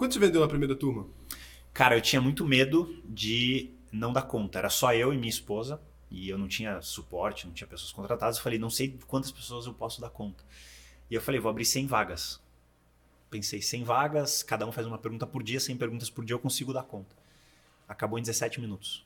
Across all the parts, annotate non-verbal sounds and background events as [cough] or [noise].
Quanto você vendeu na primeira turma? Cara, eu tinha muito medo de não dar conta. Era só eu e minha esposa e eu não tinha suporte, não tinha pessoas contratadas. Eu falei, não sei quantas pessoas eu posso dar conta. E eu falei, vou abrir 100 vagas. Pensei, 100 vagas, cada um faz uma pergunta por dia, 100 perguntas por dia, eu consigo dar conta. Acabou em 17 minutos.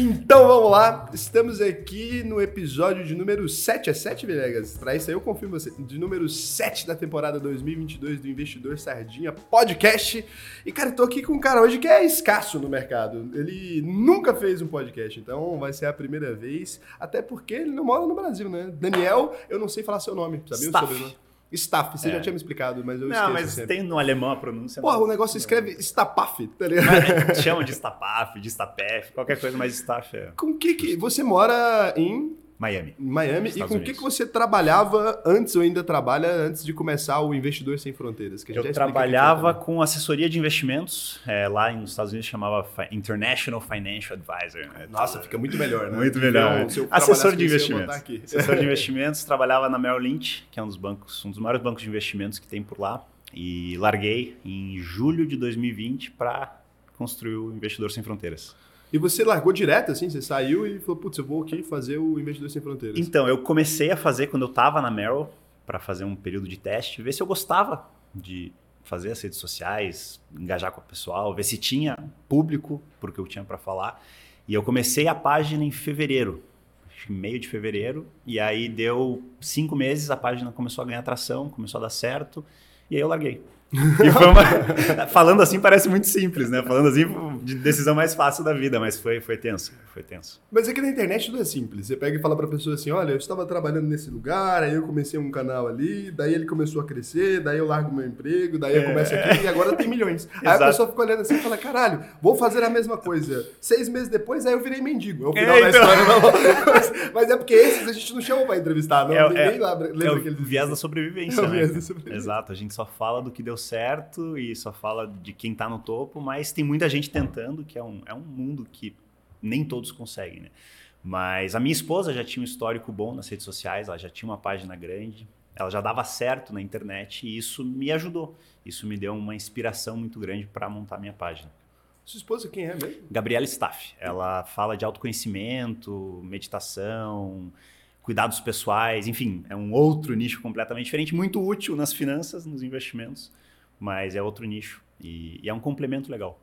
Então vamos lá, estamos aqui no episódio de número 7, é 7, Villegas? Pra isso aí eu confirmo você, de número 7 da temporada 2022 do Investidor Sardinha Podcast. E cara, eu tô aqui com um cara hoje que é escasso no mercado. Ele nunca fez um podcast, então vai ser a primeira vez, até porque ele não mora no Brasil, né? Daniel, eu não sei falar seu nome, sabia Staff. o sobrenome? Staff, você É. já tinha me explicado, mas eu Não, mas sempre. tem no alemão a pronúncia. Porra, não- o negócio escreve Stapaf, tá ligado? Mas Chamam de Stapaf, de Stapef, qualquer coisa, mas Staff é Com que que... Você mora em Miami. Miami. Estados e com o que, que você trabalhava antes ou ainda trabalha antes de começar o Investidor Sem Fronteiras? Eu aqui trabalhava com assessoria de investimentos, é, lá nos Estados Unidos chamava International Financial Advisor. né? Nossa, fica muito melhor, né? Muito melhor. Então, Assessor de investimentos. aqui. Assessor de [laughs] investimentos, trabalhava na Merrill Lynch, que é um dos bancos, um dos maiores bancos de investimentos que tem por lá. E larguei em julho de 2020 para construir o Investidor Sem Fronteiras. E você largou direto, assim? Você saiu e falou, putz, eu vou aqui fazer o Investidor Sem Fronteiras. Então, eu comecei a fazer quando eu estava na Merrill, para fazer um período de teste, ver se eu gostava de fazer as redes sociais, engajar com o pessoal, ver se tinha público porque eu tinha para falar. E eu comecei a página em fevereiro, meio de fevereiro, e aí deu cinco meses, a página começou a ganhar atração, começou a dar certo, e aí eu larguei. [laughs] E foi uma... [laughs] Falando assim parece muito simples, né? Falando assim, de decisão mais fácil da vida, mas foi, foi tenso, foi tenso. Mas é que na internet tudo é simples. Você pega e fala pra pessoa assim, olha, eu estava trabalhando nesse lugar, aí eu comecei um canal ali, daí ele começou a crescer, daí eu largo meu emprego, daí eu começo aqui e agora tem milhões. [laughs] Aí a pessoa fica olhando assim e fala, caralho, vou fazer a mesma coisa. Seis meses depois, aí eu virei mendigo. É o final É, da então. história. Não. Mas, mas é porque esses a gente não chama pra entrevistar, não. É- Ninguém é- lá lembra É o que eles viés da sobrevivência. É o né, viés da cara? sobrevivência. Exato, a gente só fala do que deu certo e só fala de quem tá no topo, mas tem muita gente tentando, que é um, é um mundo que nem todos conseguem, né? Mas a minha esposa já tinha um histórico bom nas redes sociais, ela já tinha uma página grande, ela já dava certo na internet e isso me ajudou. Isso me deu uma inspiração muito grande para montar minha página. Sua esposa quem é mesmo? Gabriela Staff. Ela fala de autoconhecimento, meditação, cuidados pessoais, enfim, é um outro nicho completamente diferente, muito útil nas finanças, nos investimentos, mas é outro nicho e, e é um complemento legal.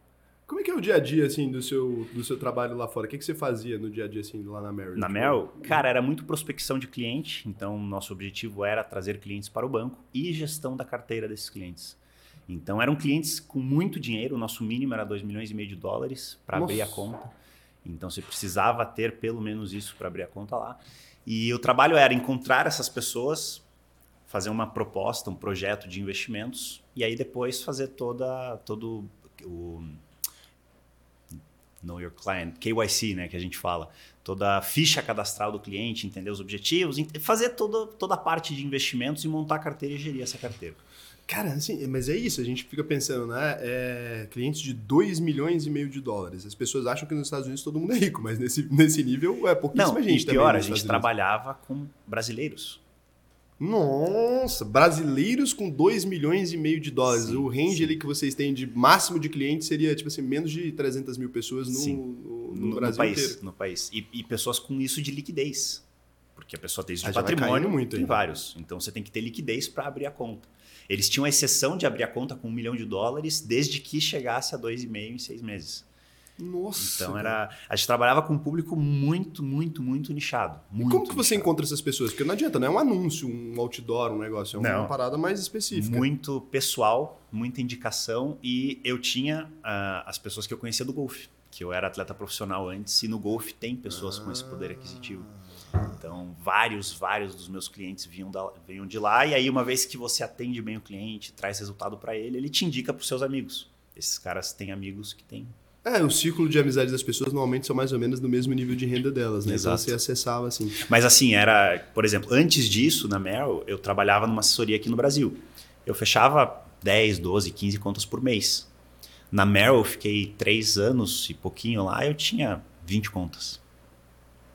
Como é que é o dia a dia, assim, do seu, do seu trabalho lá fora? O que, que você fazia no dia a dia, assim, lá na Merrill? Na Merrill, cara, era muito prospecção de cliente, então nosso objetivo era trazer clientes para o banco e gestão da carteira desses clientes. Então eram clientes com muito dinheiro, o nosso mínimo era 2 milhões e meio de dólares para abrir a conta. Então você precisava ter pelo menos isso para abrir a conta lá. E o trabalho era encontrar essas pessoas, fazer uma proposta, um projeto de investimentos e aí depois fazer toda todo o Know Your Client, KYC, né, que a gente fala, toda a ficha cadastral do cliente, entender os objetivos, fazer toda, toda a parte de investimentos e montar a carteira e gerir essa carteira. Cara, assim, mas é isso, a gente fica pensando, né? É, clientes de 2 milhões e meio de dólares. As pessoas acham que nos Estados Unidos todo mundo é rico, mas nesse, nesse nível é pouquíssima Não, gente e pior, a gente trabalhava com brasileiros. Nossa, brasileiros com 2 milhões e meio de dólares. Sim, o range sim. ali que vocês têm de máximo de clientes seria, tipo assim, menos de 300 mil pessoas no, no, no no, Brasil país, inteiro. no país. E, e pessoas com isso de liquidez. Porque a pessoa tem isso Ah, de patrimônio, muito tem vários. Então você tem que ter liquidez para abrir a conta. Eles tinham a exceção de abrir a conta com um milhão de dólares desde que chegasse a dois e meio em seis meses. Nossa. Então era, a gente trabalhava com um público muito, muito, muito nichado. E Muito como que você nichado. encontra essas pessoas? Porque não adianta, não é um anúncio, um outdoor, um negócio. É uma Não. parada mais específica. Muito pessoal, muita indicação e eu tinha ah, as pessoas que eu conhecia do golfe, que eu era atleta profissional antes e no golfe tem pessoas com esse poder aquisitivo. Então, vários, vários dos meus clientes vinham, da, vinham de lá e aí uma vez que você atende bem o cliente, traz resultado para ele, ele te indica para os seus amigos. Esses caras têm amigos que têm É, o ciclo de amizade das pessoas normalmente são mais ou menos no mesmo nível de renda delas, né? Exato. Então você acessava assim. Mas assim, era, por exemplo, antes disso, na Merrill, eu trabalhava numa assessoria aqui no Brasil. Eu fechava 10, 12, 15 contas por mês. Na Merrill, eu fiquei três anos e pouquinho lá, eu tinha 20 contas.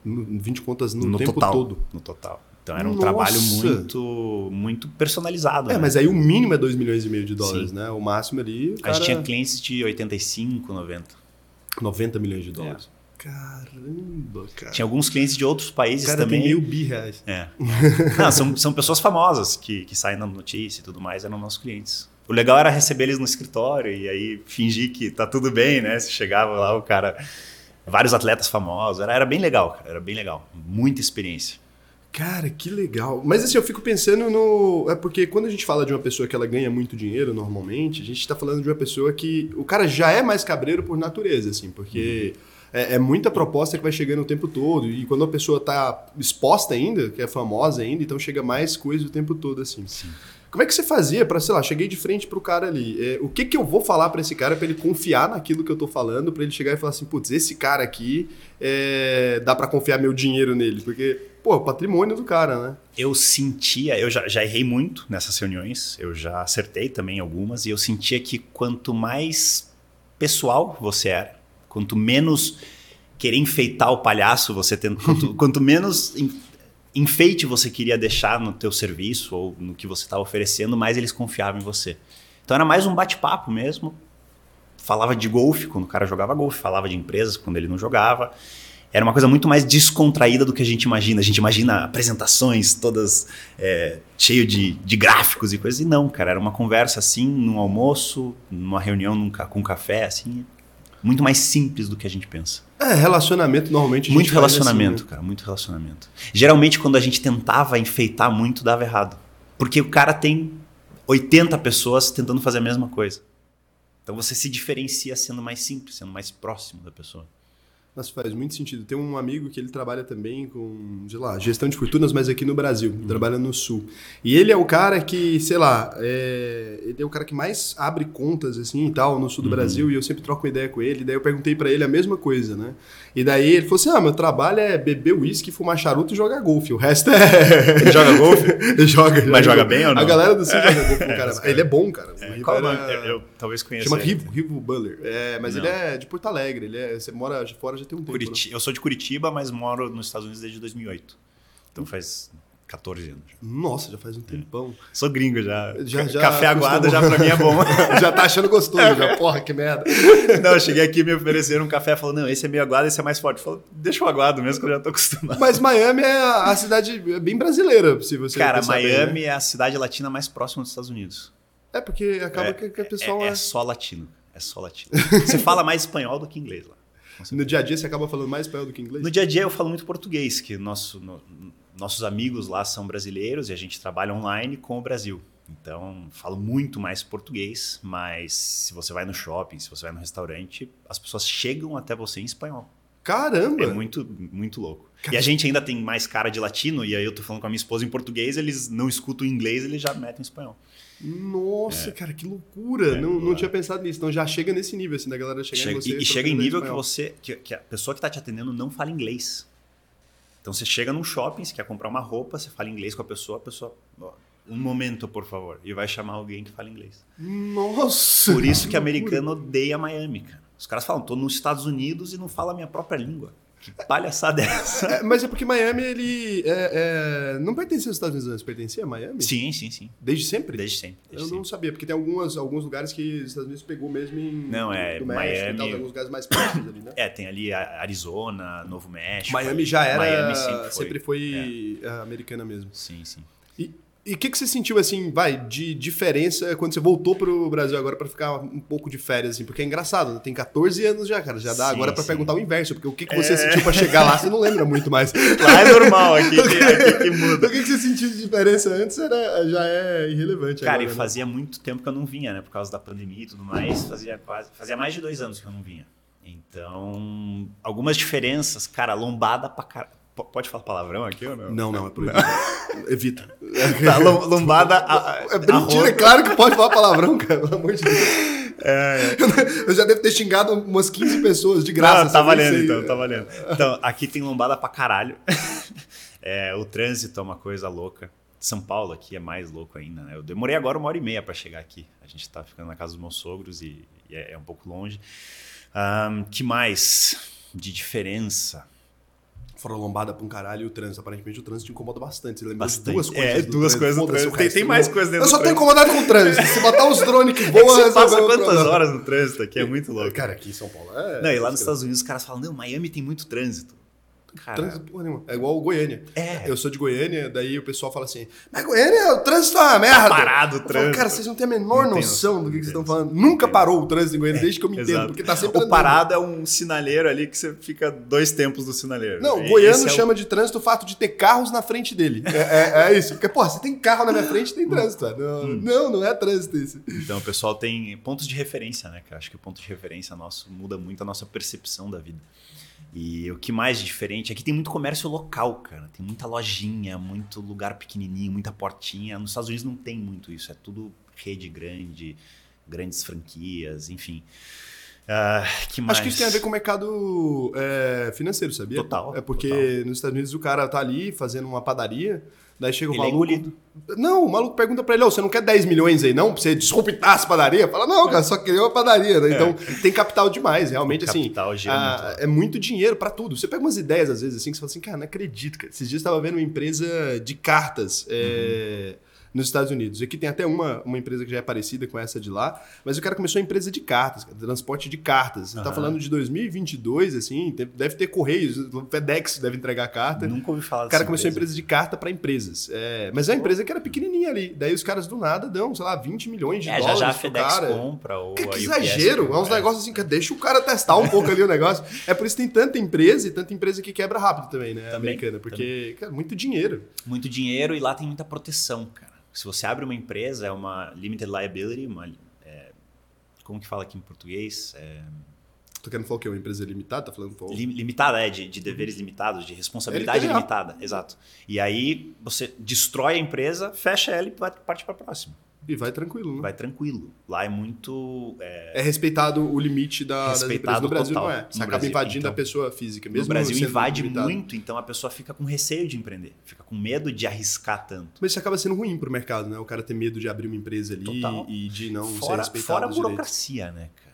No- 20 contas no, no tempo total. todo. No total. Então era um Nossa. trabalho muito, muito personalizado. É, né? mas aí o mínimo é 2 milhões e meio de dólares, Sim. né? O máximo ali, o A cara... gente tinha clientes de 85, 90. 90 milhões de dólares. Caramba, cara. Tinha alguns clientes de outros países cara também. tem mil bi reais. É. Não, são, são pessoas famosas que, que saem na notícia e tudo mais, eram nossos clientes. O legal era receber eles no escritório e aí fingir que tá tudo bem, né? Se chegava lá o cara. Vários atletas famosos. Era, era bem legal, cara. Era bem legal. Muita experiência. Cara, que legal. Mas assim, eu fico pensando no. É porque quando a gente fala de uma pessoa que ela ganha muito dinheiro normalmente, a gente tá falando de uma pessoa que. O cara já é mais cabreiro por natureza, assim, porque. É, é muita proposta que vai chegando o tempo todo. E quando a pessoa tá exposta ainda, que é famosa ainda, então chega mais coisa o tempo todo, assim. Como é que você fazia pra, sei lá, cheguei de frente pro cara ali. é, o que que eu vou falar pra esse cara pra ele confiar naquilo que eu tô falando, pra ele chegar e falar assim, putz, esse cara aqui é, dá pra confiar meu dinheiro nele? Porque, pô, patrimônio do cara, né? Eu sentia, eu já, já errei muito nessas reuniões, eu já acertei também algumas, e eu sentia que quanto mais pessoal você era, quanto menos querer enfeitar o palhaço você tenta, quanto, [laughs] quanto menos en- enfeite você queria deixar no teu serviço ou no que você estava oferecendo, mais eles confiavam em você. Então era mais um bate-papo mesmo. Falava de golfe quando o cara jogava golfe, falava de empresas quando ele não jogava. Era uma coisa muito mais descontraída do que a gente imagina. A gente imagina apresentações todas é, cheio de, de gráficos e coisas. E não, cara, era uma conversa assim, num almoço, numa reunião num com café, assim, muito mais simples do que a gente pensa. É, relacionamento normalmente. Muito faz relacionamento, assim, né? cara, muito relacionamento. Geralmente, quando a gente tentava enfeitar muito, dava errado. Porque o cara tem 80 pessoas tentando fazer a mesma coisa. Então você se diferencia sendo mais simples, sendo mais próximo da pessoa. Nossa, faz muito sentido. Tem um amigo que ele trabalha também com, sei lá, gestão de fortunas, mas aqui no Brasil, Uhum. trabalha no Sul. E ele é o cara que, sei lá, é, ele é o cara que mais abre contas, assim, e tal, no Sul do Uhum. Brasil, e eu sempre troco uma ideia com ele, daí eu perguntei pra ele a mesma coisa, né? E daí ele falou assim, ah, meu trabalho é beber uísque, fumar charuto e jogar golfe, o resto é... [laughs] Ele joga golfe? ele [laughs] joga. Mas joga bem ou não? A galera do Sul [laughs] joga golfe, cara. cara. Ele é bom, cara. É, qual é era-? Eu, eu talvez conheça. Chama ele. Rivo, Rivo Buller. É, mas Não. ele é de Porto Alegre. Ele é, você mora de fora já tem um tempo. né? Eu sou de Curitiba, mas moro nos Estados Unidos desde 2008. Então faz 14 anos. Nossa, já faz um tempão. Sou gringo já. Já- já Café aguado já pra mim é bom. [laughs] já tá achando gostoso, já. [laughs] Porra, que merda. não, eu cheguei aqui me ofereceram um café, falou, não, esse é meio aguado, esse é mais forte. Falou, deixa o aguado mesmo, que eu já tô acostumado. Mas Miami é a a cidade bem brasileira, se você Cara, Miami né? é a cidade latina mais próxima dos Estados Unidos. É porque acaba é, que, pessoal é, é, é só latino. É só latino. Você fala mais espanhol do que inglês lá. No dia a dia você acaba falando mais espanhol do que inglês? No dia a dia eu falo muito português, que nosso, no- nossos amigos lá são brasileiros e a gente trabalha online com o Brasil. Então, falo muito mais português, mas se você vai no shopping, se você vai no restaurante, as pessoas chegam até você em espanhol. Caramba! É muito, muito louco. E a gente ainda tem mais cara de latino, e aí eu tô falando com a minha esposa em português, eles não escutam inglês, eles já metem em espanhol. Nossa, cara, que loucura! É, não, não é. tinha pensado nisso. Então já chega nesse nível, assim, da galera chegar Chega- em você. e, e chega em nível que você que, que a pessoa que está te atendendo não fala inglês. Então você chega num shopping, você quer comprar uma roupa, você fala inglês com a pessoa, a pessoa, ó, um momento, por favor, e vai chamar alguém que fala inglês. Nossa! Por isso que loucura. americano odeia Miami, cara. Os caras falam, tô nos Estados Unidos e não fala a minha própria língua. Que palhaçada é essa? É, mas é porque Miami, ele é, é, não pertencia aos Estados Unidos antes, pertencia a Miami? Sim, sim, sim. Desde sempre? Desde sempre. Desde Eu não sempre. sabia, porque tem algumas, alguns lugares que os Estados Unidos pegou mesmo em. Não, é, do México e Miami- tal, tem alguns lugares mais próximos ali, né? É, tem ali Arizona, Novo México. Miami já era. Miami sempre sempre foi, foi. É. ah, americana mesmo. Sim, sim. E o que, que você sentiu, assim, vai, de diferença quando você voltou pro Brasil agora pra ficar um pouco de férias, assim? Porque é engraçado, né? tem 14 anos já, cara. Já dá Sim, agora sim. perguntar o inverso, porque o que, que você É. sentiu pra chegar lá, você não lembra muito mais. [laughs] Lá é normal, aqui, aqui que [laughs] muda. o que, que você sentiu de diferença antes era, já é irrelevante Cara, agora, e né? fazia muito tempo que eu não vinha, né? Por causa da pandemia e tudo mais. Fazia quase. Fazia mais de dois anos que eu não vinha. Então, algumas diferenças, cara, lombada pra caralho. Pode falar palavrão aqui ou não? Não, não, é proibido. [laughs] Evita. [laughs] Tá, lom- lombada. a- É mentira, é claro que pode falar palavrão, cara, pelo amor de Deus. [laughs] Eu já devo ter xingado umas 15 pessoas de graça. Não, tá valendo sei. então, tá valendo. Então, aqui tem lombada pra caralho. É, o trânsito é uma coisa louca. São Paulo aqui é mais louco ainda, né? Eu demorei agora uma hora e meia pra chegar aqui. A gente tá ficando na casa dos meus sogros e, e é, é um pouco longe. Ahn, que mais de diferença? Fora lombada pra um caralho e o trânsito. Aparentemente o trânsito te incomoda bastante. Você lembra Bastante. duas coisas. É, duas coisas no trânsito. Tem- tem mais coisas dentro Eu só tô incomodado com o trânsito. Se botar uns drones que É [laughs] que voam, você passa quantas horas no trânsito aqui? É muito [laughs] louco. Cara, aqui em São Paulo é. Não, e lá nos Estados Unidos os caras falam, não, Miami tem muito trânsito. Trânsito, porra nenhuma. É igual o Goiânia. É. Eu sou de Goiânia, daí o pessoal fala assim: Mas Goiânia, o trânsito é uma merda. parado o Eu falo, trânsito. cara, vocês não têm a menor Não noção do que, que vocês estão falando. Nunca parou o trânsito em Goiânia, desde que eu me entendo, Exato. porque tá sempre O andando. parado é um sinaleiro ali que você fica dois tempos do sinaleiro. Não, o E goiano é o- chama de trânsito o fato de ter carros na frente dele. É, é- é isso. Porque, pô, você tem carro na minha frente, tem trânsito. Não, Hum. não, não é trânsito isso. Então o pessoal tem pontos de referência, né, cara? Acho que o ponto de referência nosso muda muito a nossa percepção da vida. E o que mais diferente, aqui tem muito comércio local, cara. Tem muita lojinha, muito lugar pequenininho, muita portinha. Nos Estados Unidos não tem muito isso, é tudo rede grande, grandes franquias, enfim. Ah, que mais? Acho que isso tem a ver com o mercado é, financeiro, sabia? Total, É porque total. nos Estados Unidos o cara tá ali fazendo uma padaria, daí chega o Ele é maluco. engolido. não, o maluco pergunta pra ele: "Ô, você não quer 10 milhões aí, não? Pra você desculpitar as padarias? Fala, não, cara, só queria uma padaria, né? Então tem capital demais, realmente, O assim. capital gira ah, muito. é muito dinheiro pra tudo. Você pega umas ideias, às vezes, assim, que você fala assim, cara, não acredito, cara. Esses dias eu tava vendo uma empresa de cartas. é, Nos Estados Unidos. Aqui tem até uma, uma empresa que já é parecida com essa de lá, mas o cara começou a empresa de cartas, transporte de cartas. Você tá Aham. falando de 2022, assim, deve ter Correios, o FedEx deve entregar carta. Nunca ouvi falar O cara começou a empresa de carta para empresas. É, mas é uma empresa que era pequenininha ali. Daí os caras do nada dão, sei lá, 20 milhões de É, já dólares já a pro FedEx cara. compra ou Que, a que exagero! É uns compra. negócios assim, que deixa o cara testar um pouco ali o negócio. É por isso que tem tanta empresa e tanta empresa que quebra rápido também, né? Também, americana. Porque, cara, muito dinheiro. muito dinheiro e lá tem muita proteção, cara. Se você abre uma empresa, é uma limited liability, uma, é, como que fala aqui em português? É, Tô querendo falar o quê? Uma empresa limitada? Tá falando qual? limitada, é, de, de deveres limitados, de responsabilidade LTA. limitada, exato. E aí você destrói a empresa, fecha ela e parte para a próxima. E vai tranquilo, né? Vai tranquilo. Lá é muito... é, É respeitado o limite da, das empresas. Respeitado No Brasil total. não é. Você No acaba Brasil, invadindo então. a pessoa física. Mesmo no Brasil invade limitado. muito, então a pessoa fica com receio de empreender, fica com medo de arriscar tanto. Mas isso acaba sendo ruim pro mercado, né? O cara ter medo de abrir uma empresa ali Total. e de não ser fora, respeitado fora a direitos. burocracia, né, cara?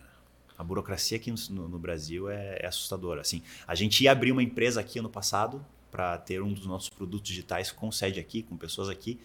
A burocracia aqui no, no Brasil é, é assustadora. Assim, a gente ia abrir uma empresa aqui ano passado para ter um dos nossos produtos digitais com sede aqui, com pessoas aqui.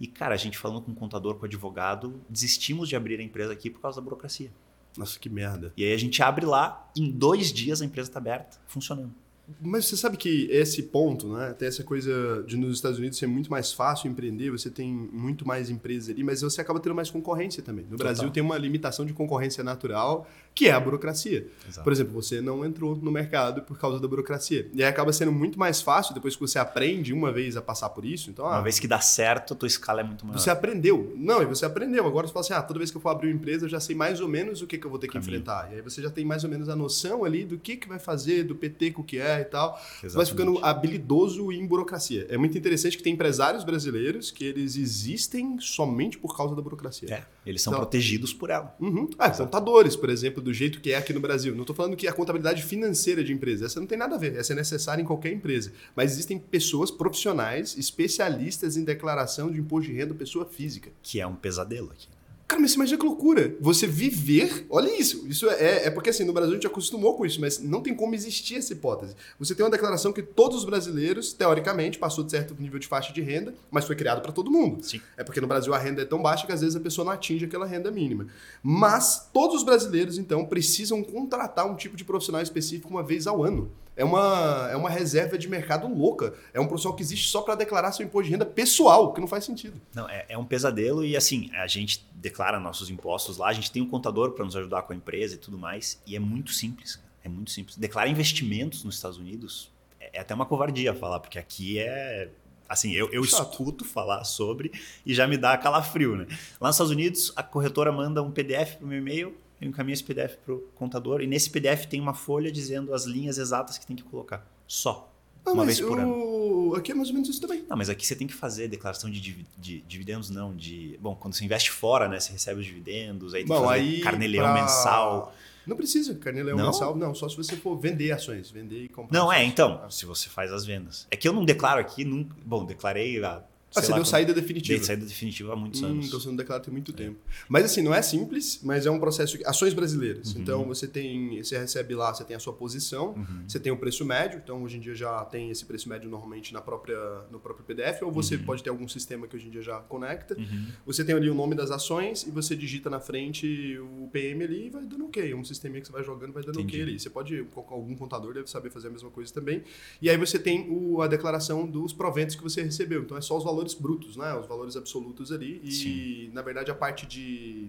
E, cara, a gente falando com o contador, com o advogado, desistimos de abrir a empresa aqui por causa da burocracia. Nossa, que merda. E aí a gente abre lá, em dois dias a empresa está aberta, funcionando. Mas você sabe que esse ponto, né? Tem essa coisa de nos Estados Unidos ser muito mais fácil empreender, você tem muito mais empresas ali, mas você acaba tendo mais concorrência também. No Total. Brasil tem uma limitação de concorrência natural, que é a burocracia. Exato. Por exemplo, você não entrou no mercado por causa da burocracia. E aí acaba sendo muito mais fácil depois que você aprende uma vez a passar por isso. Então, Uma ah, vez que dá certo, a tua escala é muito maior. Você aprendeu. Não, e você aprendeu. Agora você fala assim: ah, toda vez que eu for abrir uma empresa, eu já sei mais ou menos o que, que eu vou ter que Caminho. enfrentar. E aí você já tem mais ou menos a noção ali do que, que vai fazer, do PT que o que é e tal. Você vai ficando habilidoso em burocracia. É muito interessante que tem empresários brasileiros que eles existem somente por causa da burocracia. É, eles são Então- protegidos por ela. Uhum. Ah, contadores, por exemplo, do jeito que é aqui no Brasil. Não estou falando que a contabilidade financeira de empresa, essa não tem nada a ver, essa é necessária em qualquer empresa. Mas existem pessoas profissionais, especialistas em declaração de imposto de renda pessoa física. Que é um pesadelo aqui. Cara, mas você imagina que loucura. Você viver. Olha isso. Isso é, é porque assim, no Brasil a gente acostumou com isso, mas não tem como existir essa hipótese. Você tem uma declaração que todos os brasileiros, teoricamente, passou de certo nível de faixa de renda, mas foi criado para todo mundo. Sim. É porque no Brasil a renda é tão baixa que às vezes a pessoa não atinge aquela renda mínima. Mas todos os brasileiros, então, precisam contratar um tipo de profissional específico uma vez ao ano. É uma, é uma reserva de mercado louca. É um profissional que existe só para declarar seu imposto de renda pessoal, que não faz sentido. Não, é, é um pesadelo e assim, a gente declara nossos impostos lá, a gente tem um contador para nos ajudar com a empresa e tudo mais, e é muito simples, é muito simples. Declarar investimentos nos Estados Unidos é, é até uma covardia falar, porque aqui é assim, eu, eu Chato. escuto falar sobre e já me dá calafrio, né? Lá nos Estados Unidos, a corretora manda um PDF para o meu e-mail, eu encaminho esse PDF para o contador e nesse PDF tem uma folha dizendo as linhas exatas que tem que colocar. Só. Ah, Uma vez por ano. o... aqui é mais ou menos isso também. Não, mas aqui você tem que fazer declaração de, divi- de dividendos, não, de... Bom, quando você investe fora, né, você recebe os dividendos, aí tem Bom, que fazer aí. carneleão pra- mensal. Não precisa, carneleão Não? mensal, não. Só se você for vender ações, vender e comprar. Não, é, ações. então, se você faz as vendas. É que eu não declaro aqui, nunca... Bom, declarei há Ah, você lá deu saída definitiva. Dei saída definitiva há muitos Hum, anos. então você não declara tem muito tempo. Mas assim, não é simples, mas é um processo. Ações brasileiras. Uhum. Então você tem. Você recebe lá, você tem a sua posição, Uhum. você tem o preço médio. Então hoje em dia já tem esse preço médio normalmente na própria, no próprio PDF, ou você pode ter algum sistema que hoje em dia já conecta. Uhum. Você tem ali o nome das ações e você digita na frente o PM ali e vai dando ok. Um sistema que você vai jogando vai dando Entendi. ok ali. Você pode, algum contador deve saber fazer a mesma coisa também. E aí você tem o, a declaração dos proventos que você recebeu. Então é só os valores brutos, né? Os valores absolutos ali. E Sim. na verdade a parte de.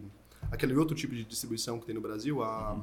aquele outro tipo de distribuição que tem no Brasil, a.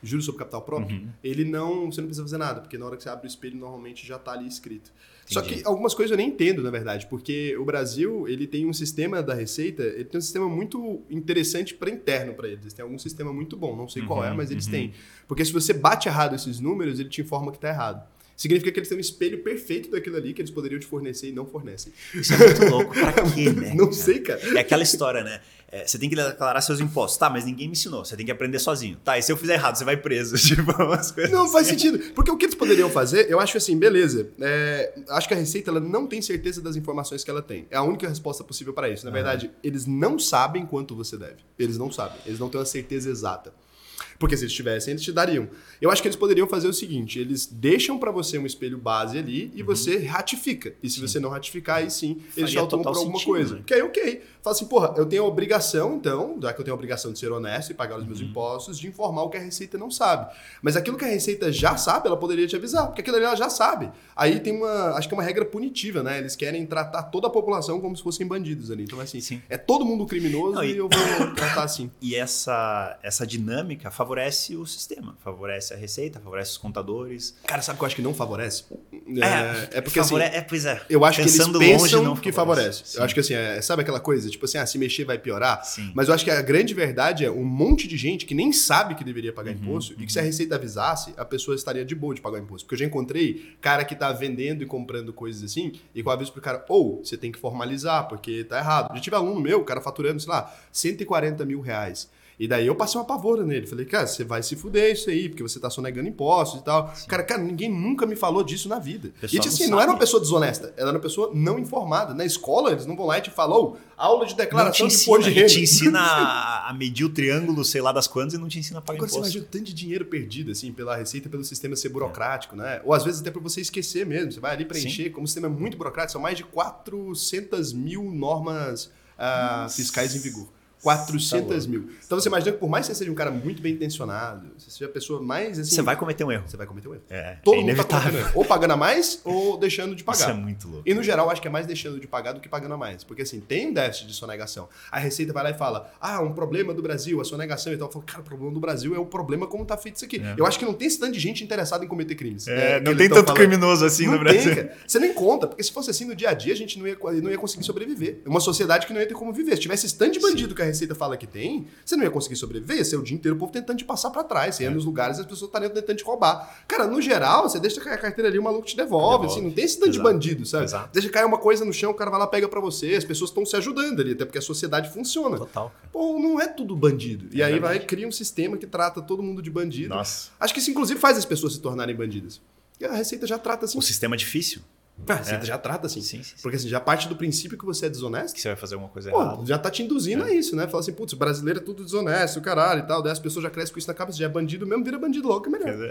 Juros sobre capital próprio, Uhum. ele não. Você não precisa fazer nada, porque na hora que você abre o espelho, normalmente já está ali escrito. Só Entendi. que algumas coisas eu nem entendo, na verdade, porque o Brasil, ele tem um sistema da Receita, ele tem um sistema muito interessante para interno para eles. Eles têm algum sistema muito bom, não sei qual é, Uhum, mas eles uhum. têm. Porque se você bate errado esses números, ele te informa que está errado. Significa que eles têm um espelho perfeito daquilo ali que eles poderiam te fornecer e não fornecem. Isso é muito louco. Pra [laughs] quê, né? não sei, cara. É aquela história, né? É, você tem que declarar seus impostos. Tá, mas ninguém me ensinou. Você tem que aprender sozinho. Tá, e se eu fizer errado, você vai preso. [laughs] Tipo, umas coisas Não faz assim. sentido. Porque o que eles poderiam fazer, eu acho assim, beleza. é, acho que a Receita ela não tem certeza das informações que ela tem. É a única resposta possível para isso. Na verdade, eles não sabem quanto você deve. Eles não sabem. Eles não têm uma certeza exata. Porque se eles tivessem, eles te dariam. Eu acho que eles poderiam fazer o seguinte: eles deixam para você um espelho base ali e você ratifica. E se você não ratificar, aí sim, eles te Faria autuam por total alguma sentido, coisa. né? Que aí, ok. Fala assim, porra, eu tenho a obrigação, então, já que eu tenho a obrigação de ser honesto e pagar os meus Uhum. impostos, de informar o que a Receita não sabe. Mas aquilo que a Receita já sabe, ela poderia te avisar, porque aquilo ali ela já sabe. Aí tem uma, acho que é uma regra punitiva, né? Eles querem tratar toda a população como se fossem bandidos ali. Então, assim, Sim. é todo mundo criminoso Não, e... e- eu vou tratar assim. [coughs] E essa, essa dinâmica favorece o sistema. Favorece a receita, favorece os contadores. Cara, sabe o que eu acho que não favorece? É, é porque assim... favore- é, pois é. Eu acho Pensando que eles pensam longe, não que favorece. Sim. Eu acho que assim, é- sabe aquela coisa? Tipo assim, ah, se mexer vai piorar. Sim. Mas eu acho que a grande verdade é um monte de gente que nem sabe que deveria pagar Uhum, imposto e que se a Receita avisasse, a pessoa estaria de boa de pagar imposto. Porque eu já encontrei cara que tá vendendo e comprando coisas assim e com aviso pro cara, ou você tem que formalizar porque tá errado. Já tive aluno meu, o cara faturando, sei lá, 140 mil reais. E daí eu passei uma pavora nele. Falei, cara, você vai se fuder isso aí, porque você tá sonegando impostos e tal. Cara, cara, ninguém nunca me falou disso na vida. E Pessoal tipo não assim, não era uma pessoa desonesta, ela era uma pessoa não informada. Na escola, eles não vão lá e te falam, "Ô, aula de Não declaração de ensina, imposto de renda. te ensina [laughs] a, medir o triângulo, sei lá das quantas, e não te ensina a pagar Agora você imposto. imagina o tanto de dinheiro perdido, assim, pela Receita, pelo sistema ser burocrático, né? Ou às vezes até pra você esquecer mesmo. Você vai ali preencher, como o sistema é muito burocrático, são mais de 400 mil normas Nossa. fiscais em vigor. 400 Tá mil. Então você imagina que por mais que você seja um cara muito bem intencionado, você seja a pessoa mais assim. Você vai cometer um erro. Você vai cometer um erro. É, Todo é mundo tá inevitável. erro. Ou pagando a mais ou deixando de pagar. Isso é muito louco. E no geral, acho que é mais deixando de pagar do que pagando a mais. Porque assim, tem um déficit de sonegação. A Receita vai lá e fala: ah, um problema do Brasil, a sonegação e tal. Eu falo, cara, o problema do Brasil é o problema como tá feito isso aqui. É. Eu acho que não tem esse tanto de gente interessada em cometer crimes. É, né, não tem tanto falando. criminoso assim Não no Brasil. Tem, cara. Você nem conta, porque se fosse assim no dia a dia, a gente não ia, não ia conseguir sobreviver. É uma sociedade que não ia ter como viver. Se tivesse esse tanto de bandido que a Receita fala que tem, você não ia conseguir sobreviver. Ia ser o dia inteiro o povo tentando te passar pra trás. Você ia É. nos lugares e as pessoas estariam tentando te roubar. Cara, no geral, você deixa cair a carteira ali, o maluco te devolve. Devolve. Assim, não tem esse tanto de bandido, sabe? Exato. Deixa cair uma coisa no chão, o cara vai lá pega pra você. As pessoas estão se ajudando ali, até porque a sociedade funciona. Total. Pô, não é tudo bandido. E É aí verdade. vai, cria um sistema que trata todo mundo de bandido. Nossa. Acho que isso, inclusive, faz as pessoas se tornarem bandidas. E a Receita já trata assim. O sistema é difícil. A Receita É. já trata assim. Sim, sim, sim. Porque assim, já parte do princípio que você é desonesto. Que você vai fazer alguma coisa Pô, errada. já tá te induzindo a isso, né? Fala assim, putz, brasileiro é tudo desonesto, caralho e tal. Daí as pessoas já crescem com isso na cabeça, já é bandido mesmo, vira bandido logo, que é melhor.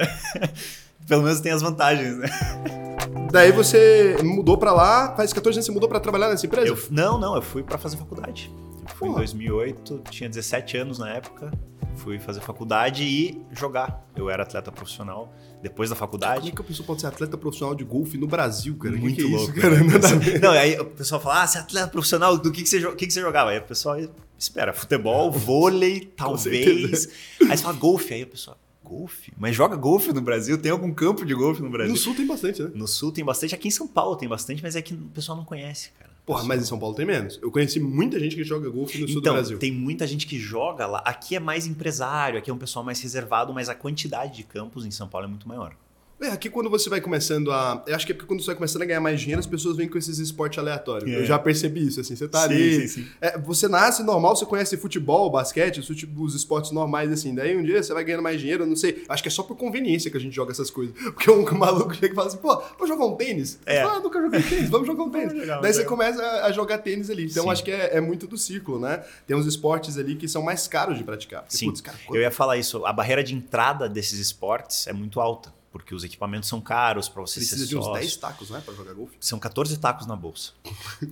[laughs] Pelo menos tem as vantagens, né? [laughs] Daí você mudou pra lá, faz 14 anos você mudou pra trabalhar nessa empresa? Eu, não, não, eu fui pra fazer faculdade. Eu fui em Porra. 2008, tinha 17 anos na época. Fui fazer faculdade e jogar. Eu era atleta profissional. Depois da Como faculdade. é que a pessoa pode ser atleta profissional de golfe no Brasil, cara? Que Muito que é louco. isso, cara? Nada a ver. Não, aí o pessoal fala: Ah, você é atleta profissional, do que, que, você, que, que você jogava? Aí o pessoal espera, futebol, [laughs] vôlei, talvez. Aí você fala golfe, aí o pessoal, golfe? Mas joga golfe no Brasil? Tem algum campo de golfe no Brasil? No sul tem bastante, né? No sul tem bastante, aqui em São Paulo tem bastante, mas é que o pessoal não conhece, cara. Porra, mas em São Paulo tem menos. Eu conheci muita gente que joga golfe no sul Então, do Brasil. tem muita gente que joga lá. Aqui é mais empresário, aqui é um pessoal mais reservado, mas a quantidade de campos em São Paulo é muito maior. É, aqui quando você vai começando a. Eu acho que é porque quando você vai começando a ganhar mais dinheiro, as pessoas vêm com esses esportes aleatórios. É. Eu já percebi isso, assim. Você tá Sim, ali. sim, sim. É, você nasce normal, você conhece futebol, basquete, os, os esportes normais, assim. Daí um dia você vai ganhando mais dinheiro, eu não sei. Acho que é só por conveniência que a gente joga essas coisas. [laughs] Porque um maluco chega e fala assim, pô, vamos jogar um tênis? É. Ah, nunca joguei tênis, vamos jogar um [laughs] tênis. Jogar, Daí você começa a- jogar tênis ali. Então acho que é, é muito do ciclo, né? Tem uns esportes ali que são mais caros de praticar. Porque, Sim, putz, cara, eu ia falar isso. A barreira de entrada desses esportes é muito alta, porque os equipamentos são caros para você precisa ser de uns sócio. 10 tacos, né, pra jogar golfe. São 14 tacos na bolsa.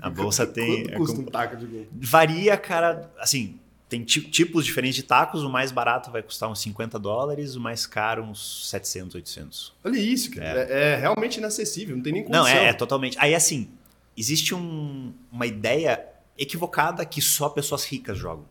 A bolsa [laughs] tem. Quanto é custa com- um taco de golfe? Varia, cara, assim, tem ti- tipos diferentes de tacos. O mais barato vai custar uns 50 dólares, o mais caro uns 700, 800. Olha isso, cara. É, é realmente inacessível, não tem nem condição. Não, é, é totalmente. Aí, assim, existe um- uma ideia equivocada que só pessoas ricas jogam.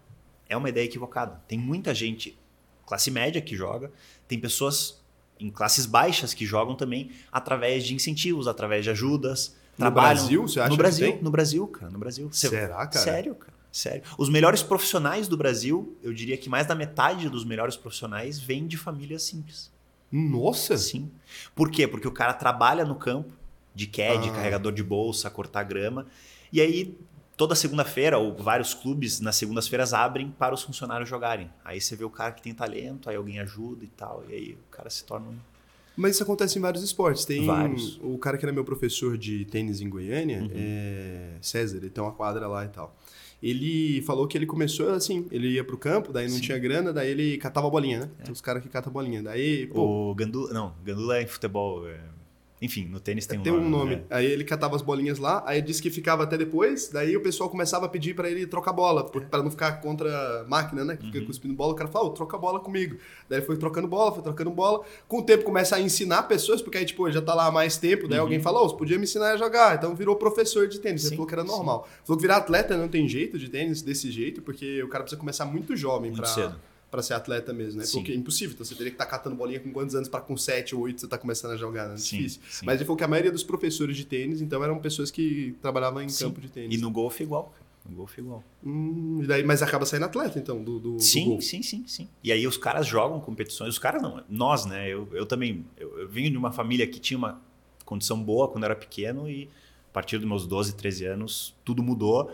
É uma ideia equivocada. Tem muita gente, classe média, que joga, tem pessoas em classes baixas que jogam também através de incentivos, através de ajudas. No trabalham Brasil, você acha no que Brasil, tem? No Brasil, cara, no Brasil. Você- Será, cara? Sério, cara. Sério. Os melhores profissionais do Brasil, eu diria que mais da metade dos melhores profissionais vêm de famílias simples. Nossa! Sim. Por quê? Porque o cara trabalha no campo, de CAD, Ah. carregador de bolsa, cortar grama. E aí, toda segunda-feira, ou vários clubes nas segundas-feiras abrem para os funcionários jogarem. Aí você vê o cara que tem talento, aí alguém ajuda e tal. E aí o cara se torna um. Mas isso acontece em vários esportes. Tem Vários. o cara que era meu professor de tênis em Goiânia, Uhum. é César, ele tem uma quadra lá e tal. Ele falou que ele começou assim, ele ia pro campo, daí não Sim. tinha grana, daí ele catava bolinha, né? Tem os caras que catam bolinha. Daí, pô, O Gandula. Não, Gandula é em futebol. é- Enfim, no tênis tem um tem nome. um nome. né? Aí ele catava as bolinhas lá, aí disse que ficava até depois, daí o pessoal começava a pedir pra ele trocar bola, pra não ficar contra a máquina, né? Que fica Uhum. cuspindo bola, o cara fala, ô, troca bola comigo. Daí ele foi trocando bola, foi trocando bola. Com o tempo começa a ensinar pessoas, porque aí, tipo, ele já tá lá há mais tempo, daí Uhum. alguém fala, ô, você podia me ensinar a jogar. Então virou professor de tênis. Ele Sim, falou que era sim. normal. Falou que virar atleta não tem jeito de tênis desse jeito, porque o cara precisa começar muito jovem Muito pra ser atleta mesmo, né? Sim. Porque é impossível. Então você teria que estar catando bolinha com quantos anos pra com 7 ou 8 você tá começando a jogar, né? É Sim, difícil. sim. Mas ele falou que a maioria dos professores de tênis, então, eram pessoas que trabalhavam em campo de tênis. E no golfe igual. No golfe igual. Hum, e daí, mas acaba saindo atleta, então, do, do, do Sim, golfe. sim, sim, sim. E aí os caras jogam competições. Os caras não, nós, né? Eu, eu também. Eu, eu vim de uma família que tinha uma condição boa quando eu era pequeno e a partir dos meus 12, 13 anos tudo mudou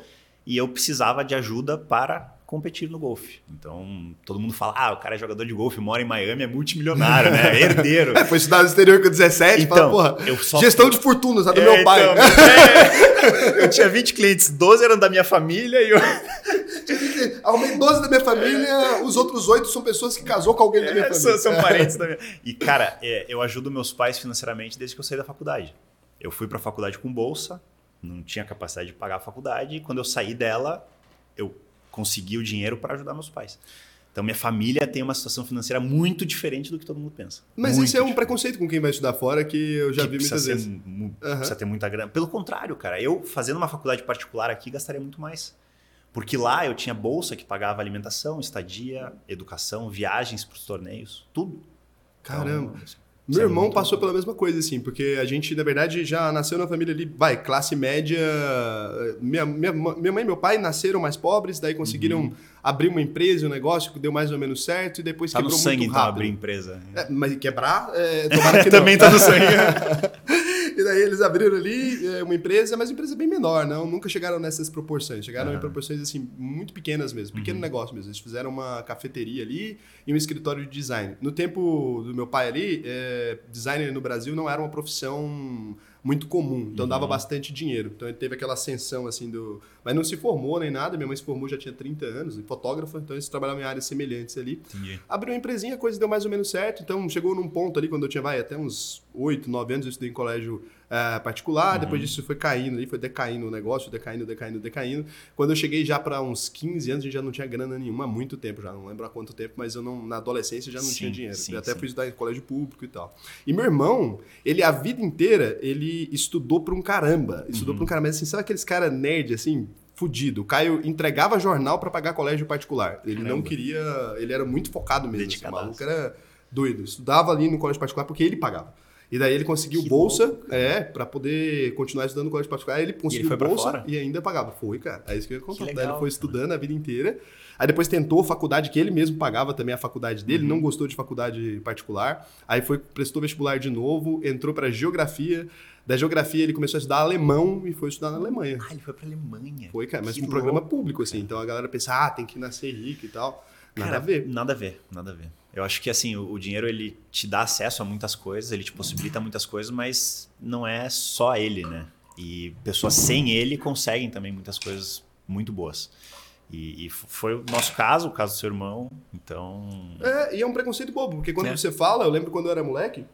e eu precisava de ajuda para competir no golfe. Então todo mundo fala: ah, o cara é jogador de golfe, mora em Miami, é multimilionário, né? É [laughs] herdeiro. É, foi estudar no exterior com 17, fala, Então, porra, eu só gestão de fortunas, a do É, meu pai. então, [laughs] é. eu tinha 20 clientes, 12 eram da minha família e eu [laughs] Arrumei 12 da minha família, os outros 8 são pessoas que casou com alguém da minha É, família. são, são parentes da minha. E, cara, é, eu ajudo meus pais financeiramente desde que eu saí da faculdade. Eu fui pra faculdade com bolsa, não tinha capacidade de pagar a faculdade, e quando eu saí dela, eu consegui o dinheiro para ajudar meus pais. Então, minha família tem uma situação financeira muito diferente do que todo mundo pensa. Mas Muito isso é um diferente. preconceito com quem vai estudar fora que eu já Que vi muitas ser vezes. Aham. Precisa ter muita grana. Pelo contrário, cara, eu fazendo uma faculdade particular aqui gastaria muito mais. Porque lá eu tinha bolsa que pagava alimentação, estadia, educação, viagens para os torneios, tudo. Caramba. Então, isso Meu irmão passou bom. pela mesma coisa, assim, porque a gente, na verdade, já nasceu na família ali, vai, classe média. Minha, minha, minha mãe e meu pai nasceram mais pobres, daí conseguiram abrir uma empresa, um negócio que deu mais ou menos certo e depois Uhum. Tá no quebrou sangue, muito então, rápido. abrir empresa. É, mas quebrar, é, [laughs] tomara que Também não. tá no sangue. [laughs] e daí eles abriram ali é, uma empresa, mas uma empresa bem menor, não? Nunca chegaram nessas proporções. Chegaram em Aham. proporções, assim, muito pequenas mesmo. Pequeno negócio mesmo. Eles fizeram uma cafeteria ali e um escritório de design. No tempo do meu pai ali, é, designer no Brasil não era uma profissão muito comum. Então dava bastante dinheiro. Então ele teve aquela ascensão, assim, do... Mas não se formou nem nada. Minha mãe se formou já tinha 30 anos, e fotógrafa. Então eles trabalhavam em áreas semelhantes ali. Entendi. Abriu uma empresinha, a coisa deu mais ou menos certo. Então chegou num ponto ali, quando eu tinha, vai, até uns 8, 9 anos, eu estudei em colégio eh, particular. Uhum. Depois disso foi caindo ali, foi decaindo o negócio, decaindo, decaindo, decaindo. Quando eu cheguei já para uns 15 anos, a gente já não tinha grana nenhuma, há muito tempo já, não lembro há quanto tempo, mas eu não, na adolescência já não Sim, tinha dinheiro. sim, eu até sim. fui estudar em colégio público e tal. E meu irmão, ele a vida inteira, ele estudou pra um caramba. Estudou Uhum. um caramba, mas assim, sabe aqueles cara nerd, assim, fudido. O Caio entregava jornal pra pagar colégio particular. Ele não Caramba. queria. Ele era muito focado mesmo. Esse Dedicadaço. maluco era doido. Estudava ali no colégio particular porque ele pagava. E daí ele conseguiu Que bolsa, louco, é, pra poder continuar estudando no colégio particular. Ele conseguiu foi pra bolsa e ainda pagava. Foi, cara. É isso que eu ia contar. Que Daí ele foi cara. estudando a vida inteira. Aí depois tentou faculdade, que ele mesmo pagava também a faculdade dele, Uhum. não gostou de faculdade particular. Aí foi, prestou vestibular de novo, entrou pra geografia. Da geografia ele começou a estudar alemão e foi estudar na Alemanha. Ah, ele foi pra Alemanha. Foi, cara, mas Que um programa louco, público, assim. cara. Então a galera pensa, ah, tem que nascer rico e tal. Nada Cara, a ver. Nada a ver, nada a ver. Eu acho que assim, o, o dinheiro ele te dá acesso a muitas coisas, ele te possibilita muitas coisas, mas não é só ele, né? E pessoas sem ele conseguem também muitas coisas muito boas. E, e foi o nosso caso, o caso do seu irmão. Então. É, e é um preconceito bobo, porque quando É. você fala, eu lembro quando eu era moleque,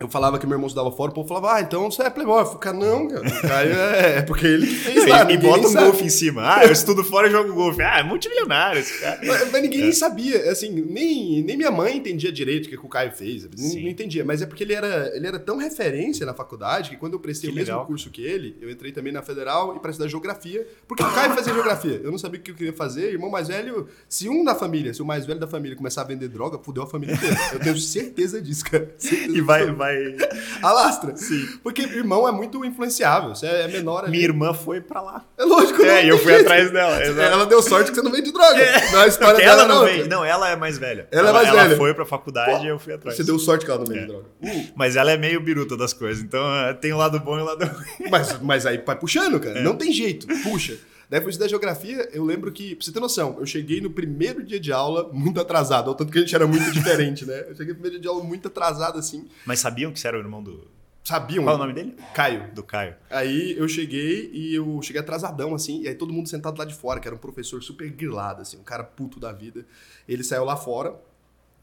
eu falava que meu irmão estudava fora, o povo falava, ah, então você é playboy. Eu falei, cara, não, cara. O Caio é, [laughs] é porque ele fez lá, e ninguém bota um golfe em cima. Ah, eu estudo fora e jogo golfe. Ah, é multimilionário esse cara. Mas, mas ninguém É. sabia, assim, nem, nem minha mãe entendia direito o que, o Caio fez, não, Sim. não entendia, mas é porque ele era, ele era tão referência na faculdade que quando eu prestei Que o mesmo legal. curso que ele, eu entrei também na Federal e para estudar Geografia, porque o Caio fazia Geografia, eu não sabia o que eu queria fazer, irmão mais velho, se um da família, se o mais velho da família começar a vender droga, fudeu a família inteira, eu tenho certeza disso, cara. Certeza E vai, absoluta. Vai. [laughs] Alastra. Sim. Porque irmão é muito influenciável, você é menor ali. Minha irmã foi pra lá. É lógico, É, não e eu fui jeito. [laughs] atrás dela. exato. Ela deu sorte que você não vende droga. Não, a história Porque dela ela não veio. Não, ela é mais velha. Ela é mais velha. Ela foi pra faculdade Pô, e eu fui atrás. Você deu sorte que ela não vende É. droga. Mas ela é meio biruta das coisas, então eh, tem o lado bom e o lado [laughs] ruim. Mas, mas aí vai puxando, cara. É. Não tem jeito. Puxa. Daí fui estudar geografia, eu lembro que, pra você ter noção, eu cheguei no primeiro dia de aula muito atrasado, ao tanto que a gente era muito [laughs] diferente, né? Eu cheguei no primeiro dia de aula muito atrasado, assim. Mas sabiam que você era o irmão do. Sabiam? Qual é o nome dele? Caio. Do Caio. Aí eu cheguei e eu cheguei atrasadão, assim, e aí todo mundo sentado lá de fora, que era um professor super grilado, assim, um cara puto da vida. Ele saiu lá fora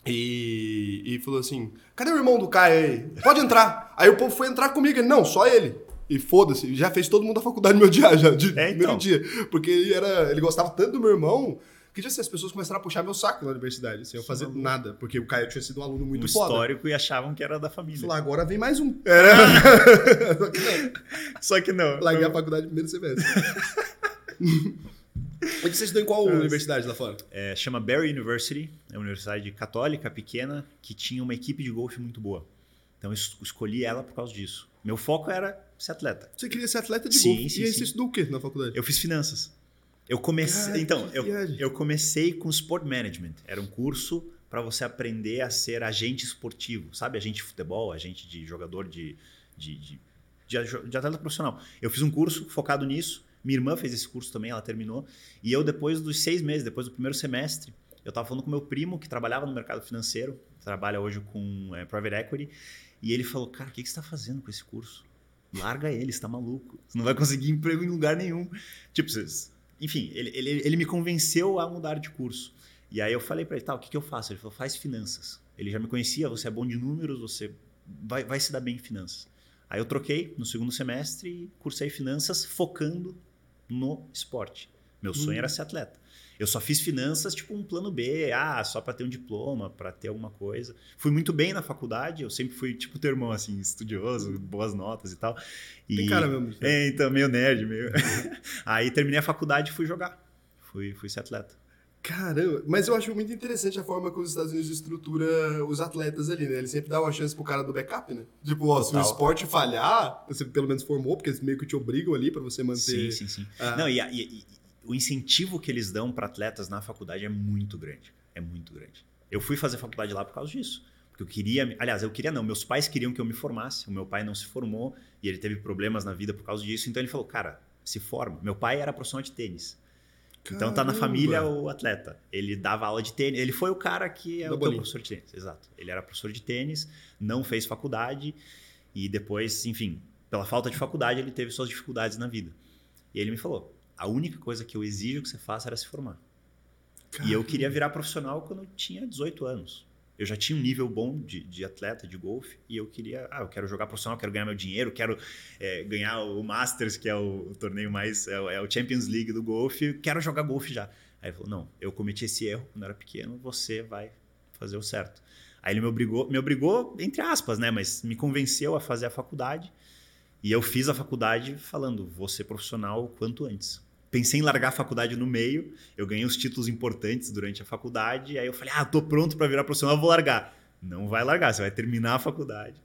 e, e falou assim: cadê o irmão do Caio aí? Pode entrar. Aí o povo foi entrar comigo, ele, não, só ele. E foda-se, já fez todo mundo da faculdade meu dia, já, de É, primeiro então. dia. Porque ele, era, ele gostava tanto do meu irmão que tipo assim, as pessoas começaram a puxar meu saco na universidade, sem eu fazer nada. Porque o Caio tinha sido um aluno muito um foda. histórico e achavam que era da família. Falei, agora vem mais um. Era... [laughs] Só que não. Só que não. Larguei a faculdade no primeiro semestre. [laughs] [laughs] Onde você estudou em qual universidade lá fora? É, chama Barry University, é uma universidade católica pequena que tinha uma equipe de golfe muito boa. Então eu es- escolhi ela por causa disso. Meu foco era ser atleta. Você queria ser atleta de Sim, golfe. sim, e aí sim. você estudou o quê na faculdade? Eu fiz finanças. Eu comecei, Cara, então, eu, viagem. eu comecei com Sport Management. Era um curso para você aprender a ser agente esportivo, sabe? Agente de futebol, agente de jogador de, de, de, de, de atleta profissional. Eu fiz um curso focado nisso. Minha irmã fez esse curso também, ela terminou. E eu, depois dos seis meses, depois do primeiro semestre, eu estava falando com meu primo, que trabalhava no mercado financeiro, trabalha hoje com é, Private Equity, e ele falou, cara, o que, que você está fazendo com esse curso? Larga ele, você tá maluco. Você não vai conseguir emprego em lugar nenhum. Tipo, vocês... Enfim, ele, ele, ele me convenceu a mudar de curso. E aí eu falei para ele, tá, o que, que eu faço? Ele falou, faz finanças. Ele já me conhecia, você é bom de números, você vai, vai se dar bem em finanças. Aí eu troquei no segundo semestre e cursei finanças focando no esporte. Meu sonho Hum. era ser atleta. Eu só fiz finanças tipo um plano B, ah, só para ter um diploma, para ter alguma coisa. Fui muito bem na faculdade, eu sempre fui tipo teu irmão assim, estudioso, boas notas e tal. E, Tem cara mesmo. é, então, meio nerd, meio. [laughs] Aí terminei a faculdade e fui jogar. Fui, fui ser atleta. Caramba, mas eu acho muito interessante a forma que os Estados Unidos estrutura os atletas ali, né? Eles sempre dão uma chance pro cara do backup, né? Tipo, ó, se o esporte falhar, você pelo menos formou, porque eles meio que te obrigam ali pra você manter. Sim, sim, sim. Ah. Não, e- e- o incentivo que eles dão para atletas na faculdade é muito grande. É muito grande. Eu fui fazer faculdade lá por causa disso. Porque eu queria. Aliás, eu queria não. Meus pais queriam que eu me formasse. O meu pai não se formou e ele teve problemas na vida por causa disso. Então ele falou, cara, se forma. Meu pai era profissional de tênis. Então tá na Caramba. família o atleta. Ele dava aula de tênis. Ele foi o cara que é o professor de tênis. Exato. Ele era professor de tênis, não fez faculdade e depois, enfim, pela falta de faculdade, ele teve suas dificuldades na vida. E ele me falou: a única coisa que eu exijo que você faça era se formar. E eu queria virar profissional quando eu tinha 18 anos. Eu já tinha um nível bom de, de atleta de golfe e eu queria, ah, eu quero jogar profissional, quero ganhar meu dinheiro, quero é, ganhar o Masters, que é o, o torneio mais, é, o- é o Champions League do golfe, quero jogar golfe já. Aí ele falou, não, eu cometi esse erro quando eu era pequeno, você vai fazer o certo. Aí ele me obrigou, me obrigou, entre aspas, né, mas me convenceu a fazer a faculdade e eu fiz a faculdade falando, vou ser profissional o quanto antes. Pensei em largar a faculdade no meio, eu ganhei os títulos importantes durante a faculdade, aí eu falei, ah, tô pronto para virar profissional, vou largar. Não vai largar, você vai terminar a faculdade.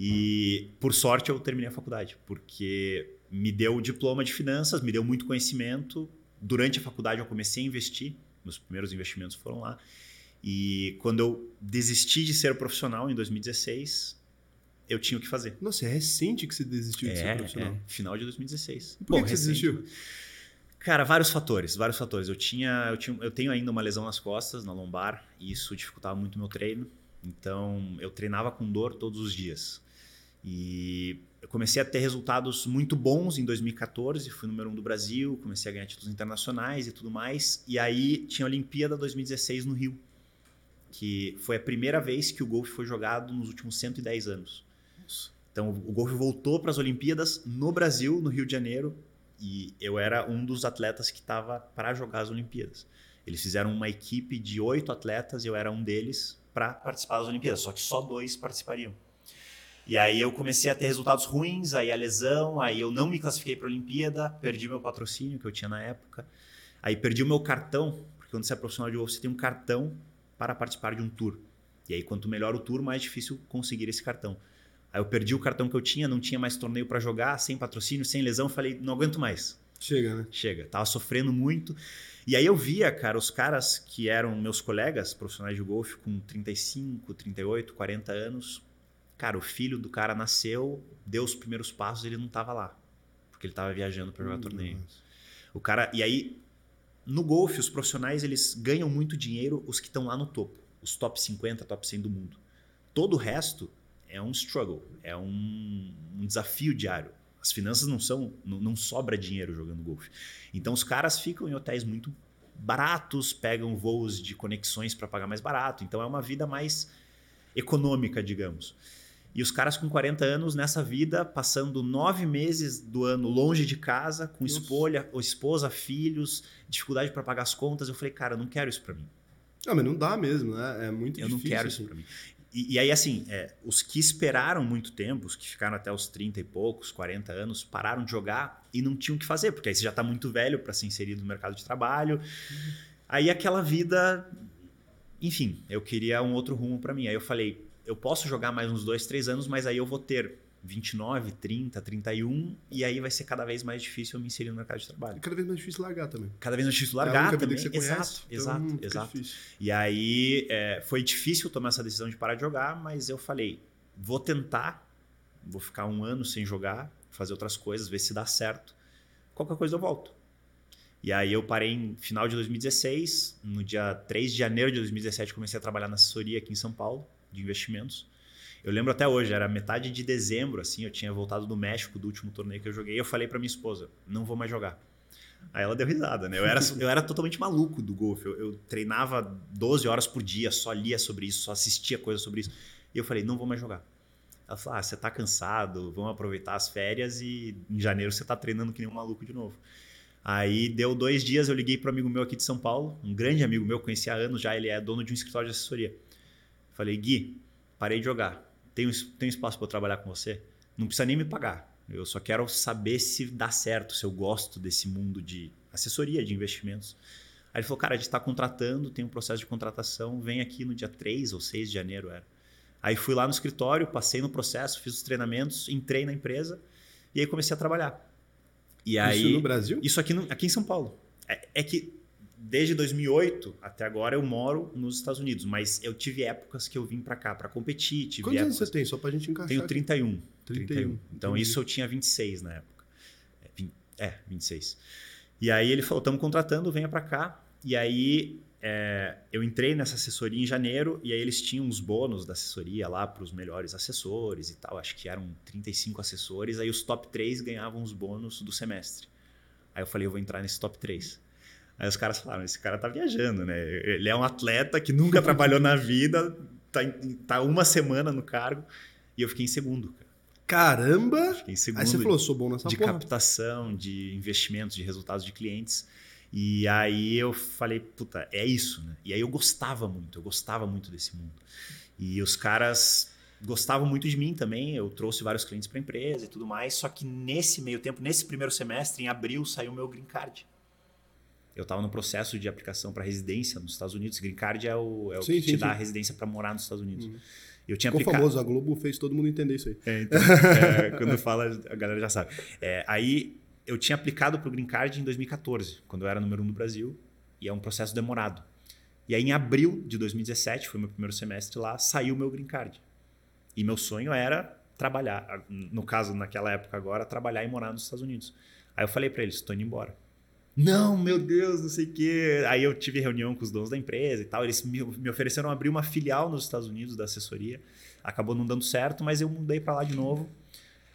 E por sorte eu terminei a faculdade, porque me deu o diploma de finanças, me deu muito conhecimento. Durante a faculdade eu comecei a investir, meus primeiros investimentos foram lá. E quando eu desisti de ser profissional em 2016, eu tinha o que fazer. Nossa, é recente que você desistiu é, de ser profissional. É, final de 2016. E por Bom, que, que você desistiu? Cara, vários fatores, vários fatores. Eu tinha, eu tinha, eu tenho ainda uma lesão nas costas, na lombar, e isso dificultava muito o meu treino. Então, eu treinava com dor todos os dias. E eu comecei a ter resultados muito bons em 2014, fui número um do Brasil, comecei a ganhar títulos internacionais e tudo mais. E aí tinha a Olimpíada 2016 no Rio, que foi a primeira vez que o golfe foi jogado nos últimos 110 anos. Então o golfe voltou para as Olimpíadas no Brasil, no Rio de Janeiro, e eu era um dos atletas que estava para jogar as Olimpíadas. Eles fizeram uma equipe de oito atletas e eu era um deles para participar das Olimpíadas, só que só dois participariam. E aí eu comecei a ter resultados ruins, aí a lesão, aí eu não me classifiquei para a Olimpíada, perdi meu patrocínio que eu tinha na época, aí perdi o meu cartão, porque quando você é profissional de golfe você tem um cartão para participar de um tour. E aí quanto melhor o tour, mais difícil conseguir esse cartão. Aí eu perdi o cartão que eu tinha, não tinha mais torneio para jogar, sem patrocínio, sem lesão, falei, não aguento mais. Chega, né? Chega. Tava sofrendo muito. E aí eu via, cara, os caras que eram meus colegas profissionais de golfe com 35, 38, 40 anos. Cara, o filho do cara nasceu, deu os primeiros passos, ele não tava lá. Porque ele tava viajando para jogar hum, torneio. Nossa. O cara, e aí no golfe os profissionais eles ganham muito dinheiro os que estão lá no topo, os top 50, top 100 do mundo. Todo o resto é um struggle, é um, um desafio diário. As finanças não são, não, não sobra dinheiro jogando golfe. Então os caras ficam em hotéis muito baratos, pegam voos de conexões para pagar mais barato. Então é uma vida mais econômica, digamos. E os caras com 40 anos nessa vida, passando nove meses do ano longe de casa, com esposa, esposa, filhos, dificuldade para pagar as contas. Eu falei, cara, eu não quero isso para mim. Não, mas não dá mesmo, né? É muito eu difícil. Eu não quero assim. isso para mim. E, e, aí, assim, é, os que esperaram muito tempo, os que ficaram até os 30 e poucos, 40 anos, pararam de jogar e não tinham o que fazer, porque aí você já está muito velho para ser inserido no mercado de trabalho. Uhum. Aí aquela vida. Enfim, eu queria um outro rumo para mim. Aí eu falei, eu posso jogar mais uns dois, três anos, mas aí eu vou ter 29, 30, 31, e aí vai ser cada vez mais difícil eu me inserir no mercado de trabalho. E cada vez mais difícil largar também. Cada vez mais difícil largar é também. Que você exato, conhece, exato, então exato. E aí é, foi difícil tomar essa decisão de parar de jogar, mas eu falei, vou tentar, vou ficar um ano sem jogar, fazer outras coisas, ver se dá certo. Qualquer coisa eu volto. E aí eu parei em final de 2016, no dia 3 de janeiro de 2017 comecei a trabalhar na assessoria aqui em São Paulo, de investimentos. Eu lembro até hoje, era metade de dezembro, assim, eu tinha voltado do México, do último torneio que eu joguei, eu falei para minha esposa, não vou mais jogar. Aí ela deu risada, né? Eu era, eu era totalmente maluco do golfe. Eu, eu, treinava 12 horas por dia, só lia sobre isso, só assistia coisas sobre isso. E eu falei, não vou mais jogar. Ela falou, ah, você tá cansado, vamos aproveitar as férias e em janeiro você tá treinando que nem um maluco de novo. Aí deu dois dias, eu liguei para um amigo meu aqui de São Paulo, um grande amigo meu, conheci há anos já, ele é dono de um escritório de assessoria. Falei, Gui, parei de jogar tem, tem espaço para eu trabalhar com você? Não precisa nem me pagar. Eu só quero saber se dá certo, se eu gosto desse mundo de assessoria, de investimentos. Aí ele falou, cara, a gente está contratando, tem um processo de contratação, vem aqui no dia 3 ou 6 de janeiro, era. Aí fui lá no escritório, passei no processo, fiz os treinamentos, entrei na empresa e aí comecei a trabalhar. E aí, isso no Brasil? Isso aqui, no, aqui em São Paulo. É, é que desde 2008 até agora eu moro nos Estados Unidos, mas eu tive épocas que eu vim para cá para competir. Tive Quantos épocas... anos você tem? Só para a gente encaixar. Tenho 31. Aqui. 31. 31. Então Entendi. isso eu tinha 26 na época. É, 26. É, e aí ele falou: estamos contratando, venha para cá. E aí é, eu entrei nessa assessoria em janeiro e aí eles tinham uns bônus da assessoria lá para os melhores assessores e tal. Acho que eram 35 assessores. Aí os top 3 ganhavam os bônus do semestre. Aí eu falei: eu vou entrar nesse top 3. Aí os caras falaram: esse cara tá viajando, né? Ele é um atleta que nunca trabalhou na vida, tá, tá uma semana no cargo. E eu fiquei em segundo, cara. Caramba! Fiquei em segundo. Aí você falou: sou bom nessa De porra. captação, de investimentos, de resultados de clientes. E aí eu falei: puta, é isso, né? E aí eu gostava muito, eu gostava muito desse mundo. E os caras gostavam muito de mim também. Eu trouxe vários clientes para a empresa e tudo mais. Só que nesse meio tempo, nesse primeiro semestre, em abril, saiu o meu green card. Eu estava no processo de aplicação para residência nos Estados Unidos. Green Card é o, é o Sim, que sim, te dá sim. a residência para morar nos Estados Unidos. Uhum. Eu tinha Ficou aplicado. famoso, a Globo fez todo mundo entender isso aí. É, então, [laughs] é, quando fala, a galera já sabe. É, aí eu tinha aplicado para o Green Card em 2014, quando eu era número um do Brasil, e é um processo demorado. E aí, em abril de 2017, foi meu primeiro semestre lá, saiu o meu Green Card. E meu sonho era trabalhar, no caso, naquela época agora, trabalhar e morar nos Estados Unidos. Aí eu falei para eles, estou indo embora. Não, meu Deus, não sei o quê. Aí eu tive reunião com os donos da empresa e tal. Eles me, me ofereceram abrir uma filial nos Estados Unidos da assessoria. Acabou não dando certo, mas eu mudei para lá de novo.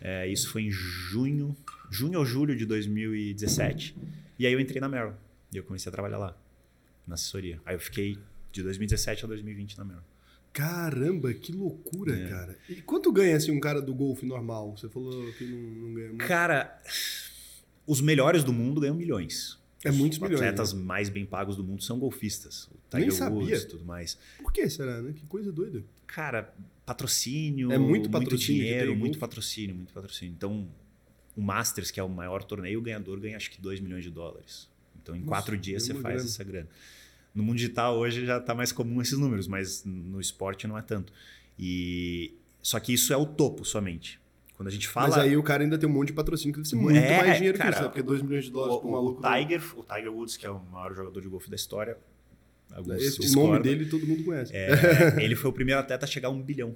É, isso foi em junho, junho ou julho de 2017. E aí eu entrei na Merrill. E eu comecei a trabalhar lá, na assessoria. Aí eu fiquei de 2017 a 2020 na Merrill. Caramba, que loucura, É. cara. E quanto ganha assim um cara do golfe normal? Você falou que não, não ganha muito. Cara, os melhores do mundo ganham milhões. É muitos Os milhões, atletas mais bem pagos do mundo são golfistas. O Nem Tiger sabia. Woods e tudo mais. Por que será, né? Que coisa doida. Cara, patrocínio, É muito patrocínio que dinheiro, muito golfe. patrocínio, muito patrocínio. Então, o Masters, que é o maior torneio, o ganhador ganha acho que 2 milhões de dólares. Então, em Nossa, quatro dias é você uma faz grana. essa grana. No mundo digital hoje já está mais comum esses números, mas no esporte não é tanto. E só que isso é o topo somente. Quando a gente fala Mas aí o cara ainda tem um monte de patrocínio que deve ser muito É, mais dinheiro que cara, isso, né? Porque 2 milhões de dólares pro o, o maluco. Tiger, o Tiger Woods, que é o maior jogador de golfe da história, Esse, o discordam, nome dele todo mundo conhece. é, [laughs] ele foi o primeiro atleta a chegar a um bilhão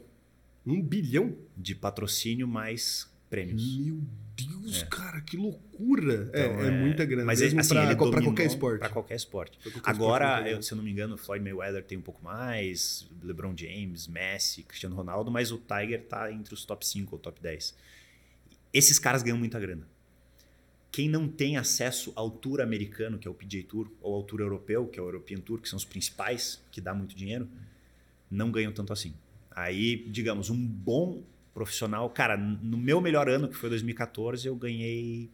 Um bilhão? de patrocínio mais prêmios. Meu Deus, cara, que loucura. É, Então, é, muita grana. Mas mesmo assim, pra, ele pra qualquer esporte. Pra qualquer esporte. Pra qualquer Agora, esporte, eu- se eu não me engano, Floyd Mayweather tem um pouco mais, LeBron James, Messi, Cristiano Ronaldo, mas o Tiger tá entre os top 5 ou top 10. Esses caras ganham muita grana. Quem não tem acesso ao Tour americano, que é o PGA Tour, ou ao Tour europeu, que é o European Tour, que são os principais, que dá muito dinheiro, não ganham tanto assim. Aí, digamos, um bom profissional, cara, no meu melhor ano, que foi 2014, eu ganhei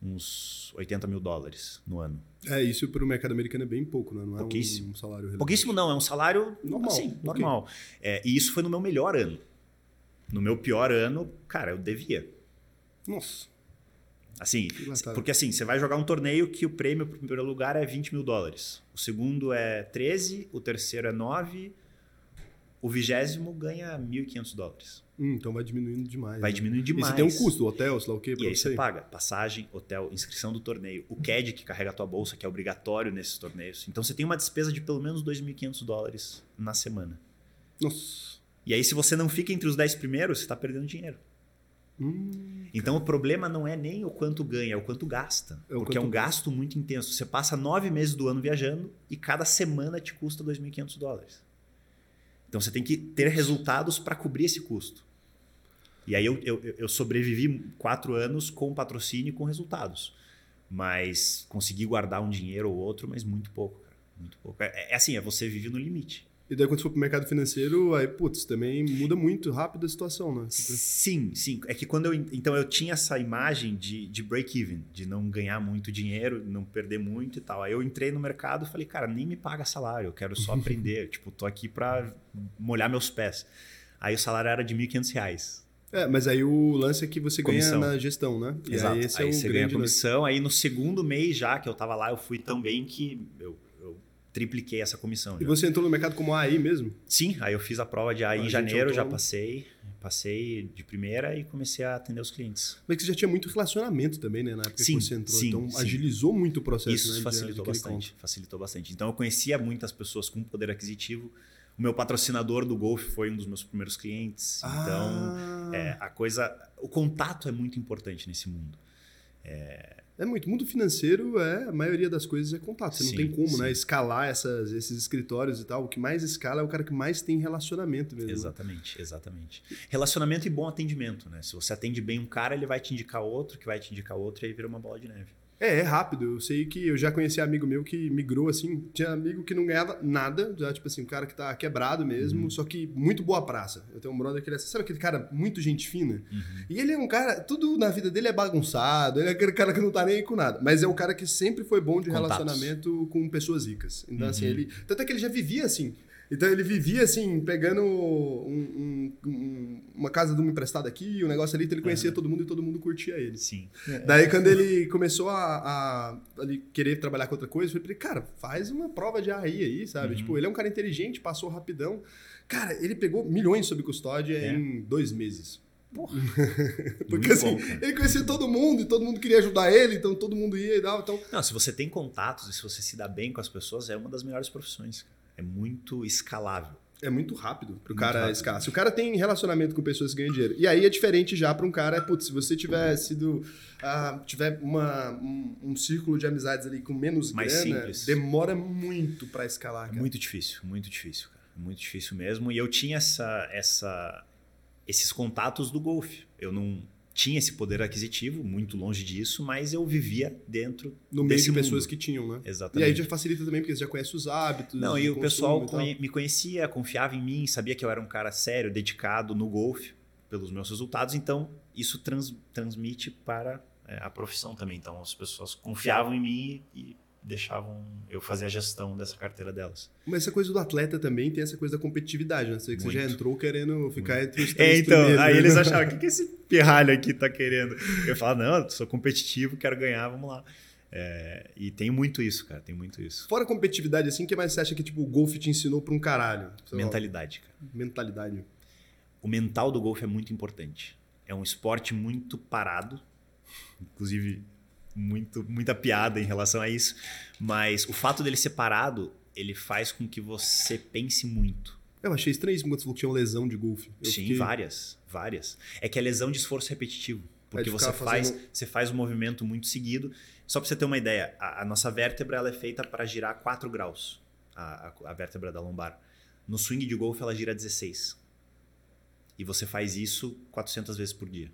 uns 80 mil dólares no ano. É, isso pro mercado americano é bem pouco, né? Não é Pouquíssimo. um salário relevante. Pouquíssimo não, é um salário Normal, assim, normal. É, e isso foi no meu melhor ano. No meu pior ano, cara, eu devia. Nossa. Assim, porque assim, você vai jogar um torneio que o prêmio pro primeiro lugar é 20 mil dólares. O segundo é 13, o terceiro é 9, o vigésimo ganha 1.500 dólares. Hum, então vai diminuindo demais. Vai né? diminuindo demais. E você tem um custo, hotel, sei lá o quê, E aí você. você paga passagem, hotel, inscrição do torneio, o CAD que carrega a tua bolsa, que é obrigatório nesses torneios. Então você tem uma despesa de pelo menos 2.500 dólares na semana. Nossa. E aí, se você não fica entre os 10 primeiros, você está perdendo dinheiro. Hum, Então, o problema não é nem o quanto ganha, é o quanto gasta. É o porque é quanto um gasto muito intenso. Você passa nove meses do ano viajando e cada semana te custa 2.500 dólares. Então, você tem que ter resultados para cobrir esse custo. E aí, eu, eu, eu sobrevivi quatro anos com patrocínio e com resultados. Mas consegui guardar um dinheiro ou outro, mas muito pouco, cara. Muito pouco. É, é assim, é você vive no limite. E daí quando você for pro mercado financeiro, aí, putz, também muda muito rápido a situação, né? Sim, sim. É que quando eu. Então eu tinha essa imagem de, de break-even, de não ganhar muito dinheiro, não perder muito e tal. Aí eu entrei no mercado e falei, cara, nem me paga salário, eu quero só [laughs] aprender. tipo, tô aqui pra molhar meus pés. Aí o salário era de 1.500 reais. É, mas aí o lance é que você Comissão. ganha na gestão, né? E Exato. aí Aí, esse é o você ganha grande lance. comissão. Aí no segundo mês já que eu tava lá, eu fui tão bem que eu tripliquei essa comissão. E já. você entrou no mercado como AI mesmo? Sim, aí eu fiz a prova de AI em Agente janeiro, já autônomo. passei. Passei de primeira e comecei a atender os clientes. Mas que você já tinha muito relacionamento também, né? Na época Sim, que você entrou. sim, então sim. agilizou muito o processo, Isso né? de facilitou bastante, conta. facilitou bastante. Então eu conhecia muitas pessoas com poder aquisitivo. O meu patrocinador do golfe foi um dos meus primeiros clientes. Então Ah, é, a coisa, o contato é muito importante nesse mundo. é muito. Mundo financeiro é a maioria das coisas é contato. Você não Sim, tem como, sim. né? Escalar essas, esses escritórios e tal. O que mais escala é o cara que mais tem relacionamento mesmo. né? Exatamente, exatamente. Relacionamento e bom atendimento, né? Se você atende bem um cara, ele vai te indicar outro, que vai te indicar outro, e aí vira uma bola de neve. É, é rápido. Eu sei que eu já conheci amigo meu que migrou assim. Tinha amigo que não ganhava nada, já tipo assim, um cara que tá quebrado mesmo, Uhum. só que muito boa praça. Eu tenho um brother que ele é, sabe aquele cara muito gente fina? E ele é um cara, tudo na vida dele é bagunçado, ele é aquele cara que não tá nem aí com nada, mas é o cara que sempre foi bom de Contatos. relacionamento com pessoas ricas. Então assim, Uhum. ele, tanto é que ele já vivia assim, Então ele vivia assim, pegando um, um, um, uma casa de uma emprestada aqui, um negócio ali, então ele conhecia todo mundo e todo mundo curtia ele. Sim. Daí quando ele começou a, a, ali, querer trabalhar com outra coisa, eu falei pra ele, cara, faz uma prova de AI aí, sabe? Tipo, ele é um cara inteligente, passou rapidão. Cara, ele pegou milhões sob custódia É. em dois meses. Porra. [laughs] Porque Muito assim, bom, ele conhecia todo mundo e todo mundo queria ajudar ele, então todo mundo ia e tal. Então, Não, se você tem contatos e se você se dá bem com as pessoas, é uma das melhores profissões. É muito escalável. é muito rápido pro Muito cara rápido. escalar. Se o cara tem relacionamento com pessoas que ganham dinheiro. E aí é diferente já pra um cara, putz, se você tiver sido. ah, tiver uma, um, um círculo de amizades ali com menos Mais grana, simples. demora muito pra escalar, É cara. muito difícil, muito difícil, cara. Muito difícil mesmo. E eu tinha essa, essa, esses contatos do golfe. Eu não tinha esse poder aquisitivo, muito longe disso, mas eu vivia dentro No meio de pessoas mundo. que tinham, né? Exatamente. E aí já facilita também, porque você já conhece os hábitos. Não, e o pessoal e me conhecia, confiava em mim, sabia que eu era um cara sério, dedicado no golfe pelos meus resultados, então isso trans- transmite para é, a profissão também. Então as pessoas confiavam em mim e deixavam eu fazer a gestão dessa carteira delas. Mas essa coisa do atleta também tem essa coisa da competitividade, né? Você, que você já Muito. entrou querendo ficar entre os É, três então, primeiros, aí né? eles achavam, [laughs] o que, que esse pirralho aqui tá querendo? Eu falava, não, eu sou competitivo, quero ganhar, vamos lá. É, e tem muito isso, cara, tem muito isso. Fora a competitividade, assim, o que mais você acha que tipo, o golfe te ensinou pra um caralho? Mentalidade, cara. mentalidade. O mental do golfe é muito importante. É um esporte muito parado, inclusive muito, muita piada em relação a isso, mas o fato dele ser parado, ele faz com que você pense muito. Eu achei estranhíssimo quando você falou que tinha uma lesão de golfe. Eu Sim, fiquei- várias, várias. É que é lesão de esforço repetitivo. Porque de você faz, fazendo- você faz um movimento muito seguido. Só para você ter uma ideia, a, a nossa vértebra ela é feita para girar 4 graus, a, a- a vértebra da lombar. No swing de golfe ela gira 16. E você faz isso 400 vezes por dia.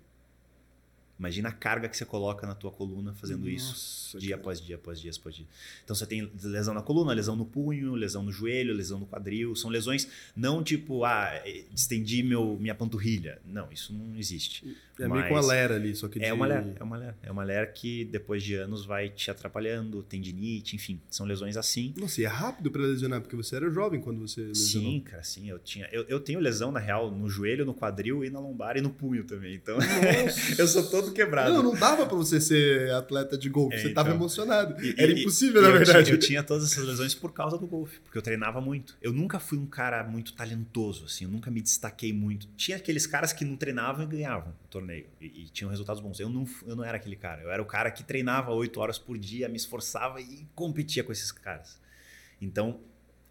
Imagina a carga que você coloca na tua coluna fazendo isso Nossa, dia cara. após dia, após dia, após dia. Então você tem lesão na coluna, lesão no punho, lesão no joelho, lesão no quadril. São lesões não tipo, ah, eh, distendi meu, minha panturrilha. Não, isso não existe. É meio Mas com a lera ali, só que É de- uma ler, é uma ler. É uma ler que depois de anos vai te atrapalhando, tendinite, enfim. São lesões assim. Nossa, e é rápido pra lesionar, porque você era jovem quando você lesionou. Sim, cara, sim. Eu, tinha, eu, eu tenho lesão, na real, no joelho, no quadril e na lombar e no punho também. Então, [laughs] eu sou todo quebrado. Não, não dava pra você ser atleta de golfe, É, você tava então. emocionado. E- Era e- impossível, e na eu verdade. Tinha, eu tinha todas essas lesões por causa do golfe, porque eu treinava muito. Eu nunca fui um cara muito talentoso, assim, eu nunca me destaquei muito. Tinha aqueles caras que não treinavam e ganhavam o torneio, e, tinham resultados bons. Eu não, eu não era aquele cara. Eu era o cara que treinava oito horas por dia, me esforçava e competia com esses caras. Então,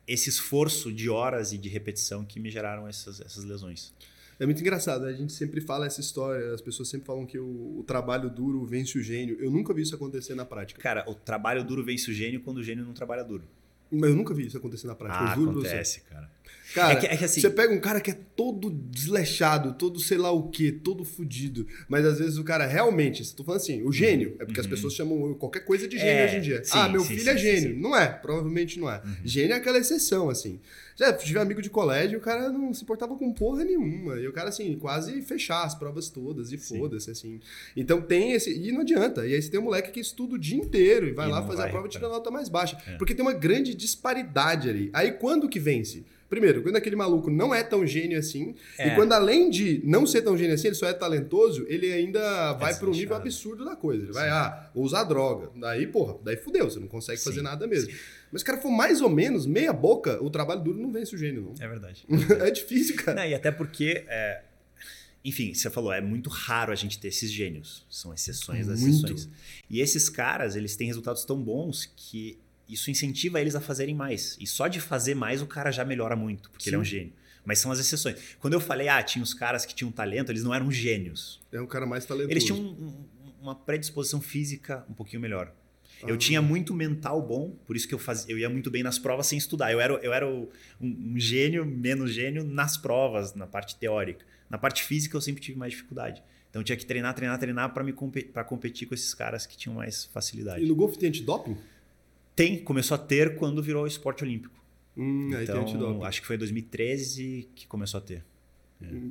esse esforço de horas e de repetição que me geraram essas, essas lesões. É muito engraçado, né? a gente sempre fala essa história, as pessoas sempre falam que o, o trabalho duro vence o gênio. Eu nunca vi isso acontecer na prática. Cara, o trabalho duro vence o gênio quando o gênio não trabalha duro. Mas eu nunca vi isso acontecer na prática, Ah, acontece, cara. Cara, É que- é que assim- você pega um cara que é todo desleixado, todo sei lá o quê, todo fudido, mas às vezes o cara realmente, se tu falando assim, o gênio, é porque as Uhum. pessoas chamam qualquer coisa de gênio É, hoje em dia. sim, ah, meu sim, filho sim, é sim, gênio. sim. Não é, provavelmente não é. Uhum. Gênio é aquela exceção, assim. Já tive amigo de colégio, o cara não se importava com porra nenhuma. E o cara, assim, quase fechar as provas todas e foda-se, assim. Então tem esse. E não adianta. E aí você tem um moleque que estuda o dia inteiro e vai E lá fazer a vai prova e tira a nota mais baixa. É. Porque tem uma grande disparidade ali. Aí quando que vence? Primeiro, quando aquele maluco não é tão gênio assim, É. e quando além de não ser tão gênio assim, ele só é talentoso, ele ainda vai para um nível absurdo da coisa. Ele vai, Sim. ah, vou usar droga. Daí, porra, daí fudeu, você não consegue Sim, fazer nada mesmo. sim. Mas o cara for mais ou menos, meia boca, o trabalho duro não vence o gênio, não. É verdade. [laughs] É difícil, cara. Não, e até porque, é, enfim, você falou, é muito raro a gente ter esses gênios. São exceções das Muito. exceções. E esses caras, eles têm resultados tão bons que isso incentiva eles a fazerem mais. E só de fazer mais, o cara já melhora muito, porque ele é um Sim. gênio. Mas são as exceções. Quando eu falei, ah, tinha os caras que tinham talento, eles não eram gênios. É um cara mais talentoso. Eles tinham um- um- uma predisposição física um pouquinho melhor. Eu Ah. tinha muito mental bom, por isso que eu, fazia, eu ia muito bem nas provas sem estudar. Eu era, eu era um, um gênio, menos gênio nas provas, na parte teórica. Na parte física eu sempre tive mais dificuldade. Então eu tinha que treinar, treinar, treinar para compe- competir com esses caras que tinham mais facilidade. E no golfe tem antidoping? Tem, começou a ter quando virou esporte olímpico. Hum, Então, acho que foi em 2013 que começou a ter.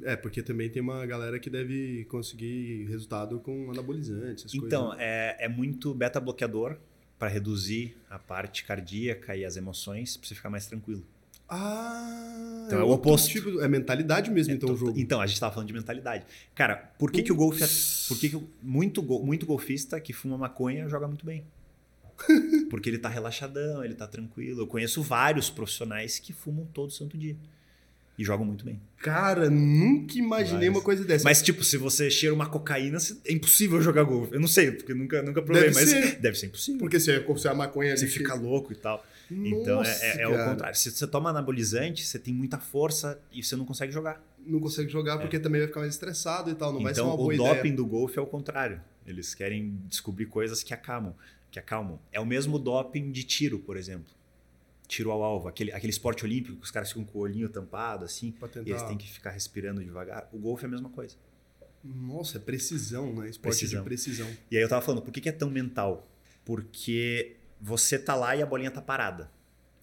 É, porque também tem uma galera que deve conseguir resultado com anabolizantes, essas Então, coisas. né? é, é muito beta-bloqueador para reduzir a parte cardíaca e as emoções, para você ficar mais tranquilo. Ah, Então é o outro oposto. tipo- é mentalidade mesmo, então, o jogo. Então, a gente tava falando de mentalidade. Cara, por que, que o golfe é. Por que, que muito, muito golfista que fuma maconha joga muito bem? [laughs] Porque ele tá relaxadão, ele tá tranquilo. Eu conheço vários profissionais que fumam todo santo dia. E jogam muito bem. Cara, nunca imaginei Mas- uma coisa dessa. Mas, tipo, se você cheira uma cocaína, você- é impossível jogar golfe. Eu não sei, porque nunca, nunca provei, Deve mas ser. deve ser impossível. Porque se se a maconha ali Você que- fica louco e tal. então Nossa, é, é- é o contrário. Se você toma anabolizante, você tem muita força e você não consegue jogar. Não consegue jogar porque também vai ficar mais estressado e tal. Não vai ser então uma o boa doping ideia. do golfe é o contrário. Eles querem descobrir coisas que acalmam, que acalmam. É o mesmo doping de tiro, por exemplo. Tiro ao alvo, aquele, aquele esporte olímpico que os caras ficam com o olhinho tampado assim, e eles têm que ficar respirando devagar. O golfe é a mesma coisa. Nossa, é precisão, né? Esporte Precisão. de precisão. E aí eu tava falando, por que, que é tão mental? Porque você tá lá e a bolinha tá parada.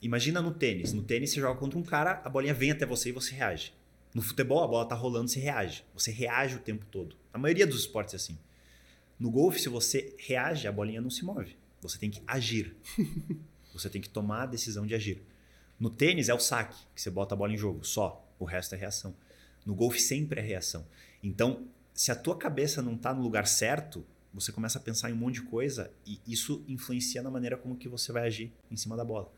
Imagina no tênis. No tênis você joga contra um cara, a bolinha vem até você e você reage. No futebol, a bola tá rolando, você reage. Você reage o tempo todo. A maioria dos esportes é assim. No golfe, se você reage, a bolinha não se move. Você tem que agir. [laughs] Você tem que tomar a decisão de agir. No tênis é o saque, que você bota a bola em jogo, só. O resto é reação. No golfe sempre é reação. Então, se a tua cabeça não tá no lugar certo, você começa a pensar em um monte de coisa e isso influencia na maneira como que você vai agir em cima da bola.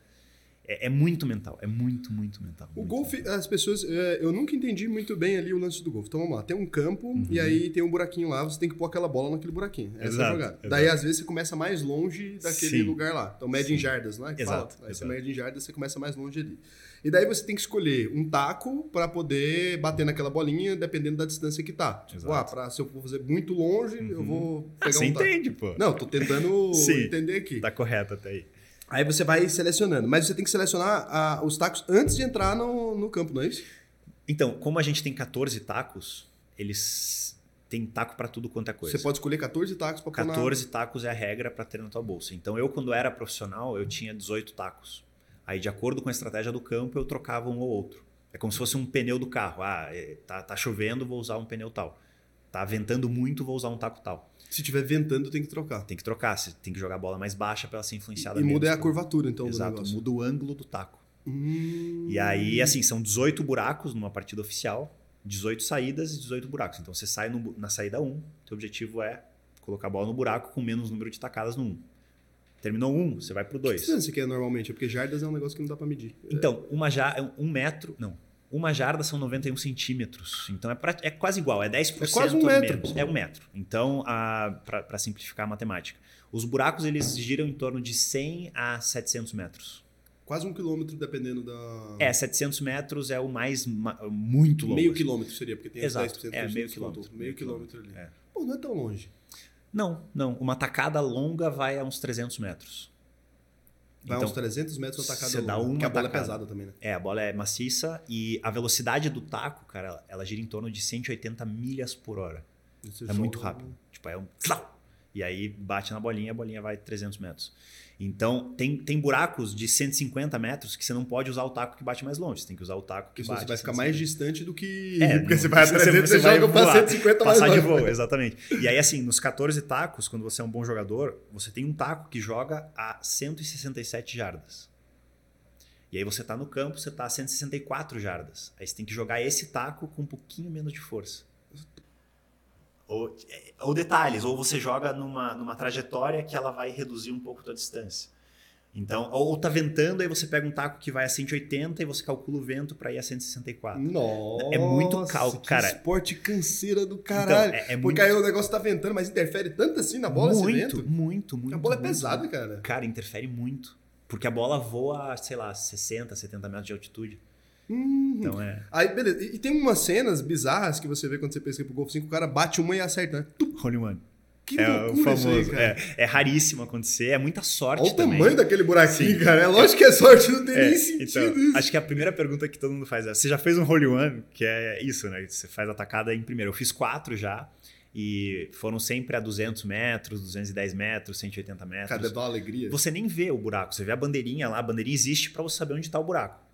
É, é muito mental, é muito, muito mental. O muito golfe, mental. as pessoas. é, eu nunca entendi muito bem ali o lance do golfe. Então vamos lá, tem um campo Uhum. e aí tem um buraquinho lá, você tem que pôr aquela bola naquele buraquinho. Essa é a Exato, jogada. exato. Daí às vezes você começa mais longe daquele Sim. lugar lá. Então mede em Sim. jardas, não é? que Exato, fala? Aí você exato. mede em jardas, você começa mais longe ali. E daí você tem que escolher um taco pra poder bater naquela bolinha, dependendo da distância que tá. Tipo, Exato. ah, pra, se eu for fazer muito longe, eu Uhum. vou Ah, pegar você um taco. entende, pô. Não, tô tentando [laughs] entender aqui. Tá correto até aí. Aí você vai selecionando. Mas você tem que selecionar ah, os tacos antes de entrar no, no campo, não é isso? Então, como a gente tem 14 tacos, eles têm taco pra tudo quanto é coisa. Você pode escolher 14 tacos pra pôr na... 14 tacos é a regra para ter na tua bolsa. Então eu, quando era profissional, eu tinha 18 tacos. Aí, de acordo com a estratégia do campo, eu trocava um ou outro. É como se fosse um pneu do carro. Ah, é, tá, tá chovendo, vou usar um pneu tal. Tá ventando muito, vou usar um taco tal. Se tiver ventando, tem que trocar. Tem que trocar, você tem que jogar a bola mais baixa para ela ser influenciada E muda é a por- curvatura, então, Exato, muda o ângulo do taco. Hum. E aí, assim, são 18 buracos numa partida oficial, 18 saídas e 18 buracos. Então você sai no na saída 1, teu objetivo é colocar a bola no buraco com menos número de tacadas no 1. Terminou um, você vai pro Que 2. distância que é normalmente? É porque jardas é um negócio que não dá pra medir. Então, uma jarda, um metro, não. Uma jarda são 91 centímetros. Então é, pra- é quase igual, é 10% É quase um metro, menos. É um metro. Então, para simplificar a matemática, os buracos eles giram em torno de 100 a 700 metros. Quase um quilômetro, dependendo da... É, 700 metros é o mais ma- muito longo. Meio quilômetro seria, porque tem Exato, os 10% é, meio quilômetro, meio Meio quilômetro ali. É. Pô, não é tão longe. Não, não. Uma tacada longa vai a uns 300 metros. Vai Então, uns 300 metros na tacada você dá longa, uma porque a bola tacada. é pesada também, né? É, a bola é maciça e a velocidade do taco, cara, ela, gira em torno de 180 milhas por hora. Você É muito rápido. Tipo, é um. E aí bate na bolinha, a bolinha vai 300 metros. Então, tem, tem buracos de 150 metros que você não pode usar o taco que bate mais longe. Você tem que usar o taco que Porque bate. você vai ficar 150. mais distante do que... É, [laughs] porque não- você vai a você- 300, você, você joga voar, 150 mais Passar de longe. voo, exatamente. E aí, assim, nos 14 tacos, quando você é um bom jogador, você tem um taco que joga a 167 jardas. E aí você tá no campo, você tá a 164 jardas. Aí você tem que jogar esse taco com um pouquinho menos de força. Ou, é, ou detalhes, ou você joga numa, numa trajetória que ela vai reduzir um pouco a tua distância. Então, ou tá ventando, aí você pega um taco que vai a 180 e você calcula o vento para ir a 164. Nossa, É muito cálculo, cara. esporte canseira do caralho. Então, é- é porque muito- aí o negócio tá ventando, mas interfere tanto assim na bola esse muito, vento. muito, muito. a bola é muito. pesada, cara. Cara, interfere muito. Porque a bola voa, sei lá, 60, 70 metros de altitude. Hum. Então é. Aí, beleza. E, e tem umas cenas bizarras que você vê quando você pesca pro Golf 5, o cara bate uma e acerta, né? Tum, Hole one. Que É o famoso. aí, é, é raríssimo acontecer, é muita sorte. Olha o também. tamanho daquele buraquinho, Sim. cara. É lógico que é sorte, não tem É, nem sentido então, isso. acho que a primeira pergunta que todo mundo faz é: você já fez um hole one? Que é isso, né? Você faz a tacada em primeiro. Eu fiz quatro já. E foram sempre a 200 metros, 210 metros, 180 metros. Cara, dá uma alegria. Você nem vê o buraco, você vê a bandeirinha lá, a bandeirinha existe para você saber onde está o buraco.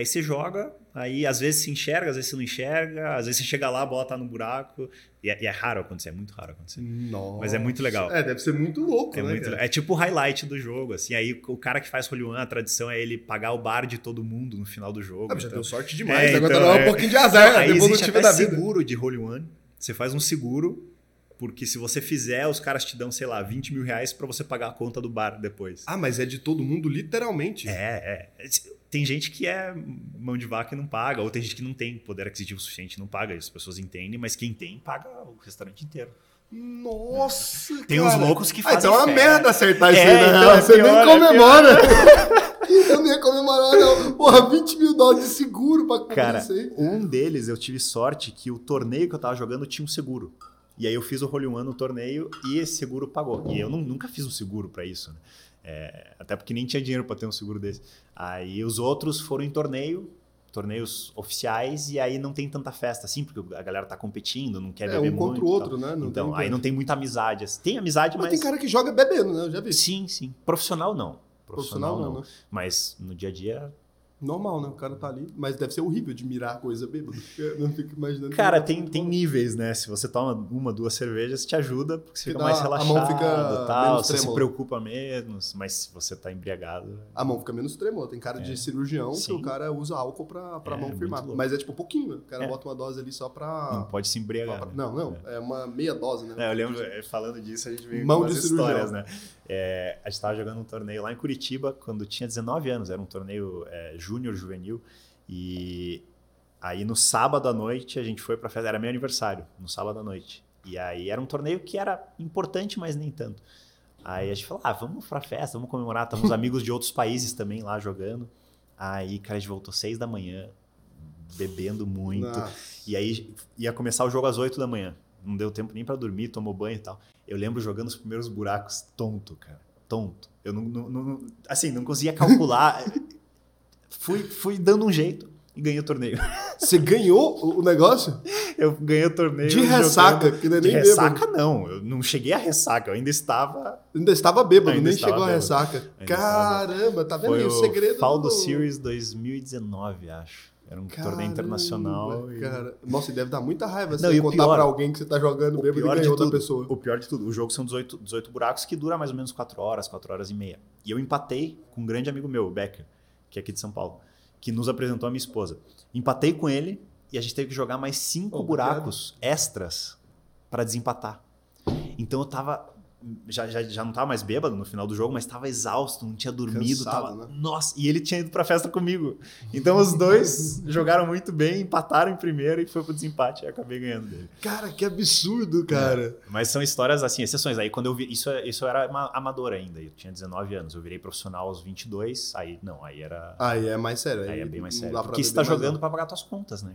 Aí você joga, aí às vezes se enxerga, às vezes você não enxerga, às vezes você chega lá, a bola tá no buraco. E é, e é raro acontecer, é muito raro acontecer. Nossa. Mas é muito legal. É, deve ser muito louco, É, né? muito, é tipo o highlight do jogo, assim. Aí o cara que faz Holy One, a tradição é ele pagar o bar de todo mundo no final do jogo. Ah, mas já então- deu sorte demais. É, Agora então, tá é. um pouquinho de azar, Aí depois existe até da vida. seguro de Holy One. Você faz um seguro, porque se você fizer, os caras te dão, sei lá, 20 mil reais pra você pagar a conta do bar depois. Ah, mas é de todo mundo, literalmente. É, é. Tem gente que é mão de vaca e não paga, ou tem gente que não tem poder aquisitivo suficiente e não paga. As pessoas entendem, mas quem tem, paga o restaurante inteiro. Nossa, Tem cara. uns loucos que Ah, fazem então é uma festa. merda acertar isso É, aí, né? então é Você pior, nem é comemora. [laughs] Eu não ia comemorar, não. Porra, 20 mil dólares de seguro pra Cara, isso aí. um deles eu tive sorte que o torneio que eu tava jogando tinha um seguro. E aí eu fiz o Holy One no torneio e esse seguro pagou. E eu não- nunca fiz um seguro pra isso, né? É, até porque nem tinha dinheiro pra ter um seguro desse. Aí os outros foram em torneio, torneios oficiais, e aí não tem tanta festa assim, porque a galera tá competindo, não quer É, beber um muito. contra o outro, né? Não então, aí não tem muita amizade. assim. Tem amizade, Mas mas. tem cara que joga bebendo, né? Eu já vi. Sim, sim. Profissional não. Profissional não, né? Mas no dia a dia Normal, né? O cara tá ali. Mas deve ser horrível de mirar coisa bêbada. Eu não fico imaginando. Cara, que- tem, tem níveis, né? Se você toma uma, duas cervejas, te ajuda, porque você Que fica dá- mais a relaxado mão fica tal, menos você se preocupa menos, mas se você tá embriagado. A mão fica menos trêmula. Tem cara de É. cirurgião que Sim. o cara usa álcool pra, pra É, mão firmar. Mas é tipo pouquinho, né? O cara É. bota uma dose ali só pra. Não pode se embriagar. pra- né? Não, não. É uma meia dose, né? É, eu lembro, é, falando disso, a gente veio Mão com umas de cirurgião. histórias, né? É, a gente estava jogando um torneio lá em Curitiba quando tinha 19 anos, era um torneio é, júnior juvenil. E aí no sábado à noite a gente foi pra festa, era meu aniversário, no sábado à noite. E aí era um torneio que era importante, mas nem tanto. Aí a gente falou: ah, vamos pra festa, vamos comemorar. Estamos [laughs] amigos de outros países também lá jogando. Aí, cara, a gente voltou seis da manhã, bebendo muito. Nossa. E aí ia começar o jogo às 8 da manhã. Não deu tempo nem pra dormir, tomou banho e tal. Eu lembro jogando os primeiros buracos tonto, cara. Tonto. Eu não, não- não- assim, não conseguia calcular. [laughs] fui, fui dando um jeito e ganhei o torneio. [laughs] Você ganhou o negócio? Eu ganhei o torneio. De ressaca, jogando- que não é De nem ressaca, bêbado. não. Eu não cheguei a ressaca. Eu ainda estava. Ainda estava bêbado, Ainda nem estava chegou a bêbado. ressaca. Ainda estava Caramba, tá vendo aí o segredo? Faldo do- Series 2019, acho. Era um Caramba, torneio internacional. e- Cara. Nossa, e deve dar muita raiva você o contar pior- pra alguém que você tá jogando o bêbado e de ganhou tudo- pessoa. O pior de tudo, o jogo são 18, 18 buracos que dura mais ou menos 4 horas, 4 horas e meia. E eu empatei com um grande amigo meu, o Becker, que é aqui de São Paulo, que nos apresentou a minha esposa. Empatei com ele e a gente teve que jogar mais 5 Oh, buracos extras para desempatar. Então eu tava. Já, já, já não tava mais bêbado no final do jogo, mas tava exausto, não tinha dormido. Cansado, tava, né? Nossa, e ele tinha ido pra festa comigo. Então os dois [laughs] jogaram muito bem, empataram em primeiro e foi pro desempate. E eu acabei ganhando dele. Cara, que absurdo, cara. Mas são histórias assim, exceções. Aí quando eu vi. Isso, isso eu era ama- amador ainda. Eu tinha 19 anos. Eu virei profissional aos 22. Aí não, aí era. Aí é mais sério. Aí é bem mais sério. Porque você tá jogando não. pra pagar tuas contas, né?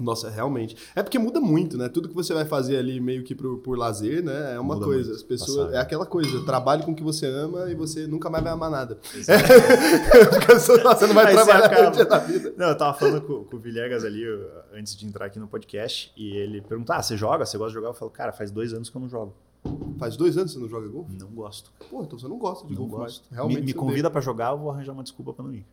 Nossa, realmente. É porque muda muito, né? Tudo que você vai fazer ali meio que por, por lazer, né? É uma Muda coisa. muito. As pessoas. Passado. É aquela coisa. Trabalhe com o que você ama e você nunca mais vai amar nada. [laughs] Porque você você não vai Aí trabalhar na vida. Não, eu tava falando com, com o Villegas ali antes de entrar aqui no podcast. E ele perguntou: Ah, você joga? Você gosta de jogar? Eu falo, cara, faz dois anos que eu não jogo. Faz dois anos que você não joga golfe? Não gosto. Pô, então você não gosta de Não golfe gosto. Realmente. me me convida pra jogar, eu vou arranjar uma desculpa pra não ir.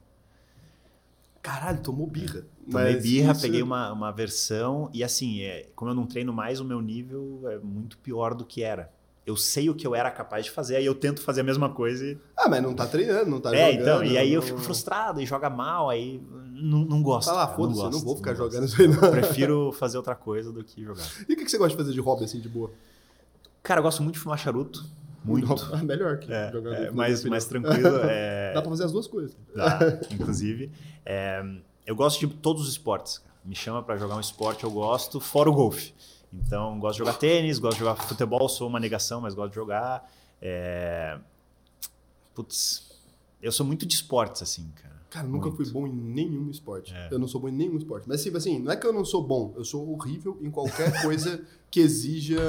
Caralho, tomou birra. Tomei Mas birra, isso- peguei uma, uma versão e assim, é, como eu não treino mais, o meu nível é muito pior do que era. Eu sei o que eu era capaz de fazer, aí eu tento fazer a mesma coisa e. Ah, mas não tá treinando, não tá é, jogando. então, e aí eu não- fico frustrado e joga mal, aí não, não gosto. Tá lá, cara, foda-se, eu gosto, não vou ficar gosto. jogando isso aí, não. Prefiro fazer outra coisa do que jogar. E o que que você gosta de fazer de hobby assim, de boa? Cara, eu gosto muito de fumar charuto. Muito. Ah, [laughs] melhor que É, jogar é, mais, mais tranquilo. [laughs] É, Dá pra fazer as duas coisas. Dá, inclusive. É, eu gosto de todos os esportes. cara. Me chama pra jogar um esporte, eu gosto, fora o golfe. Então, gosto de jogar tênis, gosto de jogar futebol, sou uma negação, mas gosto de jogar. É... Putz, eu sou muito de esportes, assim, cara. Cara, nunca Muito. fui bom em nenhum esporte. É. Eu não sou bom em nenhum esporte. Mas tipo assim, não é que eu não sou bom, eu sou horrível em qualquer [laughs] coisa que exija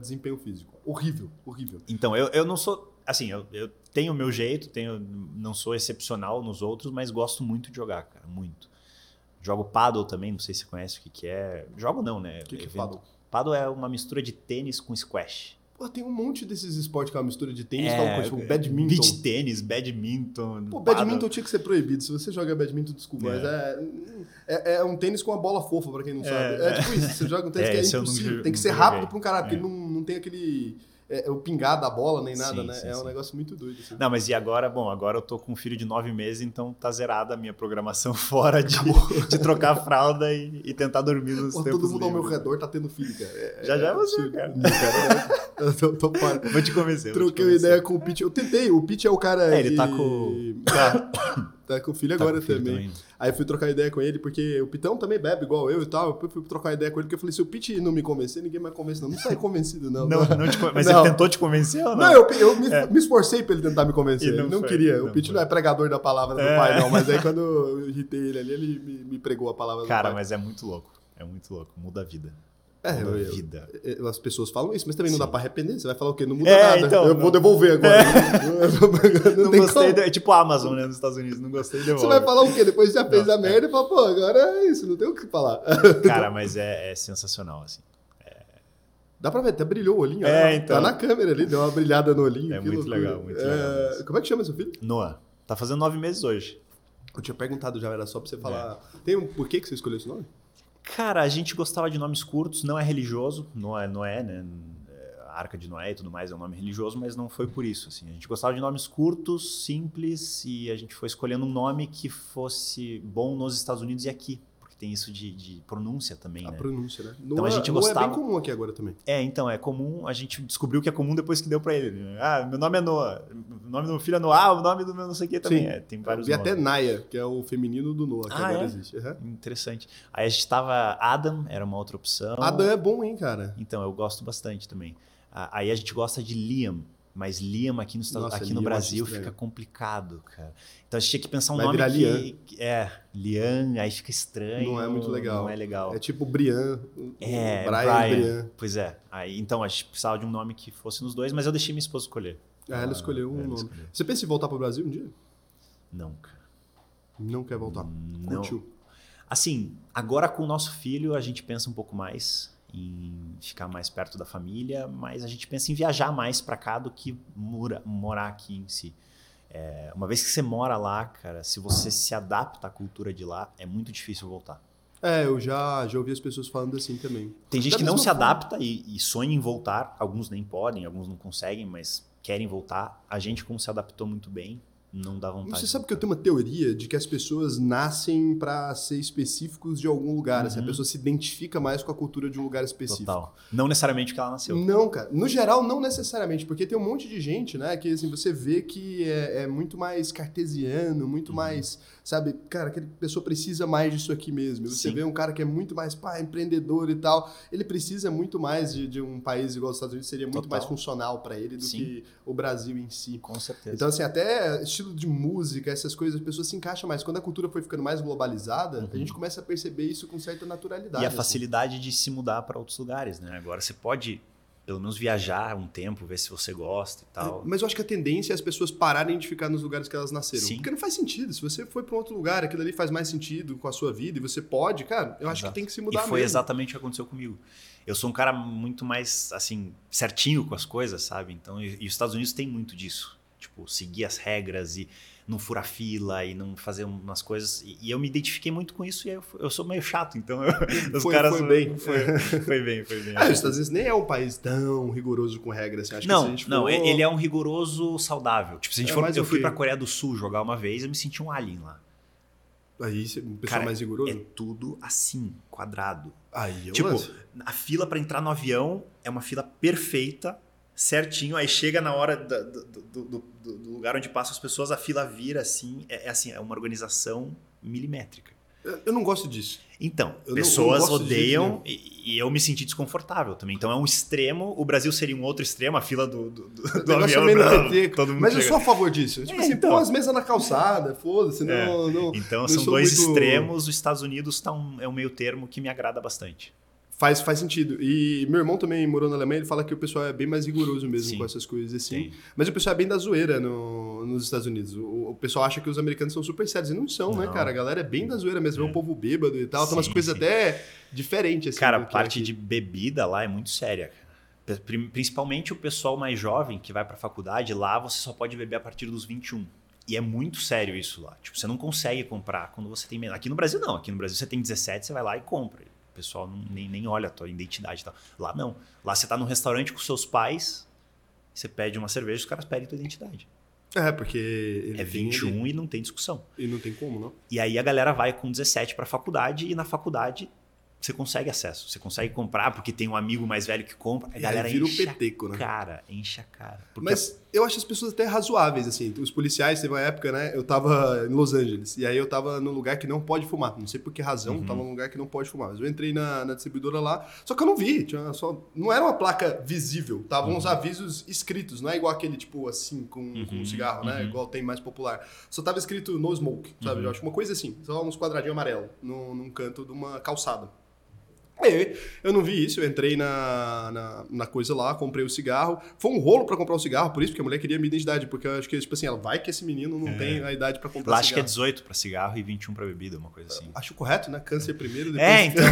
desempenho físico. Horrível, horrível. Então, eu, eu não sou. Assim, eu, eu tenho o meu jeito, tenho, não sou excepcional nos outros, mas gosto muito de jogar, cara. Muito. Jogo paddle também, não sei se você conhece o que, que é. Jogo não, né? O que, que é paddle? Paddle é uma mistura de tênis com squash. Pô, tem um monte desses esportes que é uma mistura de tênis É, com tipo, badminton. Beach tênis, badminton. Pô, paddle. badminton tinha que ser proibido. Se você joga badminton, desculpa, É. mas é, é, é um tênis com uma bola fofa, pra quem não sabe. É tipo isso, você joga um tênis [laughs] É, que é não impossível. jo- Tem que não ser rápido pra um caralho, porque É. não, não tem aquele... É, o pingar da bola nem nada, Sim, né? sim, é um sim. negócio muito doido. Assim. Não, mas e agora? Bom, agora eu tô com um filho de nove meses, então tá zerada a minha programação [laughs] fora de, de trocar a fralda e, e tentar dormir nos Pô, tempos todo mundo ao meu livres. redor tá tendo filho, cara. É- Já já é você, absurdo. cara. [laughs] Cara, eu tô, tô para. Vou te convencer. Troquei uma ideia com o Pete. Eu tentei, o Pete é o cara. É, ele que- tá com- [coughs] Tá, tá com o filho Tá agora o filho também. Aí fui trocar ideia com ele, porque o Pitão também bebe igual eu e tal. Eu fui trocar ideia com ele, porque eu falei: se o Pete não me convencer, ninguém mais convence, não. Não sai convencido, não. [laughs] Não, não te mas Não. ele tentou te convencer ou não? Não, eu, eu me, me esforcei pra ele tentar me convencer. É. E não ele não foi, queria. o não Pete foi. não é pregador da palavra do É. pai, não. Mas aí [laughs] quando eu irritei ele ali, ele me, me pregou a palavra Cara, do pai. mas é muito louco. É muito louco. Muda a vida. É, eu- eu- vida. É, As pessoas falam isso, mas também não Sim. dá pra arrepender. Você vai falar o quê? Não muda É, nada. então, eu não. vou devolver agora. [laughs] não Não tem gostei. É tipo a Amazon, né? Nos Estados Unidos. Não gostei de Você vai falar o quê? Depois já fez Não, a merda e fala, pô, agora é isso, não tem o que falar. [laughs] Cara, mas é, é sensacional, assim. Dá pra ver, até brilhou o olhinho. É, ó. então. Tá na câmera ali, deu uma brilhada no olhinho. É muito loucura. legal, muito É, legal Como é que chama seu filho? Noah, tá fazendo nove meses hoje. Eu tinha perguntado já, era só pra você falar. É. Tem um porquê que você escolheu esse nome? Cara, a gente gostava de nomes curtos, não é religioso, não é, não é, né? A Arca de Noé e tudo mais é um nome religioso, mas não foi por isso. Assim. A gente gostava de nomes curtos, simples, e a gente foi escolhendo um nome que fosse bom nos Estados Unidos e aqui, porque tem isso de, de pronúncia também, A né? pronúncia, né? Então a gente Noah é gostava- bem comum aqui agora também. É, então, é comum, a gente descobriu que é comum depois que deu pra ele. né? Ah, meu nome é Noah, o nome do meu filho é Noah, ah, o nome do meu não sei o que também Sim. é. Tem vários E até. Naya, que é o feminino do Noah, que Ah, agora é? existe. Aham. Interessante. Aí a gente tava Adam, era uma outra opção. Adam é bom, hein, cara? Então, eu gosto bastante também. Ah, Aí a gente gosta de Liam, mas Liam aqui, Estados- Nossa, aqui Liam no Brasil fica complicado, cara. Então a gente tinha que pensar um Vai nome que, Liam. que- É, Liam, aí fica estranho. Não é muito legal. Não é legal. É tipo Brian. É, Brian, Brian. Brian. Pois é. Aí, então, a gente precisava de um nome que fosse nos dois, mas eu deixei minha esposa escolher. Ah, ela escolheu um ela nome. escolheu. Você pensa em voltar pro Brasil um dia? Não, cara. Não quer voltar. Não. Curtiu. Assim, agora com o nosso filho, a gente pensa um pouco mais em ficar mais perto da família, mas a gente pensa em viajar mais pra cá do que mora- morar aqui em si. É, uma vez que você mora lá, cara, se você se adapta à cultura de lá, é muito difícil voltar. É, eu já, já ouvi as pessoas falando assim também. Tem gente Da que não se forma. adapta e, e sonha em voltar, alguns nem podem, alguns não conseguem, mas querem voltar. A gente, como se adaptou muito bem, não dá vontade. Você sabe que eu tenho uma teoria de que as pessoas nascem pra ser específicos de algum lugar. Assim, a Uhum. pessoa se identifica mais com a cultura de um lugar específico. Total. Não necessariamente que ela nasceu. Não, cara. No geral, não necessariamente, porque tem um monte de gente, né, que assim, você vê que é, é muito mais cartesiano, muito Uhum. mais, sabe, cara, aquela pessoa precisa mais disso aqui mesmo. Você Sim. vê um cara que é muito mais, pá, empreendedor e tal, ele precisa muito mais de, de um país igual os Estados Unidos, seria muito Total. mais funcional pra ele do Sim. que o Brasil em si. Com certeza. Então, assim, até estilo de música, essas coisas, as pessoas se encaixam mais. Quando a cultura foi ficando mais globalizada, Uhum. a gente começa a perceber isso com certa naturalidade. E a assim. facilidade de se mudar para outros lugares, né? Agora você pode, pelo menos, viajar um tempo, ver se você gosta e tal. Mas eu acho que a tendência é as pessoas pararem de ficar nos lugares que elas nasceram. Sim. Porque não faz sentido. Se você foi para um outro lugar, aquilo ali faz mais sentido com a sua vida e você pode, cara, eu acho Exato. que tem que se E mudar foi mesmo. exatamente o que aconteceu comigo. Eu sou um cara muito mais, assim, certinho com as coisas, sabe? Então, e, e os Estados Unidos tem muito disso. Tipo, seguir as regras e não furar fila e não fazer umas coisas. E, e eu me identifiquei muito com isso e eu, eu sou meio chato, então eu, [laughs] os Foi- caras... foi bem. [laughs] Foi, foi bem, foi bem. Ah, os Estados Unidos nem é um país tão rigoroso com regras. Assim. Acho que se a Não, não, for- ele é um rigoroso saudável. Tipo, se a gente É for, eu o fui pra Coreia do Sul jogar uma vez, eu me senti um alien lá. Aí, você- um pessoal Cara, mais rigoroso? É tudo assim, quadrado. Aí, eu Tipo, lance. a fila pra entrar no avião é uma fila perfeita, certinho. Aí chega na hora da- do, do- do- do- lugar onde passam as pessoas, a fila vira assim. É, é assim, é uma organização milimétrica. Eu- eu não gosto disso. Então, Eu pessoas eu não odeiam e, e eu me senti desconfortável também. Então é um extremo, o Brasil seria um outro extremo, a fila do, do, do- do avião. não, nada todo mundo Mas eu chega. sou a favor disso. Tipo É, assim, então. as mesas na calçada, foda-se. É. não, Então não são sou dois muito- extremos. Os Estados Unidos tá um, é um meio termo que me agrada bastante. Faz, faz sentido. E meu irmão também morou na Alemanha, ele fala que o pessoal é bem mais rigoroso mesmo Sim. com essas coisas assim. Tem. Mas o pessoal é bem da zoeira no- nos Estados Unidos. O, o pessoal acha que os americanos são super sérios. E não são, né, Não. cara? A galera é bem da zoeira mesmo. É um É. povo bêbado e tal. Tem umas Sim, coisas sim. até diferentes, assim. Cara, a parte de bebida lá é muito séria. cara. Principalmente o pessoal mais jovem que vai para a faculdade, lá você só pode beber a partir dos 21. E é muito sério isso lá. Tipo, você não consegue comprar quando você tem menos. Aqui no Brasil, não. Aqui no Brasil, você tem 17, você vai lá e compra. O pessoal não, nem, nem olha a tua identidade e tal. Lá, não. Lá você tá num restaurante com seus pais, você pede uma cerveja, os caras pedem tua identidade. É, porque. é 21 ele... e não tem discussão. E não tem como, não? E aí a galera vai com 17 para a faculdade e na faculdade você consegue acesso, você consegue comprar porque tem um amigo mais velho que compra. A galera vira enche o peteco, né? cara, enche a cara. Mas eu acho as pessoas até razoáveis, assim. Os policiais, teve uma época, né? Eu tava em Los Angeles. E aí eu tava num lugar que não pode fumar. Não sei por que razão, uhum. tava num lugar que não pode fumar. Mas eu entrei na, na distribuidora lá, só que eu não vi. Tinha só, não era uma placa visível. Tava uhum. uns avisos escritos. Não é igual aquele, tipo, assim, com, uhum. com um cigarro, né? Uhum. Igual tem mais popular. Só tava escrito no smoke, sabe? Uhum. Eu acho uma coisa assim. Só uns quadradinhos amarelos num, num canto de uma calçada. Aí, eu não vi isso, eu entrei na, na, na, coisa lá, comprei o cigarro. Foi um rolo para comprar o cigarro, por isso, porque a mulher queria a minha identidade, porque eu acho que, tipo assim, ela vai que esse menino não é. tem a idade para comprar Lá acho que é 18 para cigarro e 21 para bebida, uma coisa assim. Acho correto, né? Câncer primeiro, depois... É, então.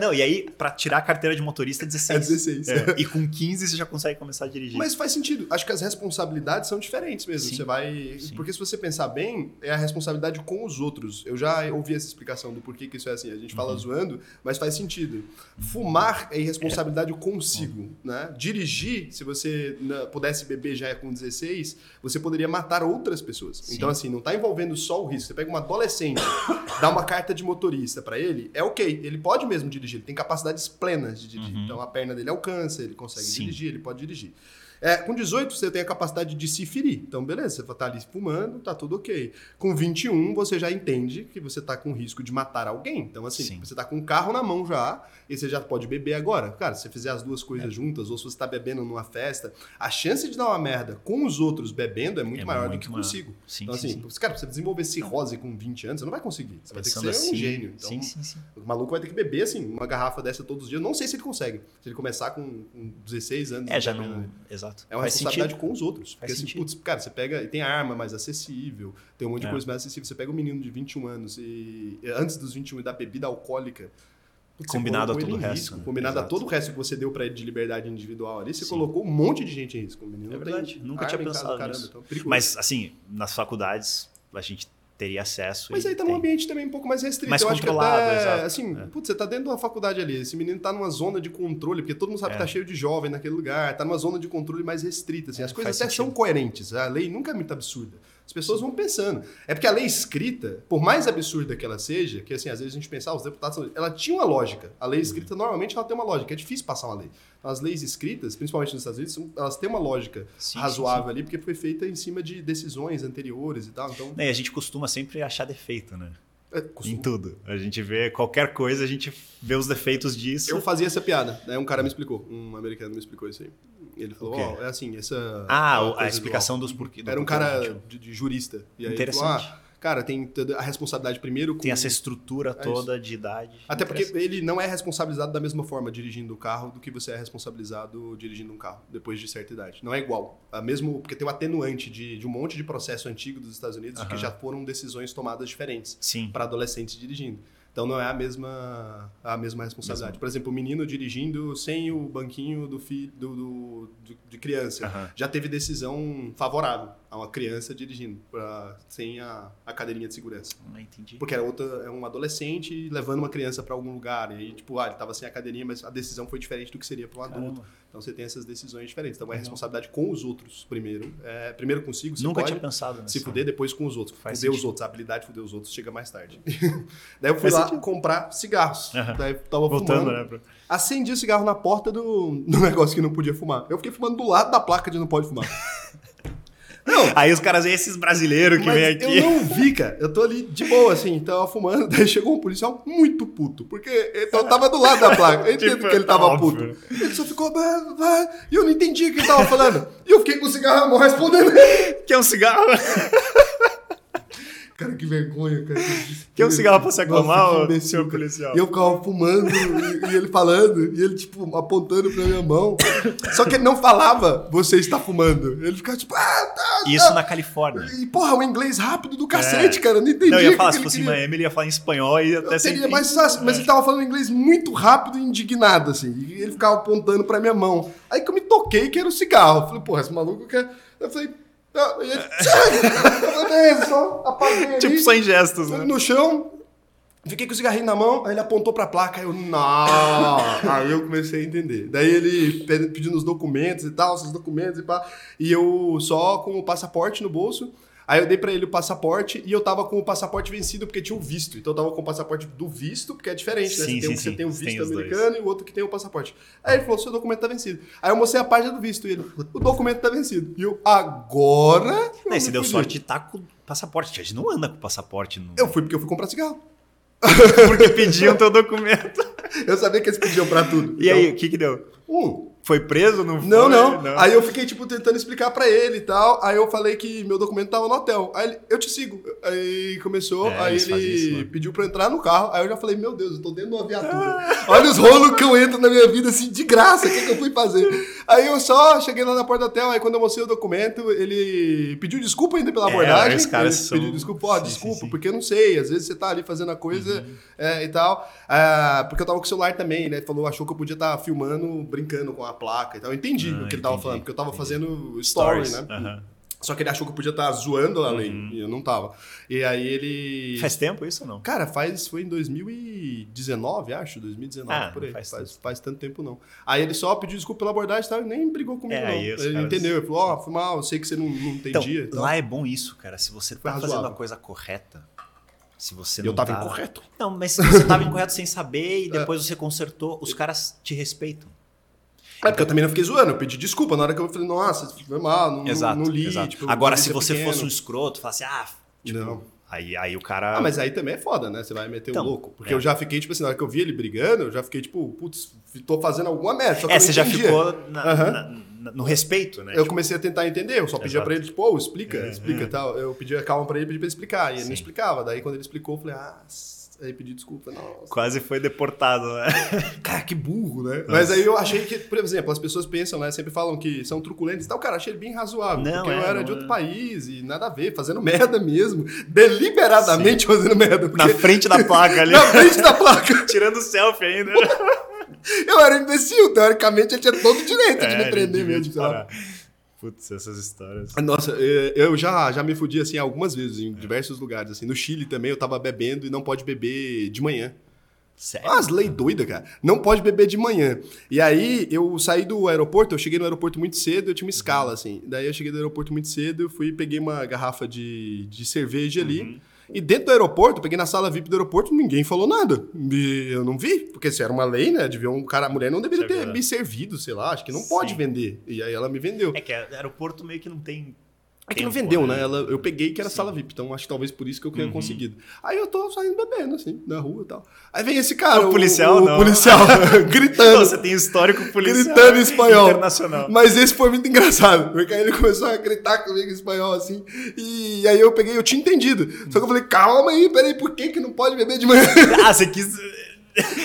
não, e aí, para tirar a carteira de motorista é 16. É 16. É. E com 15 você já consegue começar a dirigir. Mas faz sentido. Acho que as responsabilidades são diferentes mesmo. Sim. Você vai... Sim. Porque se você pensar bem, é a responsabilidade com os outros. Eu já ouvi essa explicação do porquê que isso é assim. A gente fala uhum. zoando, mas faz sentido Fumar é irresponsabilidade é. consigo, né? Dirigir, se você pudesse beber já com 16, você poderia matar outras pessoas. Sim. Então, assim, não está envolvendo só o risco. Você pega um adolescente, [coughs] dá uma carta de motorista para ele, é ok. Ele pode mesmo dirigir, ele tem capacidades plenas de dirigir. Uhum. Então, a perna dele alcança, ele consegue Sim. dirigir, ele pode dirigir. É, com 18, você tem a capacidade de se ferir. Então, beleza, você está ali fumando, tá tudo ok. Com 21, você já entende que você está com risco de matar alguém. Então, assim, Sim. você está com um carro na mão já, e você já pode beber agora. Cara, se você fizer as duas coisas é. juntas, ou se você está bebendo numa festa, a chance de dar uma merda com os outros bebendo é muito é maior muito do que maior. consigo. Sim, então, assim, sim, sim. cara, pra você desenvolver cirrose com 20 anos, você não vai conseguir. Você Pensando vai ter que ser assim, um gênio. Então, sim, sim, sim. O maluco vai ter que beber, assim, uma garrafa dessa todos os dias. Não sei se ele consegue. Se ele começar com, com 16 anos. É, já não. Exato. Exato. É uma Faz responsabilidade sentido. com os outros. Porque assim, putz, cara, você pega. Tem arma mais acessível, tem um monte de é. coisa mais acessível. Você pega um menino de 21 anos e. Antes dos 21 e da bebida alcoólica. Putz, combinado a todo o resto. Né? Combinado Exato. a todo o resto que você deu para ele de liberdade individual ali, você Sim. colocou um monte de gente em risco. O menino é verdade. Nunca tinha pensado caramba, nisso. Então, Mas, assim, nas faculdades, a gente teria acesso. Mas aí tá num ambiente também um pouco mais restrito. Mais eu controlado, acho que até, exato. assim, é. putz, você tá dentro de uma faculdade ali, esse menino tá numa zona de controle, porque todo mundo sabe é. que tá cheio de jovem naquele lugar, tá numa zona de controle mais restrita, assim, é, as coisas até sentido. são coerentes, a lei nunca é muito absurda. As pessoas vão pensando. É porque a lei escrita, por mais absurda que ela seja, que assim, às vezes a gente pensa, ah, os deputados, ela tinha uma lógica. A lei escrita, normalmente, ela tem uma lógica. É difícil passar uma lei. Então, as leis escritas, principalmente nos Estados Unidos, elas têm uma lógica sim, razoável sim. ali, porque foi feita em cima de decisões anteriores e tal. Então... É, a gente costuma sempre achar defeito, né? É, em tudo. A gente vê qualquer coisa, a gente vê os defeitos disso. Eu fazia essa piada, né? Um cara me explicou, um americano me explicou isso aí. Ele falou, ó, é assim, essa... Ah, a explicação do, dos porquês. Era um cara de, de, jurista. E aí Interessante. Falou, ah, cara, tem a responsabilidade primeiro com... Tem essa estrutura é toda de idade. Até porque ele não é responsabilizado da mesma forma dirigindo o carro do que você é responsabilizado dirigindo um carro depois de certa idade. Não é igual. A mesmo, porque tem o um atenuante de, de um monte de processo antigo dos Estados Unidos que já foram decisões tomadas diferentes para adolescentes dirigindo. Então não é a mesma, a mesma responsabilidade. Mesmo. Por exemplo, o menino dirigindo sem o banquinho do do, do, do de criança. Uhum. Já teve decisão favorável a uma criança dirigindo pra, sem a, a cadeirinha de segurança. Não entendi. Porque era outra, é um adolescente levando uma criança para algum lugar. E aí, tipo, ah, ele tava sem a cadeirinha, mas a decisão foi diferente do que seria para um adulto. Caramba. Então você tem essas decisões diferentes. Então é responsabilidade com os outros primeiro. É, primeiro consigo, Nunca pode tinha pensado nisso. Se fuder, depois com os outros. Faz fuder sentido. os outros. A habilidade de fuder os outros chega mais tarde. [laughs] Daí eu fui Faz lá sentido. comprar cigarros. Uhum. Daí tava Voltando, fumando. Né, Acendi o cigarro na porta do, [laughs] do negócio que não podia fumar. Eu fiquei fumando do lado da placa de não pode fumar. [laughs] Não. Aí os caras, esses brasileiros que vem aqui. Eu não vi, cara. Eu tô ali de boa, assim, tava fumando. [laughs] Daí chegou um policial muito puto. Porque eu tava do lado da placa. Eu [laughs] entendo tipo, que ele tava óbvio. puto. Ele só ficou. E eu não entendi o que ele tava falando. E eu fiquei com o cigarro na mão respondendo. [laughs] Que é um cigarro? Cara, que vergonha, cara. Que [laughs] é um cigarro pra se acalmar, Nossa, senhor policial? E eu ficava fumando e, e, ele falando, e ele, tipo, apontando pra minha mão. Só que ele não falava, você está fumando. Ele ficava tipo, ah, tá, Isso na Califórnia. E, porra, o inglês rápido do cacete, é. cara. Eu não entendi. Não, eu ia falar, se fosse em Miami, ele ia falar em espanhol e até seria mais fácil. Mas ele tava falando inglês muito rápido e indignado, assim. E ele ficava apontando pra minha mão. Aí que eu me toquei que era o cigarro. Eu falei, porra, esse maluco quer. Eu falei. Ele, só apaguei Tipo, só em gestos, né? No chão, Fiquei com o cigarrinho na mão, aí ele apontou pra placa, aí eu, não. aí eu comecei a entender. Daí ele pedindo os documentos e tal, os documentos e pá. E eu só com o passaporte no bolso. Aí eu dei para ele o passaporte e eu tava com o passaporte vencido porque tinha o visto. Então eu tava com o passaporte do visto, porque é diferente, né? Sim, você, tem sim, um que você tem o visto americano dois. e o outro que tem o passaporte. Aí ele falou: seu documento tá vencido. Aí eu mostrei a página do visto e ele, o documento tá vencido. E eu, agora. Não, você deu sorte de estar tá com o passaporte. A gente não anda com o passaporte. No... Eu fui porque eu fui comprar cigarro. Porque pediam teu documento. [laughs] Eu sabia que eles pediam pra tudo. E então... aí, o que que deu? Um. Foi preso? Não, foi? não, não, não. Aí eu fiquei, tipo, tentando explicar pra ele e tal. Aí eu falei que meu documento tava no hotel. Aí ele, eu te sigo. Aí começou, é, aí ele isso, né? pediu pra entrar no carro. Aí eu já falei, meu Deus, eu tô dentro de uma viatura. Ah. Olha os rolos que eu entro na minha vida, assim, de graça. O que, que eu fui fazer? Aí eu só cheguei lá na porta do hotel. Aí quando eu mostrei o documento, ele pediu desculpa ainda pela é, abordagem. Os caras ele são... pediu desculpa, ó, desculpa, sim, sim. porque eu não sei. Às vezes você tá ali fazendo a coisa uhum. é, e tal. É, porque eu tava com o celular também, né? Falou, achou que eu podia estar tá filmando, brincando com a placa e tal. Eu entendi entendi ah, o que ele tava falando, porque eu tava entendi. fazendo story, Stories. né? Uhum. Só que ele achou que eu podia estar tá zoando a lei, uhum. e eu não tava. E aí ele. Faz tempo isso ou não? Cara, faz, foi em 2019, acho, 2019, ah, por aí. Faz, faz, faz, tanto tempo não. Aí ele só pediu desculpa pela abordagem e nem brigou comigo, é, não. Isso, ele cara, entendeu, ele falou: Ó, oh, foi mal, eu sei que você não, não entendia. Então, lá é bom isso, cara. Se você tá fazendo a coisa correta, se você não eu tava, tava incorreto. Não, mas se você tava incorreto sem saber e [laughs] é. depois é. você consertou, os caras te respeitam. É porque eu também não fiquei zoando, eu pedi desculpa na hora que eu falei, nossa, foi mal, não, exato, não, li. Exato. Tipo, Agora, se você pequeno. fosse um escroto, falasse, ah, tipo, não. Aí, aí o cara. Ah, mas aí também é foda, né? Você vai meter então, um louco. Porque é. eu já fiquei, tipo assim, na hora que eu vi ele brigando, eu já fiquei, tipo, putz, tô fazendo alguma merda. é, você já ficou na, uhum. na, no respeito, né? Eu tipo... comecei a tentar entender, eu só pedia Exato. pra ele, tipo, oh, explica, é, explica é. tal. Eu pedia calma pra ele, pedia pra ele explicar. E ele Sim. não explicava. Daí quando ele explicou, eu falei, ah Aí pedi desculpa, nossa. Quase foi deportado, né? [laughs] Cara, que burro, né? Nossa. Mas aí eu achei que, por exemplo, as pessoas pensam, né? Sempre falam que são truculentos e tal. Cara, achei ele bem razoável. Não, porque é, eu era de outro é. país e nada a ver, fazendo merda mesmo. Deliberadamente Sim. fazendo merda. Porque... [laughs] Na frente da placa ali. Na frente da placa. Tirando selfie ainda. eu era imbecil, teoricamente ele tinha todo o direito é, de me prender mesmo. Putz, essas histórias. Nossa, é, eu já, já me fudi assim algumas vezes, em é. diversos lugares. Assim. No Chile também eu tava bebendo e não pode beber de manhã. Sério? As leis doidas, cara. Não pode beber de manhã. E aí eu saí do aeroporto, eu cheguei no aeroporto muito cedo, eu tinha uma escala, assim. Daí eu cheguei no aeroporto muito cedo, fui peguei uma garrafa de, de cerveja ali. Uhum. E dentro do aeroporto, peguei na sala VIP do aeroporto, ninguém falou nada. E eu não vi, porque se era uma lei, né? Devia um cara, a mulher não deveria ter me servido, sei lá, acho que não Sim. pode vender. E aí ela me vendeu. É que aeroporto meio que não tem é que não vendeu, né? Ela, eu peguei que era Sim. sala VIP, então acho que talvez por isso que eu tenha uhum. conseguido. Aí eu tô saindo bebendo, assim, na rua e tal. Aí vem esse cara. O, o policial, o, não. O policial, [laughs] [laughs] gritando. Não, você tem histórico policial. Gritando em espanhol. Internacional. Mas esse foi muito engraçado, porque aí ele começou a gritar comigo em espanhol, assim. E aí eu peguei, eu tinha entendido. Só que eu falei, calma aí, peraí, por que que não pode beber de manhã? [laughs] Ah, você quis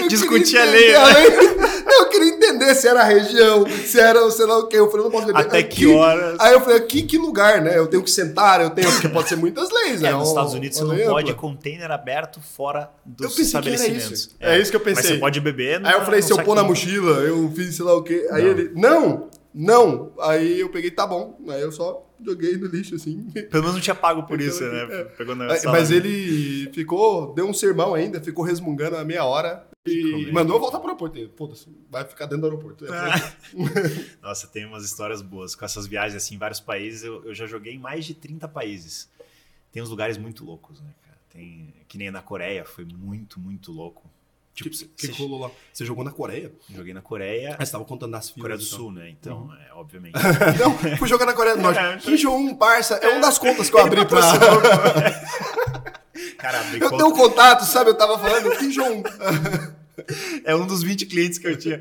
discutir a lei. eu queria entender se era a região, se era sei lá o que. Eu falei, não posso beber. Até que horas? Aí eu falei, aqui que lugar, né? Eu tenho que sentar, eu tenho. Porque pode ser muitas leis, né? É, nos Estados Unidos você não pode container aberto fora dos estabelecimentos. Isso. É. é. isso que eu pensei. Mas você pode beber. Aí eu falei, se eu pôr na mochila, eu fiz sei lá o quê. Aí ele, não, não. Aí eu peguei, tá bom. Aí eu só joguei no lixo, assim. Pelo menos não tinha pago por [laughs] isso, né? É. Pegou na Mas ele ficou, deu um sermão ainda, ficou resmungando a meia hora. E mandou voltar pro aeroporto. Foda-se, vai ficar dentro do aeroporto. Ah. [laughs] Nossa, tem umas histórias boas. Com essas viagens assim, em vários países, eu, eu já joguei em mais de 30 países. Tem uns lugares muito loucos, né, cara? Tem, que nem na Coreia, foi muito, muito louco. Tipo, que, que rolou lá? Você jogou na Coreia? Joguei na Coreia. Ah, você tava contando das filas. Coreia do então. Sul, né? Então, uhum. é, obviamente. [laughs] não, fui jogar na Coreia do Norte. [laughs] Kim Jong-un, parça, é uma das contas que eu abri pra... [laughs] Cara, abri eu conta... tenho um contato, sabe? Eu tava falando Kim Jong-un. é um dos 20 clientes que eu tinha.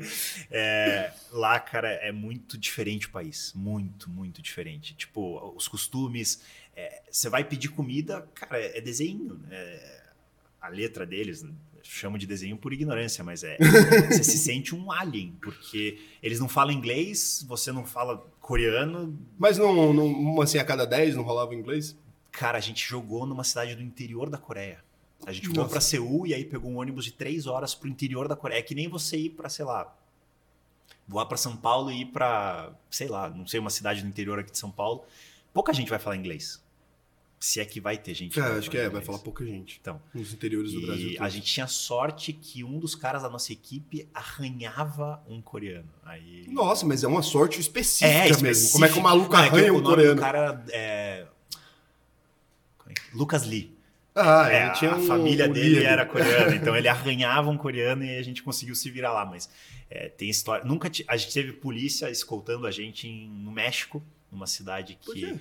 É, lá, cara, é muito diferente o país. Muito, muito diferente. Tipo, os costumes. É, você vai pedir comida, cara, é desenho. Né? a letra deles, chamo de desenho por ignorância, mas é. você se [laughs] sente um alien, porque eles não falam inglês, você não fala coreano. Mas não, não assim, a cada 10 não rolava inglês? Cara, a gente jogou numa cidade do interior da Coreia. A gente foi para Seul e aí pegou um ônibus de três horas pro interior da Coreia. É que nem você ir para, sei lá, voar para São Paulo e ir para, sei lá, não sei, uma cidade do interior aqui de São Paulo. Pouca gente vai falar inglês. Se é que vai ter gente. É, acho que é, vai falar pouca gente. Então, nos interiores do Brasil. E a gente tinha sorte que um dos caras da nossa equipe arranhava um coreano. Aí... Nossa, mas é uma sorte específica, é, específica. mesmo. Como é que o maluco é arranha um coreano? O cara é... Lucas Lee. Ah, é, a um, família um dele era coreana, então ele [laughs] arranhava um coreano e a gente conseguiu se virar lá. Mas é, tem história. Nunca a gente teve polícia escoltando a gente em, no México, numa cidade que.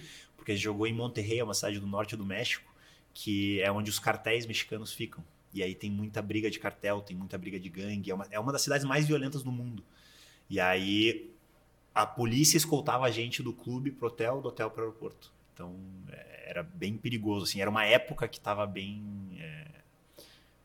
Porque jogou em Monterrey, uma cidade do norte do México, que é onde os cartéis mexicanos ficam. E aí tem muita briga de cartel, tem muita briga de gangue. É uma, é uma das cidades mais violentas do mundo. E aí a polícia escoltava a gente do clube pro hotel, do hotel pro aeroporto. Então é, era bem perigoso. Assim, era uma época que estava bem é,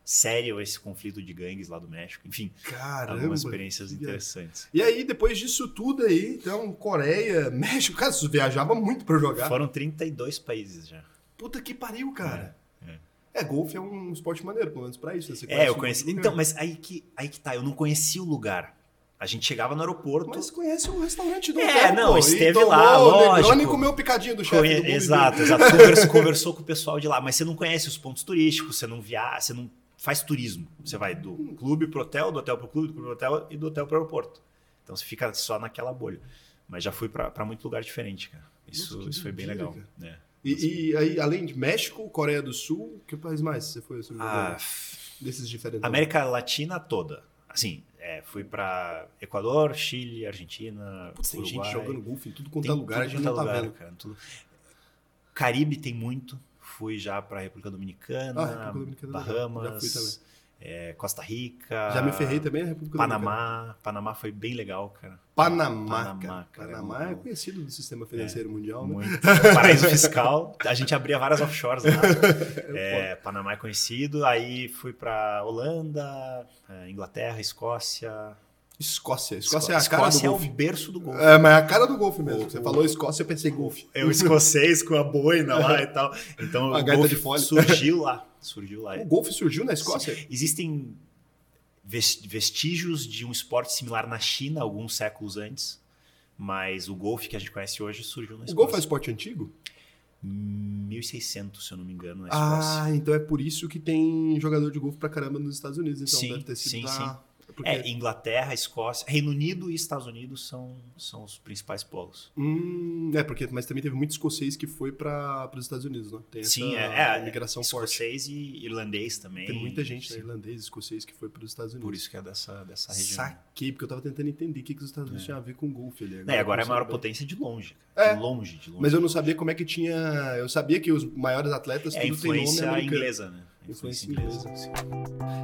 sério esse conflito de gangues lá do México. Enfim, Caramba, algumas experiências interessantes. E aí, depois disso tudo aí, então, Coreia, [laughs] México, cara, você viajava muito para jogar. Foram 32 países já. Puta que pariu, cara. É, é. é golfe é um esporte maneiro, pelo menos pra isso. Você é, eu conheci. Então, mas aí que, aí que tá, eu não conhecia o lugar. A gente chegava no aeroporto. Mas conhece o restaurante do É, hotel, não, esteve lá, lógico. e comeu o picadinho do chefe Conhe... do Exato, exato. Conversou, [laughs] conversou com o pessoal de lá, mas você não conhece os pontos turísticos, você não viaja, você não faz turismo. Você vai do clube pro hotel, do hotel pro clube, do clube pro hotel e do hotel pro aeroporto. Então você fica só naquela bolha. Mas já fui para muito lugar diferente, cara. Isso, Nossa, isso foi bem legal. Né? E, e, aí, além de México, Coreia do Sul, que país mais você foi? Assim, ah, desses diferentes. América Latina toda. Assim, é, fui para Equador, Chile, Argentina. Putz, tem gente jogando golfe em tudo quanto é lugar, a gente não tá lugar, vendo. Cara, tudo... Caribe tem muito. Fui já para a República Dominicana, ah, República Dominicana Bahamas. É, Costa Rica. Já me ferrei também na República Panamá. Dominicana. Panamá foi bem legal, cara. Panamá. Panamá, cara, Panamá é conhecido do sistema financeiro é, mundial, né? Muito. Paraíso fiscal. A gente abria várias offshores lá. [laughs] É, Panamá é conhecido. Aí fui para Holanda, é, Inglaterra, Escócia. Escócia. Escócia é a cara Escócia do golfe. é o berço do golfe. É, mas é a cara do golfe mesmo. O, Você falou Escócia, eu pensei golfe. É o escocês com a boina lá e tal. Então [laughs] a o golfe surgiu lá. Surgiu lá. [laughs] O golfe surgiu na Escócia? Existem vestígios de um esporte similar na China alguns séculos antes, mas o golfe que a gente conhece hoje surgiu na Escócia. O golfe é um esporte antigo? 1600, se eu não me engano, na Escócia. Ah, então é por isso que tem jogador de golfe pra caramba nos Estados Unidos. Então sim, deve ter sido sim, da... sim. Porque... É, Inglaterra, Escócia, Reino Unido e Estados Unidos são, são os principais polos. Hum, é, porque, mas também teve muito escocês que foi para os Estados Unidos, né? Tem Sim, é, é migração escocês forte. e irlandês também. Tem muita gente, né, irlandês, escocês, que foi para os Estados Unidos. Por isso que é dessa, dessa região. Saquei, porque eu tava tentando entender o que, que os Estados Unidos é. tinham a ver com golfe ali. Agora, é, agora é a maior potência de longe. É. De longe, de longe. Mas eu não sabia como é que tinha. Eu sabia que os maiores atletas é, tudo influência tem nome inglesa, né? Influência inglesa.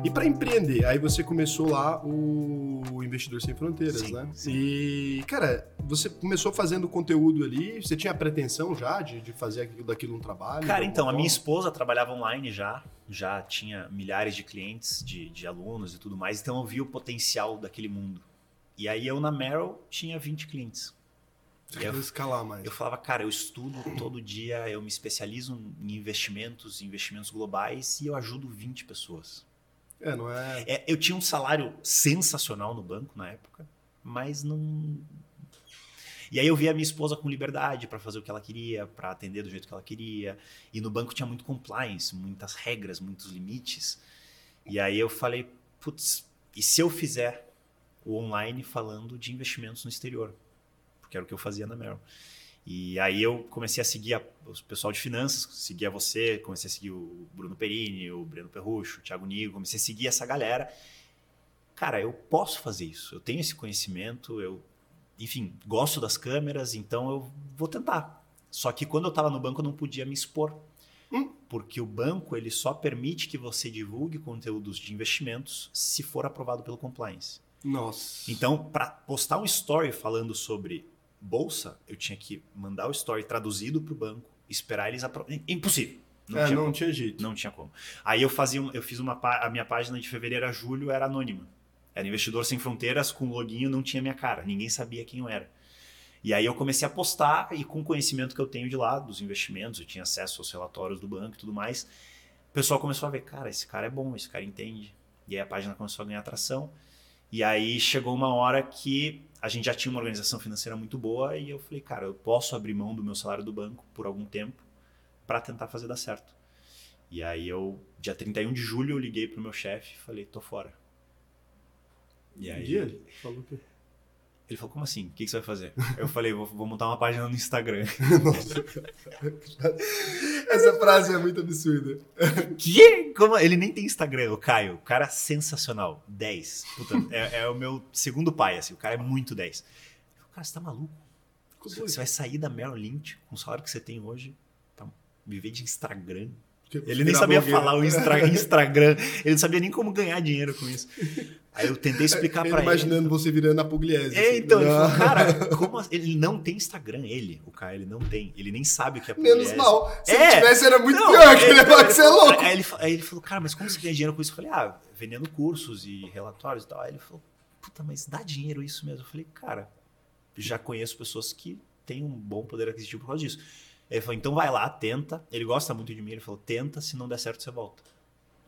E para empreender, aí você começou lá o Investidor Sem Fronteiras, sim, né? Sim. E, cara, você começou fazendo conteúdo ali, você tinha a pretensão já de, de fazer aquilo, daquilo um trabalho? Cara, então, forma? a minha esposa trabalhava online já, já tinha milhares de clientes, de, de alunos e tudo mais, então eu vi o potencial daquele mundo. E aí eu na Merrill tinha 20 clientes. Eu, escalar mais. Eu falava, cara, eu estudo todo dia, eu me especializo em investimentos, investimentos globais e eu ajudo 20 pessoas. É, não é... é eu tinha um salário sensacional no banco na época, mas não. E aí eu via a minha esposa com liberdade para fazer o que ela queria, para atender do jeito que ela queria. E no banco tinha muito compliance, muitas regras, muitos limites. E aí eu falei, putz, e se eu fizer o online falando de investimentos no exterior? Porque era o que eu fazia na Merrill. E aí eu comecei a seguir a, o pessoal de finanças, seguia você, comecei a seguir o Bruno Perini, o Breno Perrucho, o Thiago Nigo, comecei a seguir essa galera. Cara, eu posso fazer isso, eu tenho esse conhecimento, eu, enfim, gosto das câmeras, então eu vou tentar. Só que quando eu estava no banco eu não podia me expor. Hum. Porque o banco ele só permite que você divulgue conteúdos de investimentos se for aprovado pelo compliance. Nossa. Então, para postar um story falando sobre bolsa, eu tinha que mandar o story traduzido para o banco, esperar eles aprovarem. Impossível. Não, é, tinha, não tinha jeito. Não tinha como. Aí eu fazia, eu fiz uma a minha página de fevereiro a julho era anônima. Era investidor sem fronteiras com loginho, não tinha minha cara, ninguém sabia quem eu era. E aí eu comecei a postar e com o conhecimento que eu tenho de lá dos investimentos, eu tinha acesso aos relatórios do banco e tudo mais. O pessoal começou a ver, cara, esse cara é bom, esse cara entende. E aí a página começou a ganhar atração. E aí chegou uma hora que a gente já tinha uma organização financeira muito boa e eu falei, cara, eu posso abrir mão do meu salário do banco por algum tempo para tentar fazer dar certo. E aí eu, dia 31 de julho, eu liguei pro meu chefe e falei, tô fora. E aí ele falou o quê? Ele falou, como assim? O que, que você vai fazer? Eu falei, vou, vou montar uma página no Instagram. [laughs] Essa frase é muito absurda. Que? Como? Ele nem tem Instagram, o Caio. O cara é sensacional. 10. Puta, é, é, o meu segundo pai, assim. O cara é muito 10. Eu falei, cara, você tá maluco? Você, você vai sair da Merrill Lynch com o salário que você tem hoje, tá, viver de Instagram. Ele nem sabia falar o Instagram. Ele não sabia nem como ganhar dinheiro com isso. Aí eu tentei explicar para ele. imaginando você virando a Pugliese. É, assim. então, ele falou, cara, [laughs] como assim? ele não tem Instagram, ele, o cara, ele não tem. Ele nem sabe o que é Pugliese. Menos mal. Se é. tivesse, era muito não, pior, que ele, ele, você é louco. Aí ele, aí ele falou, cara, mas como você ganha dinheiro com isso? Eu falei, ah, vendendo cursos e relatórios e tal. Aí ele falou, puta, mas dá dinheiro isso mesmo? Eu falei, cara, já conheço pessoas que têm um bom poder aquisitivo por causa disso. Ele falou, então vai lá, tenta. Ele gosta muito de mim, ele falou, tenta, se não der certo, você volta.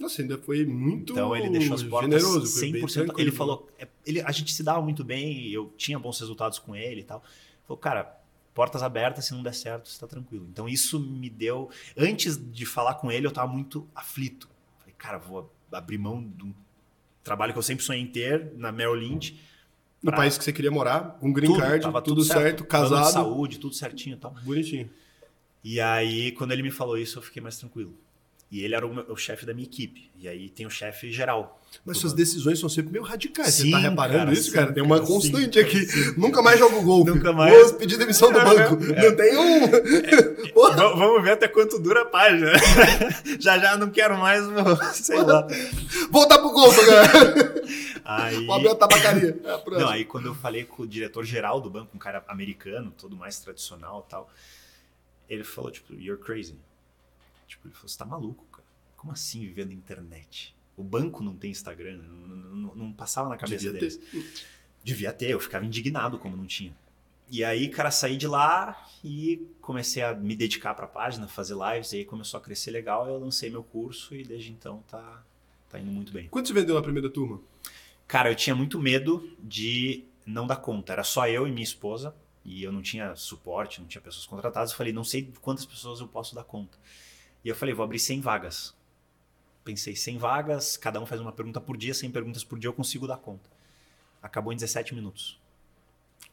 Nossa, ainda foi muito Então ele deixou as portas generoso, 100%. Ele falou, é, ele, a gente se dava muito bem, eu tinha bons resultados com ele e tal. Ele falou, cara, portas abertas, se não der certo, você está tranquilo. Então isso me deu. Antes de falar com ele, eu estava muito aflito. Falei, cara, vou abrir mão de um trabalho que eu sempre sonhei em ter na Merrill Lynch. No país que você queria morar, com green tudo, card, tudo, tudo certo, certo casado. saúde, tudo certinho e tal. Bonitinho. E aí, quando ele me falou isso, eu fiquei mais tranquilo. E ele era o, o chefe da minha equipe. E aí tem o chefe geral. Mas suas decisões são sempre meio radicais. Sim, Você tá reparando cara, isso, sim, cara? Tem uma constante sim, aqui. Nunca mais jogo golfe. Nunca mais. Vou pedir demissão do [laughs] banco. É. Não tem um. É, vamos ver até quanto dura a página. [laughs] já já não quero mais, sei lá. Voltar pro golfe, cara. Aí... Vou abrir a tabacaria. [laughs] É, não, aí quando eu falei com o diretor geral do banco, um cara americano, todo mais tradicional e tal, ele falou, tipo, you're crazy. Tipo, ele falou, você tá maluco, cara. Como assim viver na internet? O banco não tem Instagram, não, não, não passava na cabeça Devia deles. Ter. Devia ter, eu ficava indignado como não tinha. E aí, cara, saí de lá e comecei a me dedicar para a página, fazer lives, e aí começou a crescer legal, eu lancei meu curso e desde então tá, tá indo muito bem. Quanto você vendeu na primeira turma? Cara, eu tinha muito medo de não dar conta. Era só eu e minha esposa, e eu não tinha suporte, não tinha pessoas contratadas. Eu falei, não sei quantas pessoas eu posso dar conta. E eu falei, vou abrir 100 vagas. Pensei, 100 vagas, cada um faz uma pergunta por dia, 100 perguntas por dia, eu consigo dar conta. Acabou em 17 minutos.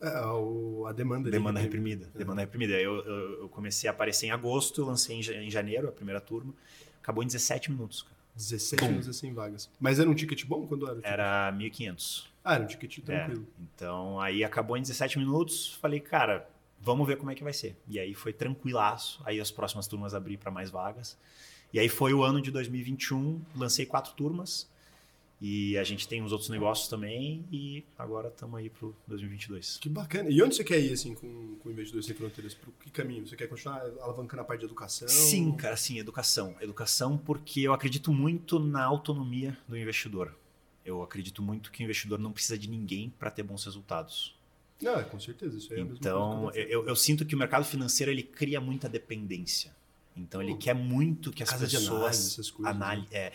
É, o, a demanda. Demanda reprimida. É. Demanda reprimida. Eu, eu, eu, comecei a aparecer em agosto, lancei em janeiro a primeira turma. Acabou em 17 minutos. Cara. 17 Bum. minutos e 100 vagas. Mas era um ticket bom quando era? Era 1.500. Ah, era um ticket tranquilo. É, então, aí acabou em 17 minutos. Falei, cara, vamos ver como é que vai ser. E aí foi tranquilaço. Aí as próximas turmas abri para mais vagas. E aí foi o ano de 2021, lancei quatro turmas. E a gente tem uns outros negócios também e agora estamos aí pro 2022. Que bacana. E onde você quer ir, assim, com, com o Investidores Sem Fronteiras? Pro que caminho? Você quer continuar alavancando a parte de educação? Sim, cara, sim, educação. Educação porque eu acredito muito na autonomia do investidor. Eu acredito muito que o investidor não precisa de ninguém para ter bons resultados. Ah, com certeza, isso aí é Então, eu, eu, eu, sinto que o mercado financeiro ele cria muita dependência. Então, ele quer muito que as Casa pessoas. De análise, análise, né? é,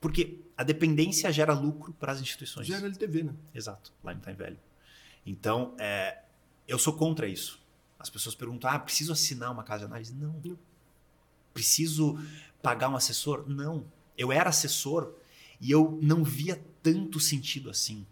porque a dependência gera lucro para as instituições. Gera LTV, né? Exato, lá em Time Velho. Então, é, eu sou contra isso. As pessoas perguntam: ah, preciso assinar uma casa de análise? Não. Não. Preciso pagar um assessor? Não. Eu era assessor e eu não via tanto sentido assim.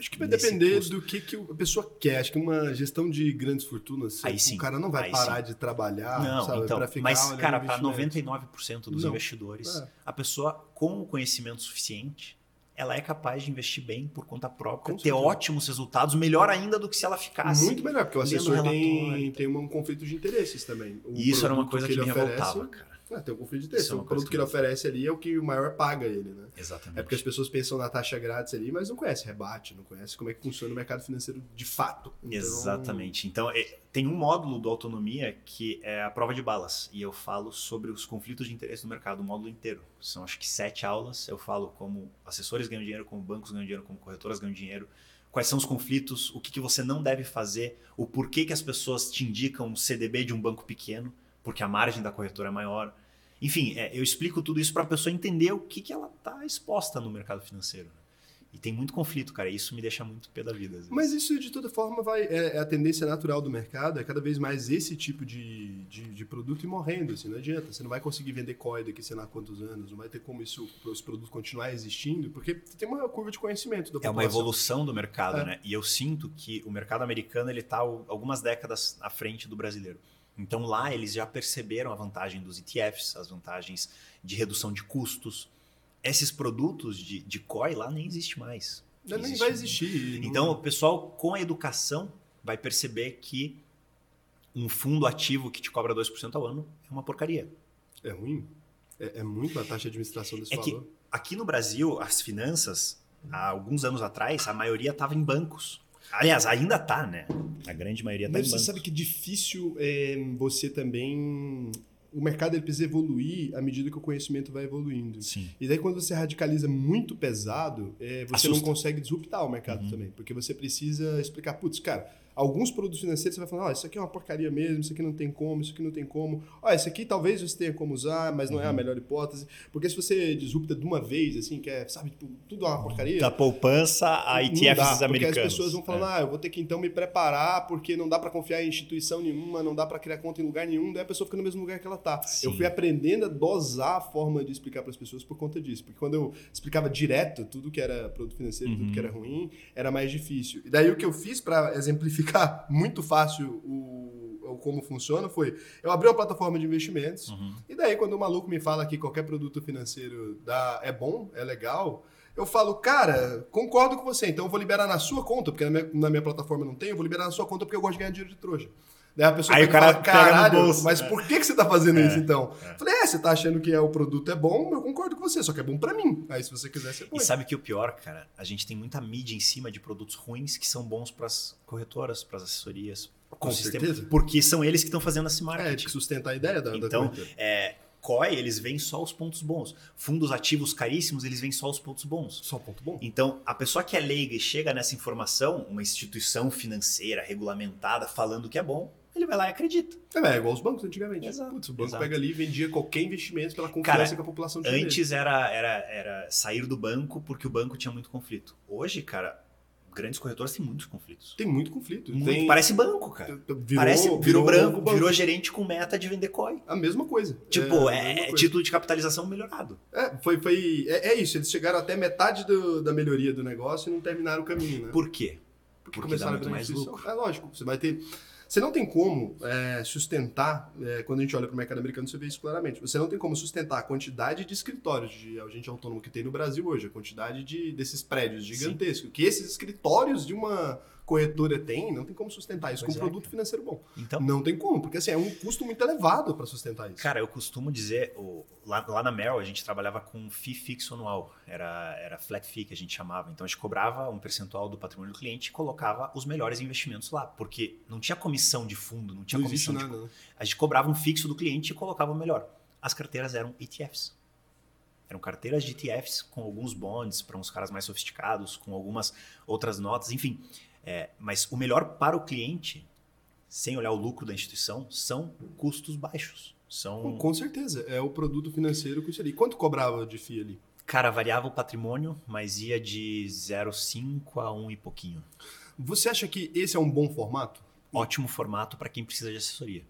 Acho que vai depender custo. do que, que a pessoa quer. Acho que uma gestão de grandes fortunas, aí sim, o cara não vai parar sim. de trabalhar, não, sabe, então, ficar Mas, cara, para 99% dos não. investidores, é. a pessoa com o conhecimento suficiente, ela é capaz de investir bem por conta própria, ter ótimos resultados, melhor ainda do que se ela ficasse. Muito melhor, porque o assessor tem, tem um conflito de interesses também. O e isso era uma coisa que, que me revoltava, cara Ah, tem um conflito de interesse. É o produto que ele oferece ali é o que o maior paga ele, né? Exatamente. É porque as pessoas pensam na taxa grátis ali, mas não conhece rebate, não conhece como é que funciona o mercado financeiro de fato. Então, Exatamente. Então, é, tem um módulo do Autonomia que é a prova de balas. E eu falo sobre os conflitos de interesse no mercado, o módulo inteiro. São acho que sete aulas. Eu falo como assessores ganham dinheiro, como bancos ganham dinheiro, como corretoras ganham dinheiro. Quais são os conflitos, o que, que você não deve fazer, o porquê que as pessoas te indicam um CDB de um banco pequeno, porque a margem da corretora é maior. Enfim, é, eu explico tudo isso para a pessoa entender o que, que ela está exposta no mercado financeiro. né? E tem muito conflito, cara. e Isso me deixa muito pé da vida. Mas isso, de toda forma, vai, é, é a tendência natural do mercado, é cada vez mais esse tipo de, de, de produto ir morrendo, assim, não adianta. Você não vai conseguir vender COI daqui sei lá quantos anos, não vai ter como isso, esse produto continuar existindo, porque tem uma curva de conhecimento da É uma evolução do mercado, É. né? E eu sinto que o mercado americano ele está algumas décadas à frente do brasileiro. Então lá eles já perceberam a vantagem dos ETFs, as vantagens de redução de custos. Esses produtos de, de COI lá nem existe mais. Não, nem Existe- vai existir. Então o pessoal com a educação vai perceber que um fundo ativo que te cobra 2% ao ano é uma porcaria. É ruim. É, é muito a taxa de administração desse É que valor. aqui no Brasil, as finanças, há alguns anos atrás, a maioria estava em bancos. Aliás, ainda tá, né? A grande maioria tá Mas em você bancos. sabe que é difícil é, você também. O mercado ele precisa evoluir à medida que o conhecimento vai evoluindo. Sim. E daí, quando você radicaliza muito pesado, é, você Assusta. não consegue disruptar o mercado Uhum. também. Porque você precisa explicar, putz, cara, alguns produtos financeiros você vai falar, ó, isso aqui é uma porcaria mesmo, isso aqui não tem como, isso aqui não tem como. Ó, isso aqui talvez você tenha como usar, mas não é a Uhum. melhor hipótese. Porque se você disrupta de uma vez, assim, que é, sabe, tipo, tudo é uma porcaria. Da poupança a ETFs dá, porque americanos. as pessoas vão falando, É. ah, eu vou ter que então me preparar porque não dá pra confiar em instituição nenhuma, não dá pra criar conta em lugar nenhum, daí a pessoa fica no mesmo lugar que ela tá. Sim. Eu fui aprendendo a dosar a forma de explicar para as pessoas por conta disso, porque quando eu explicava direto tudo que era produto financeiro, tudo Uhum. que era ruim, era mais difícil. E daí o que eu fiz pra exemplificar muito fácil o, o como funciona foi, eu abri uma plataforma de investimentos, Uhum. e daí, quando o maluco me fala que qualquer produto financeiro dá, é bom, é legal, eu falo, cara, concordo com você, então eu vou liberar na sua conta, porque na minha, na minha plataforma não tem, eu vou liberar na sua conta porque eu gosto de ganhar dinheiro de trouxa. Daí a pessoa Aí o cara e fala, pega no caralho, bolso, mas né? por que, que você tá fazendo É, isso então? é. Falei, é, você tá achando que é, o produto é bom, eu concordo com você, só que é bom pra mim. Aí se você quiser, você E pode. sabe que o pior, cara? A gente tem muita mídia em cima de produtos ruins que são bons para as corretoras, para as assessorias, Com sistema, certeza. Porque são eles que estão fazendo esse É, marketing. que sustenta a ideia da, da Então, corretora. é, COI, eles veem só os pontos bons. Fundos ativos caríssimos, eles veem só os pontos bons. Só ponto bom. Então, a pessoa que é leiga e chega nessa informação, uma instituição financeira regulamentada falando que é bom, vai lá e acredita. É, é igual os bancos antigamente. Exato, Putz, o banco exato. pega ali e vendia qualquer investimento pela confiança Cara, que a população tinha. Antes era, era, era sair do banco porque o banco tinha muito conflito. Hoje, cara, grandes corretoras têm muitos conflitos. Tem muito conflito. Muito- Tem... Parece banco, cara. Virou, Parece, virou, virou branco, banco. virou gerente com meta de vender COI. A mesma coisa. Tipo, é, é coisa. título de capitalização melhorado. É, foi, foi, é, é isso, eles chegaram até metade do- da melhoria do negócio e não terminaram o caminho, né? Por quê? Porque porque dá a virar mais lucro. É lógico, você vai ter. Você não tem como é, sustentar, é, quando a gente olha para o mercado americano, você vê isso claramente. Você não tem como sustentar a quantidade de escritórios de agente autônomo que tem no Brasil hoje, a quantidade de, desses prédios gigantescos, que esses escritórios de uma corretora têm, não tem como sustentar isso Pois com é, um produto financeiro bom. Então, Não tem como, porque assim, é um custo muito elevado para sustentar isso. Cara, eu costumo dizer, o- lá, lá na Merrill a gente trabalhava com FII fixo anual, era, era flat fee que a gente chamava. Então a gente cobrava um percentual do patrimônio do cliente e colocava os melhores investimentos lá, porque não tinha comissão de fundo, não tinha não comissão de nada, né? A gente cobrava um fixo do cliente e colocava o melhor. As carteiras eram ETFs. Eram carteiras de ETFs com alguns bonds para uns caras mais sofisticados, com algumas outras notas, enfim. É, mas o melhor para o cliente, sem olhar o lucro da instituição, são custos baixos. São, Com certeza, é o produto financeiro com isso ali. Quanto cobrava de FII ali? cara, variava o patrimônio, mas ia de 0,5 a 1 e pouquinho. Você acha que esse é um bom formato? Ótimo formato para quem precisa de assessoria.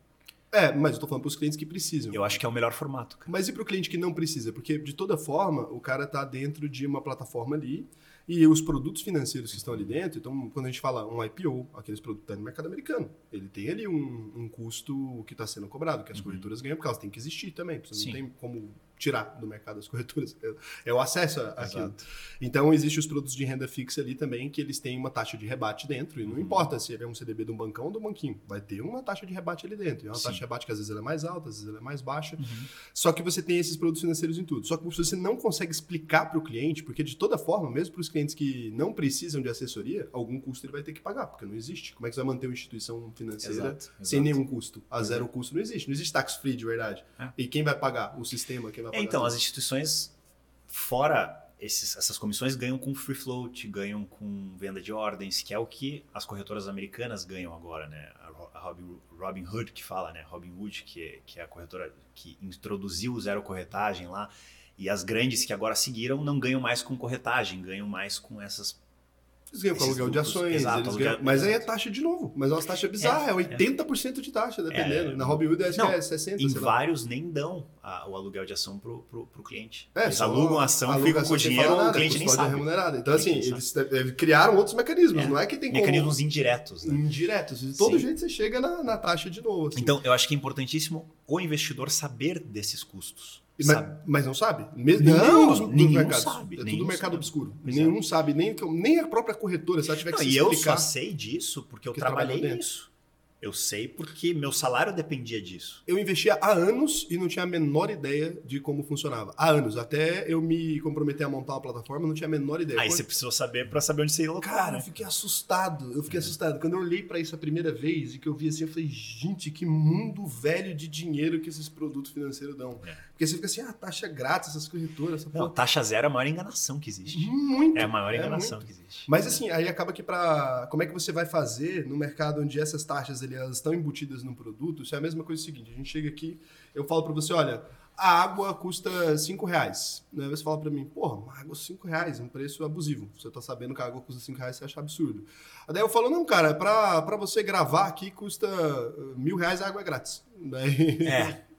É, mas eu tô falando para os clientes que precisam. Eu acho que é o melhor formato, cara. Mas e para o cliente que não precisa? Porque, de toda forma, o cara está dentro de uma plataforma ali e os produtos financeiros que estão ali dentro, então, quando a gente fala um IPO, aqueles produtos estão no mercado americano, ele tem ali um, um custo que está sendo cobrado, que as corretoras ganham, porque elas têm que existir também, você Uhum. Não tem como tirar do mercado das corretoras. É, o acesso àquilo. Então, existem os produtos de renda fixa ali também, que eles têm uma taxa de rebate dentro. E Uhum. não importa se ele é um CDB de um bancão ou do banquinho. Vai ter uma taxa de rebate ali dentro. E é uma Sim. taxa de rebate que às vezes ela é mais alta, às vezes ela é mais baixa. Uhum. Só que você tem esses produtos financeiros em tudo. Só que você não consegue explicar para o cliente, porque de toda forma, mesmo para os clientes que não precisam de assessoria, algum custo ele vai ter que pagar, porque não existe. Como é que você vai manter uma instituição financeira Exato, sem exato. nenhum custo? A zero custo não existe. Não existe tax free de verdade. É. E quem vai pagar? O sistema, quem vai É, então, as instituições, fora esses- essas comissões, ganham com free float, ganham com venda de ordens, que é o que as corretoras americanas ganham agora, né? A Robin, Robin Hood que fala, né? Robin Hood, que é, que é a corretora que introduziu o zero corretagem lá. E as grandes que agora seguiram não ganham mais com corretagem, ganham mais com essas Eles ganham com aluguel de lucros, ações, exato, ganham- mas aí é taxa de novo. Mas é uma taxa bizarra, é, É, 80% de taxa, dependendo. É. Na Robinhood acho Não, é 60%. Em vários nem dão a- o aluguel de ação pro, pro, pro cliente. É, Eles alugam a ação, ficam com o dinheiro, nada, o cliente nem sabe. remunerada. Então, assim, eles criaram outros mecanismos, É. não é que tem Mecanismos como... indiretos, né? indiretos. De todo Sim. jeito você chega na, na taxa de novo. assim. Então, eu acho que é importantíssimo o investidor saber desses custos. Mas, mas não sabe? Mesmo, Nenhum, nenhum dos, dos nenhum mercados. sabe, é tudo mercado sabe. obscuro. Pois é. nenhum sabe, nem, nem a própria corretora. Se ela tiver que Não, se e eu explicar... só sei disso porque eu trabalhei nisso. Eu sei porque meu salário dependia disso. Eu investia há anos e não tinha a menor ideia de como funcionava. Há anos. Até eu me comprometer a montar uma plataforma, eu não tinha a menor ideia. Aí Quando- você precisou saber pra saber onde você ia alocar, Cara, eu né? fiquei assustado. Eu fiquei É. assustado. Quando eu olhei pra isso a primeira vez e que eu vi assim, eu falei, gente, que mundo velho de dinheiro que esses produtos financeiros dão. É. Porque você fica assim, ah, taxa grátis, essas corretoras, essa Não, porra. taxa zero é a maior enganação que existe. Muito. É a maior é enganação muito. que existe. Mas assim, aí acaba que pra. Como é que você vai fazer no mercado onde essas taxas elas estão embutidas num produto? Isso é a mesma coisa seguinte: a gente chega aqui, eu falo pra você, olha, a água custa 5 reais. Né? Você fala pra mim, porra, uma água 5 reais, um preço abusivo. Você tá sabendo que a água custa 5 reais, você acha absurdo. Aí daí eu falo, não, cara, pra, pra você gravar aqui custa uh, mil reais a água é grátis. Daí, É. [laughs]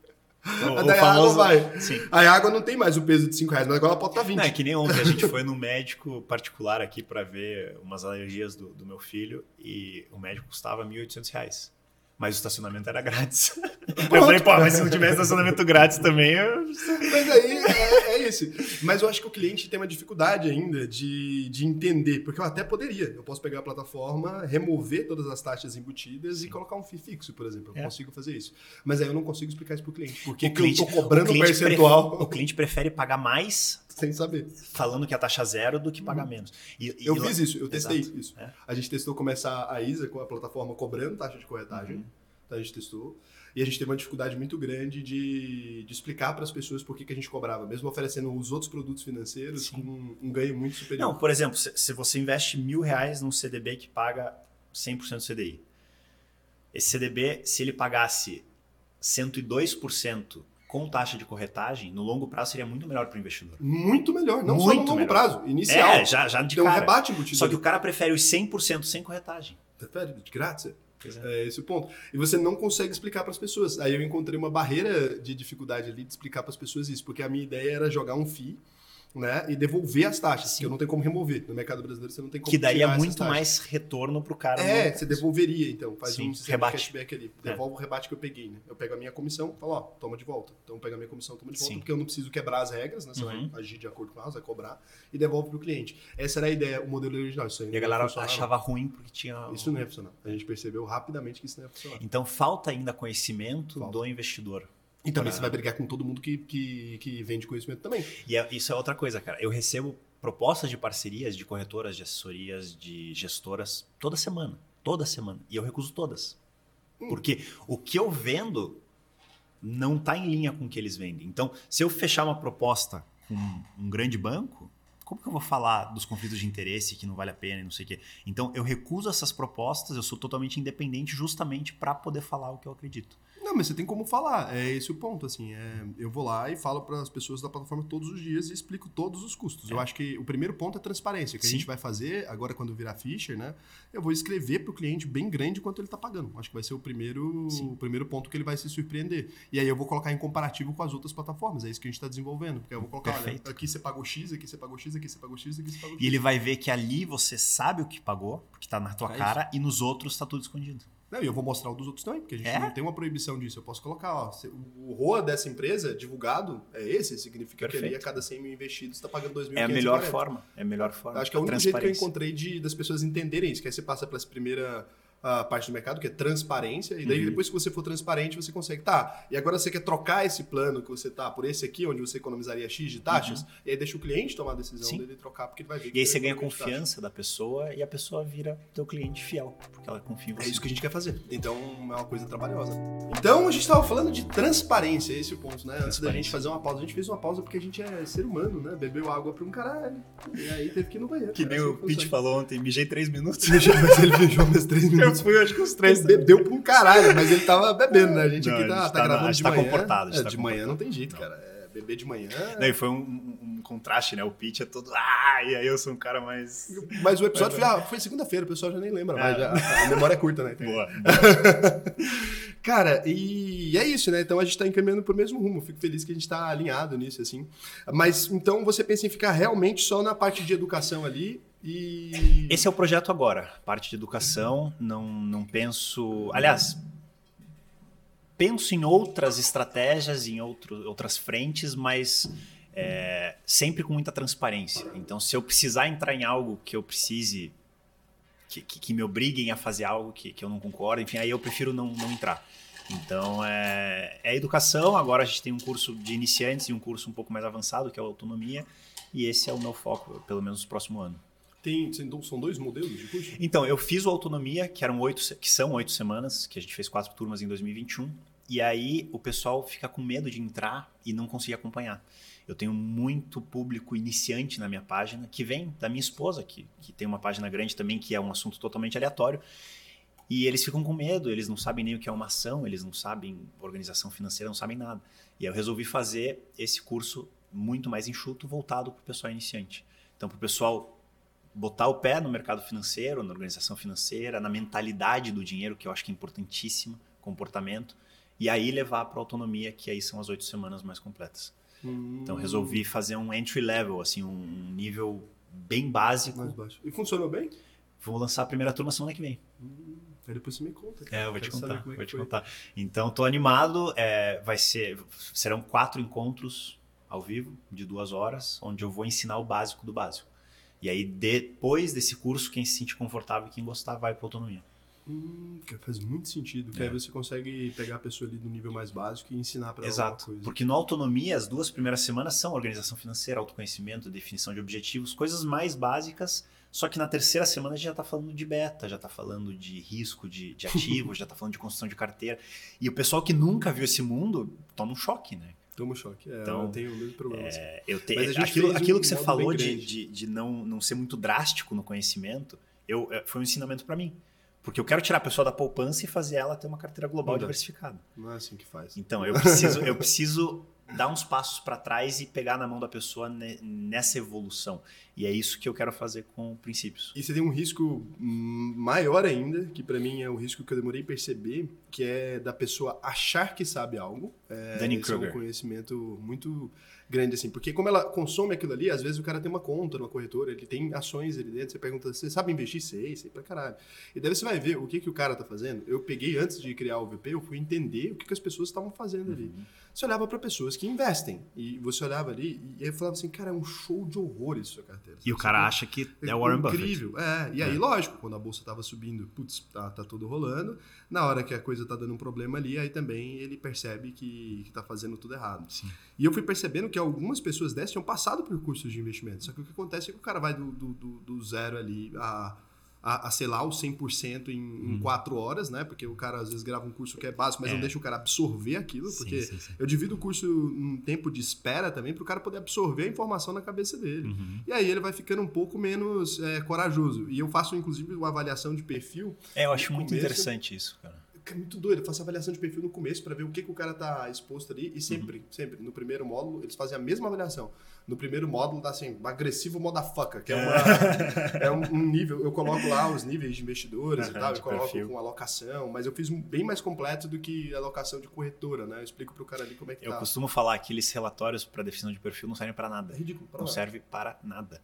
O, o daí a água famoso... vai. Sim. Aí a água não tem mais o peso de 5 reais, mas agora ela pode estar 20. Não, é que nem ontem a gente foi no médico particular aqui para ver umas alergias do, do meu filho e o médico custava 1.800 reais. Mas o estacionamento era grátis. [laughs] Eu falei, pô, mas se não tivesse estacionamento grátis também, eu... Mas aí é, é isso. Mas eu acho que o cliente tem uma dificuldade ainda de, de entender, porque eu até poderia. Eu posso pegar a plataforma, remover todas as taxas embutidas e colocar um FII fixo, por exemplo. Eu É. consigo fazer isso. Mas aí eu não consigo explicar isso pro cliente. Porque O cliente- eu tô cobrando o um percentual pref- o cliente prefere pagar mais sem saber. falando que é a taxa zero do que pagar menos. E- Eu fiz isso, eu testei Exato. isso. É. A gente testou começar a ISA com a plataforma cobrando taxa de corretagem. Uhum. Então a gente testou. E a gente teve uma dificuldade muito grande de, de explicar para as pessoas por que, que a gente cobrava, mesmo oferecendo os outros produtos financeiros Sim. com um, um ganho muito superior. Não, por exemplo, se, se você investe mil reais num CDB que paga 100% CDI, esse CDB, se ele pagasse 102% com taxa de corretagem, no longo prazo seria muito melhor para o investidor. Muito melhor, não só Muito no longo melhor. prazo, inicial. É, já, já de Tem um cara. rebate embutido. Só que o cara prefere os 100% sem corretagem. Prefere de. Pois é. É esse o ponto. E você não consegue explicar para as pessoas. Aí eu encontrei uma barreira de dificuldade ali de explicar para as pessoas isso, porque a minha ideia era jogar um FII né, e devolver as taxas, Sim. que eu não tenho como remover. No mercado brasileiro você não tem como Que daria essas muito mais retorno pro cara. É, você devolveria, então. Faz Sim, um rebate. cashback ali. Devolve o rebate que eu peguei, né? Eu pego a minha comissão, falo, ó, toma de volta. Então eu pego a minha comissão, toma de volta, Sim. porque eu não preciso quebrar as regras, né? Você Uhum. vai agir de acordo com elas, vai cobrar, e devolve pro cliente. Essa era a ideia, o modelo original. Isso E a galera não. achava ruim porque tinha. Isso não ia funcionar. A gente percebeu rapidamente que isso não ia funcionar. Então falta ainda conhecimento Falta. do investidor. E também Pra- você vai brigar com todo mundo que, que, que vende conhecimento também. E é- isso é outra coisa, cara. Eu recebo propostas de parcerias de corretoras, de assessorias, de gestoras toda semana. Toda semana. E eu recuso todas. Hum. Porque o que eu vendo não está em linha com o que eles vendem. Então, se eu fechar uma proposta com um grande banco, como que eu vou falar dos conflitos de interesse que não vale a pena e não sei o quê? Então, eu recuso essas propostas, eu sou totalmente independente justamente para poder falar o que eu acredito. Não, mas você tem como falar. É esse o ponto, assim. É, eu vou lá e falo para as pessoas da plataforma todos os dias e explico todos os custos. Eu É. acho que o primeiro ponto é transparência. O que Sim. a gente vai fazer agora quando virar Fisher, né? Eu vou escrever para o cliente bem grande quanto ele está pagando. Acho que vai ser o primeiro, Sim. o primeiro ponto que ele vai se surpreender. E aí eu vou colocar em comparativo com as outras plataformas. É isso que a gente está desenvolvendo. Porque eu vou colocar, Perfeito. olha, aqui você pagou X, aqui você pagou X, aqui você pagou X, aqui você pagou X. E ele vai ver que ali você sabe o que pagou, porque está na tua É cara, e nos outros está tudo escondido. Não, e eu vou mostrar o dos outros também, porque a gente É? não tem uma proibição disso. Eu posso colocar, ó, o ROA dessa empresa divulgado é esse, significa que ali a Perfeito. cada 100 mil investidos está pagando 2.540. É a melhor forma. É a melhor forma. Acho que é o único jeito que eu encontrei de, das pessoas entenderem isso, que aí você passa pela primeira ah, parte do mercado, que é transparência, e daí Uhum. depois que você for transparente, você consegue, tá, e agora você quer trocar esse plano que você tá por esse aqui, onde você economizaria X de taxas, e aí deixa o cliente tomar a decisão Uhum. Sim. dele trocar, porque ele vai ver. E aí você ganha confiança da pessoa e a pessoa vira teu cliente fiel, porque ela confia em você. É isso que a gente quer fazer. Então é uma coisa trabalhosa. Então a gente estava falando de transparência, esse é o ponto, né? Antes da gente fazer uma pausa, a gente fez uma pausa porque a gente é ser humano, né? Bebeu água pra um caralho. E aí teve que ir no banheiro. Que nem Assim o Pete falou ontem, mijei três minutos. Mijou, Mas ele beijou mais três [laughs] minutos. Fui, acho que os Ele bebeu pra um caralho, mas ele tava bebendo, né? A gente Não, aqui a tá, gente tá tá- gravando a de gente tá manhã. comportado, a gente É, tá de manhã não comportado. tem jeito, Não. cara. É, beber de manhã. Não, e foi um, um- um contraste, né? O Pete é todo. Ah, e aí eu sou um cara mais. Mas o episódio foi, ah, foi segunda-feira, o pessoal já nem lembra É. mais. já- a memória é curta, né? Boa. [laughs] Cara, e é isso, né? Então a gente tá encaminhando pro mesmo rumo. Fico feliz que a gente tá alinhado nisso, assim. Mas então você pensa em ficar realmente só na parte de educação ali e. Esse é o projeto agora. Parte de educação, não, não penso. Aliás, penso em outras estratégias, em outro, outras frentes, mas é, sempre com muita transparência. Então, se eu precisar entrar em algo que eu precise, que, que, que me obriguem a fazer algo que, que eu não concordo, enfim, aí eu prefiro não, não entrar. Então, é, é educação. Agora a gente tem um curso de iniciantes e um curso um pouco mais avançado, que é a autonomia. E esse é o meu foco, pelo menos no próximo ano. Tem, são dois modelos de curso? Então, eu fiz o Autonomia, que, eram oito, que são oito semanas, que a gente fez quatro turmas em 2021. E aí o pessoal fica com medo de entrar e não conseguir acompanhar. Eu tenho muito público iniciante na minha página, que vem da minha esposa, que, que tem uma página grande também, que é um assunto totalmente aleatório. E eles ficam com medo, eles não sabem nem o que é uma ação, eles não sabem organização financeira, não sabem nada. E aí eu resolvi fazer esse curso muito mais enxuto, voltado para o pessoal iniciante. Então, para o pessoal botar o pé no mercado financeiro, na organização financeira, na mentalidade do dinheiro, que eu acho que é importantíssima, comportamento, e aí levar para a autonomia, que aí são as oito semanas mais completas. Então resolvi fazer um entry level, assim, um nível bem básico. Mais baixo. E funcionou bem? Vou lançar a primeira turma semana que vem. Aí depois você me conta. É, eu vou te Quero contar, é vou te foi. contar. Então, tô animado. é, vai ser, serão quatro encontros ao vivo de duas horas, onde eu vou ensinar o básico do básico. E aí, depois desse curso, quem se sentir confortável e quem gostar vai para autonomia. Hum, que faz muito sentido. Que É. aí você consegue pegar a pessoa ali do nível mais básico e ensinar pra ela Exato. coisa. Porque no autonomia, as duas primeiras semanas são organização financeira, autoconhecimento, definição de objetivos, coisas mais básicas. Só que na terceira semana a gente já está falando de beta, já está falando de risco de, de [laughs] ativos, já está falando de construção de carteira. E o pessoal que nunca viu esse mundo toma um choque, né? Toma um choque. É, Então, eu tenho o mesmo problema. assim. É, eu te, aquilo, fez um aquilo que você falou de, de, de não, não ser muito drástico no conhecimento, eu, é, foi um ensinamento para mim. Porque eu quero tirar a pessoa da poupança e fazer ela ter uma carteira global Não diversificada. Não é assim que faz. Então, eu preciso, eu preciso dar uns passos para trás e pegar na mão da pessoa ne- nessa evolução. E é isso que eu quero fazer com princípios. E você tem um risco maior ainda, que pra mim é o risco que eu demorei a perceber, que é da pessoa achar que sabe algo. É, Dunning esse é um Kruger. conhecimento muito grande, assim. Porque como ela consome aquilo ali, às vezes o cara tem uma conta numa corretora, ele tem ações ali dentro, você pergunta, você sabe investir? Sei, sei pra caralho. E daí você vai ver o que, que o cara tá fazendo. Eu peguei, antes de criar o VP, eu fui entender o que, que as pessoas estavam fazendo ali. Uhum. Você olhava pra pessoas que investem, e você olhava ali, e aí falava assim, cara, é um show de horrores sua carteira. E o cara acha que é o Warren Buffett. Incrível, é. E aí, É. lógico, quando a bolsa tava subindo, putz, tá, tá tudo rolando. Na hora que a coisa tá dando um problema ali, aí também ele percebe que, que tá fazendo tudo errado. Sim. E eu fui percebendo que algumas pessoas dessas tinham passado por cursos de investimento. Só que o que acontece é que o cara vai do, do, do- do zero ali a, a, a, sei lá, o 100% em, em Uhum. quatro horas, né? Porque o cara às vezes grava um curso que é básico, mas É. não deixa o cara absorver aquilo, Sim, porque sim, sim. eu divido o curso num tempo de espera também para o cara poder absorver a informação na cabeça dele. Uhum. E aí ele vai ficando um pouco menos é, corajoso. E eu faço, inclusive, uma avaliação de perfil. É, eu acho muito começo- interessante isso, cara. É muito doido. Eu faço avaliação de perfil no começo para ver o que, que o cara tá exposto ali. E sempre, Uhum. sempre, no primeiro módulo, eles fazem a mesma avaliação. No primeiro módulo dá assim, agressivo motherfucker, que é, uma, é um, um nível. Eu coloco lá os níveis de investidores e Aham, tal, eu coloco perfil. com alocação, mas eu fiz um bem mais completo do que alocação de corretora, né? Eu explico pro cara ali como é que Eu tá. costumo falar que aqueles relatórios para definição de perfil não servem para nada. É ridículo. pra Não lá. serve para nada.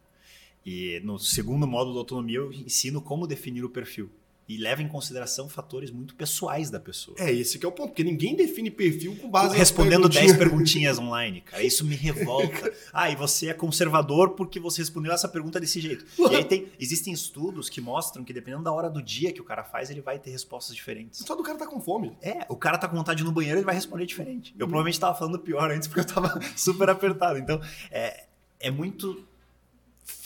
E no segundo módulo da autonomia eu ensino como definir o perfil. E leva em consideração fatores muito pessoais da pessoa. É, esse que é o ponto, porque ninguém define perfil com base Respondendo 10 perguntinhas [laughs] online, cara. Isso me revolta. ah, e você é conservador porque você respondeu essa pergunta desse jeito. E aí tem, existem estudos que mostram que dependendo da hora do dia que o cara faz, ele vai ter respostas diferentes. Só do cara tá com fome. É, o cara tá com vontade de ir no banheiro, ele vai responder diferente. Eu provavelmente tava falando pior antes porque eu tava [laughs] super apertado. Então, é, é muito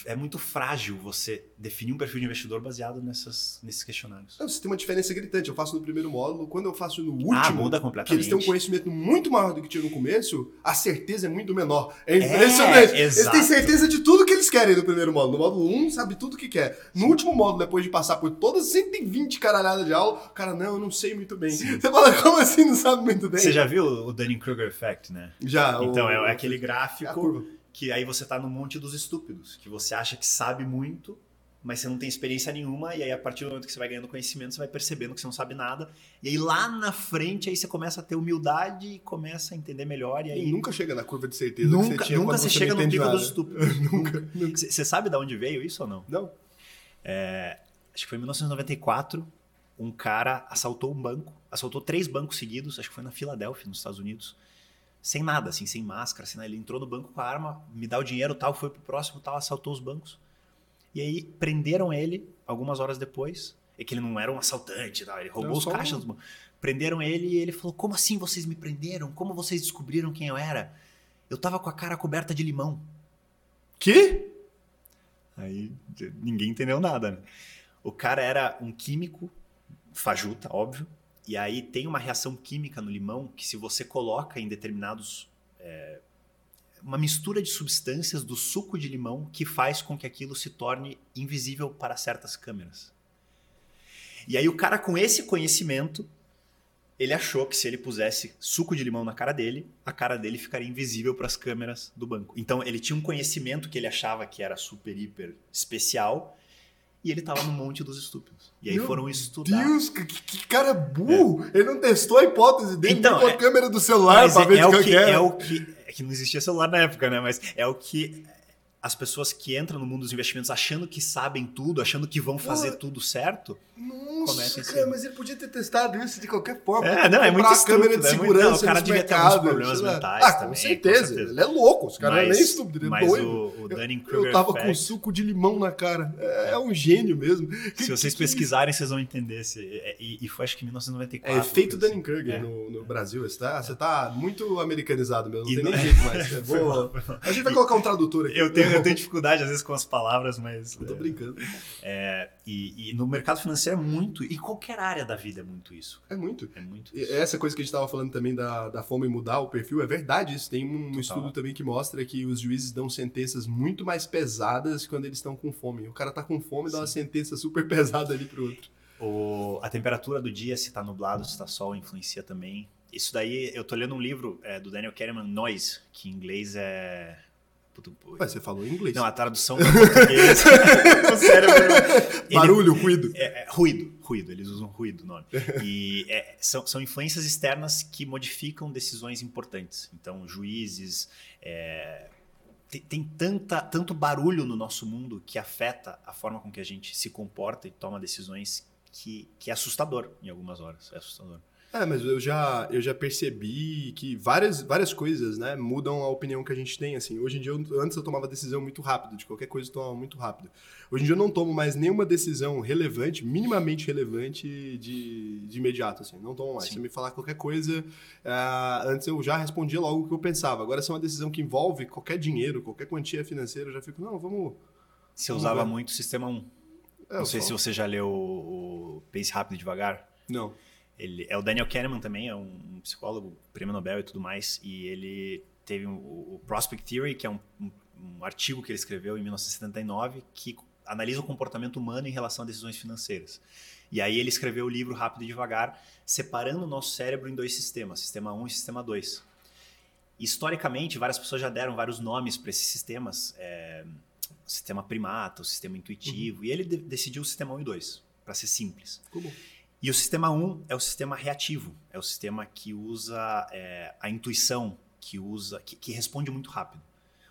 é muito frágil você definir um perfil de investidor baseado nessas, nesses questionários. Não, você tem uma diferença gritante. Eu faço no primeiro módulo, quando eu faço no último, ah, muda completamente. que eles têm um conhecimento muito maior do que tinha no começo, a certeza é muito menor. É impressionante. É, eles têm certeza de tudo que eles querem no primeiro módulo. No módulo 1, sabe tudo que quer. No Sim. último módulo, depois de passar por todas 120 caralhadas de aula, o cara, não, eu não sei muito bem. Sim. Você fala, como assim não sabe muito bem? Você já viu o Dunning-Kruger Effect, né? Já. Então, o... é aquele gráfico que aí você tá no monte dos estúpidos, que você acha que sabe muito, mas você não tem experiência nenhuma, e aí a partir do momento que você vai ganhando conhecimento, você vai percebendo que você não sabe nada, e aí lá na frente aí você começa a ter humildade e começa a entender melhor, e aí... E nunca chega na curva de certeza nunca, que você tinha Nunca você, você chega no pico dos estúpidos. [laughs] nunca, nunca. Você sabe de onde veio isso ou não? Não. É, acho que foi em 1994, um cara assaltou um banco, assaltou três bancos seguidos, acho que foi na Filadélfia, nos Estados Unidos, sem nada, assim, sem máscara, sem nada. Ele entrou no banco com a arma, me dá o dinheiro, tal, foi pro próximo, tal, assaltou os bancos. E aí prenderam ele algumas horas depois. É que ele não era um assaltante, tal, ele roubou os caixas dos bancos. Prenderam ele e ele falou: Como assim vocês me prenderam? Como vocês descobriram quem eu era? Eu tava com a cara coberta de limão. Que? Aí ninguém entendeu nada, né? O cara era um químico, fajuta, óbvio, e aí tem uma reação química no limão que se você coloca em determinados é, uma mistura de substâncias do suco de limão que faz com que aquilo se torne invisível para certas câmeras. E aí o cara com esse conhecimento, ele achou que se ele pusesse suco de limão na cara dele, a cara dele ficaria invisível para as câmeras do banco. Então ele tinha um conhecimento que ele achava que era super hiper especial, e ele tava no monte dos estúpidos. E aí Meu foram estudar. Deus, que, que cara burro! É. Ele não testou a hipótese dele então, com a é, câmera do celular pra é, ver é, o que, que, que é o que É que não existia celular na época, né? Mas é o que as pessoas que entram no mundo dos investimentos achando que sabem tudo, achando que vão fazer Pô, tudo certo. Nossa, cara, mas ele podia ter testado isso de qualquer forma. É, não, é muito estúpido, câmera de segurança. É muito, não, o cara devia ter alguns problemas mentais. Ah, também, com, certeza. com certeza. Ele é louco, os caras não é nem estúpido, ele é mas doido. O, o eu, eu tava com suco de limão na cara. É, é um gênio mesmo. Se vocês pesquisarem, vocês vão entender. Se, e, e, foi acho que em 1994. É efeito assim. Dunning Kruger é. no, no Brasil. Você tá, você tá muito americanizado mesmo. Não E tem não- nem [laughs] jeito mais. É boa. A gente vai colocar um tradutor aqui. Eu tenho, eu tenho dificuldade às vezes com as palavras, mas. Eu tô brincando. é, e, e no mercado financeiro é muito. E qualquer área da vida é muito isso. É muito. É muito isso. Essa coisa que a gente estava falando também da, da fome mudar o perfil, é verdade isso. Tem um Total. estudo também que mostra que os juízes dão sentenças muito mais pesadas quando eles estão com fome. O cara tá com fome e dá uma sentença super [laughs] pesada ali pro outro. O- a temperatura do dia, se tá nublado, se tá sol, influencia também. Isso daí, eu tô lendo um livro é, do Daniel Kahneman, Noise, que em inglês é. Ué, você falou em inglês. Não, a tradução para português. [laughs] o cérebro. ele- Barulho, ruído. É, é, ruído, ruído, eles usam ruído no nome. E é, são, são influências externas que modificam decisões importantes. Então, juízes. é, tem, tem tanta, tanto barulho no nosso mundo que afeta a forma com que a gente se comporta e toma decisões que, que é assustador em algumas horas. É assustador. É, mas eu já, eu já percebi que várias, várias coisas, né, mudam a opinião que a gente tem, assim. Hoje em dia, eu- antes eu tomava decisão muito rápido, de qualquer coisa eu tomava muito rápido. Hoje em dia eu não tomo mais nenhuma decisão relevante, minimamente relevante, de, de imediato, assim. Não tomo mais. Sim. Se me falar qualquer coisa, ah, antes eu já respondia logo o que eu pensava. Agora, se é uma decisão que envolve qualquer dinheiro, qualquer quantia financeira, eu já fico, não, vamos... Você Vamos usava ver. muito o sistema 1. É, Não sei falo. se você já leu o, Pense Rápido e Devagar. Não. Ele, é o Daniel Kahneman também, é um psicólogo, prêmio Nobel e tudo mais, e ele teve um- o, Prospect Theory, que é um, um- um artigo que ele escreveu em 1979, que analisa o comportamento humano em relação a decisões financeiras. E aí ele escreveu o livro Rápido e Devagar, separando o nosso cérebro em dois sistemas, sistema 1 e sistema 2. Historicamente, várias pessoas já deram vários nomes para esses sistemas, é, o sistema primata, o sistema intuitivo, e ele de- decidiu o sistema 1 e 2, para ser simples. Como? E o sistema 1 é o sistema reativo, é o sistema que usa é, a intuição, que usa, que, que responde muito rápido.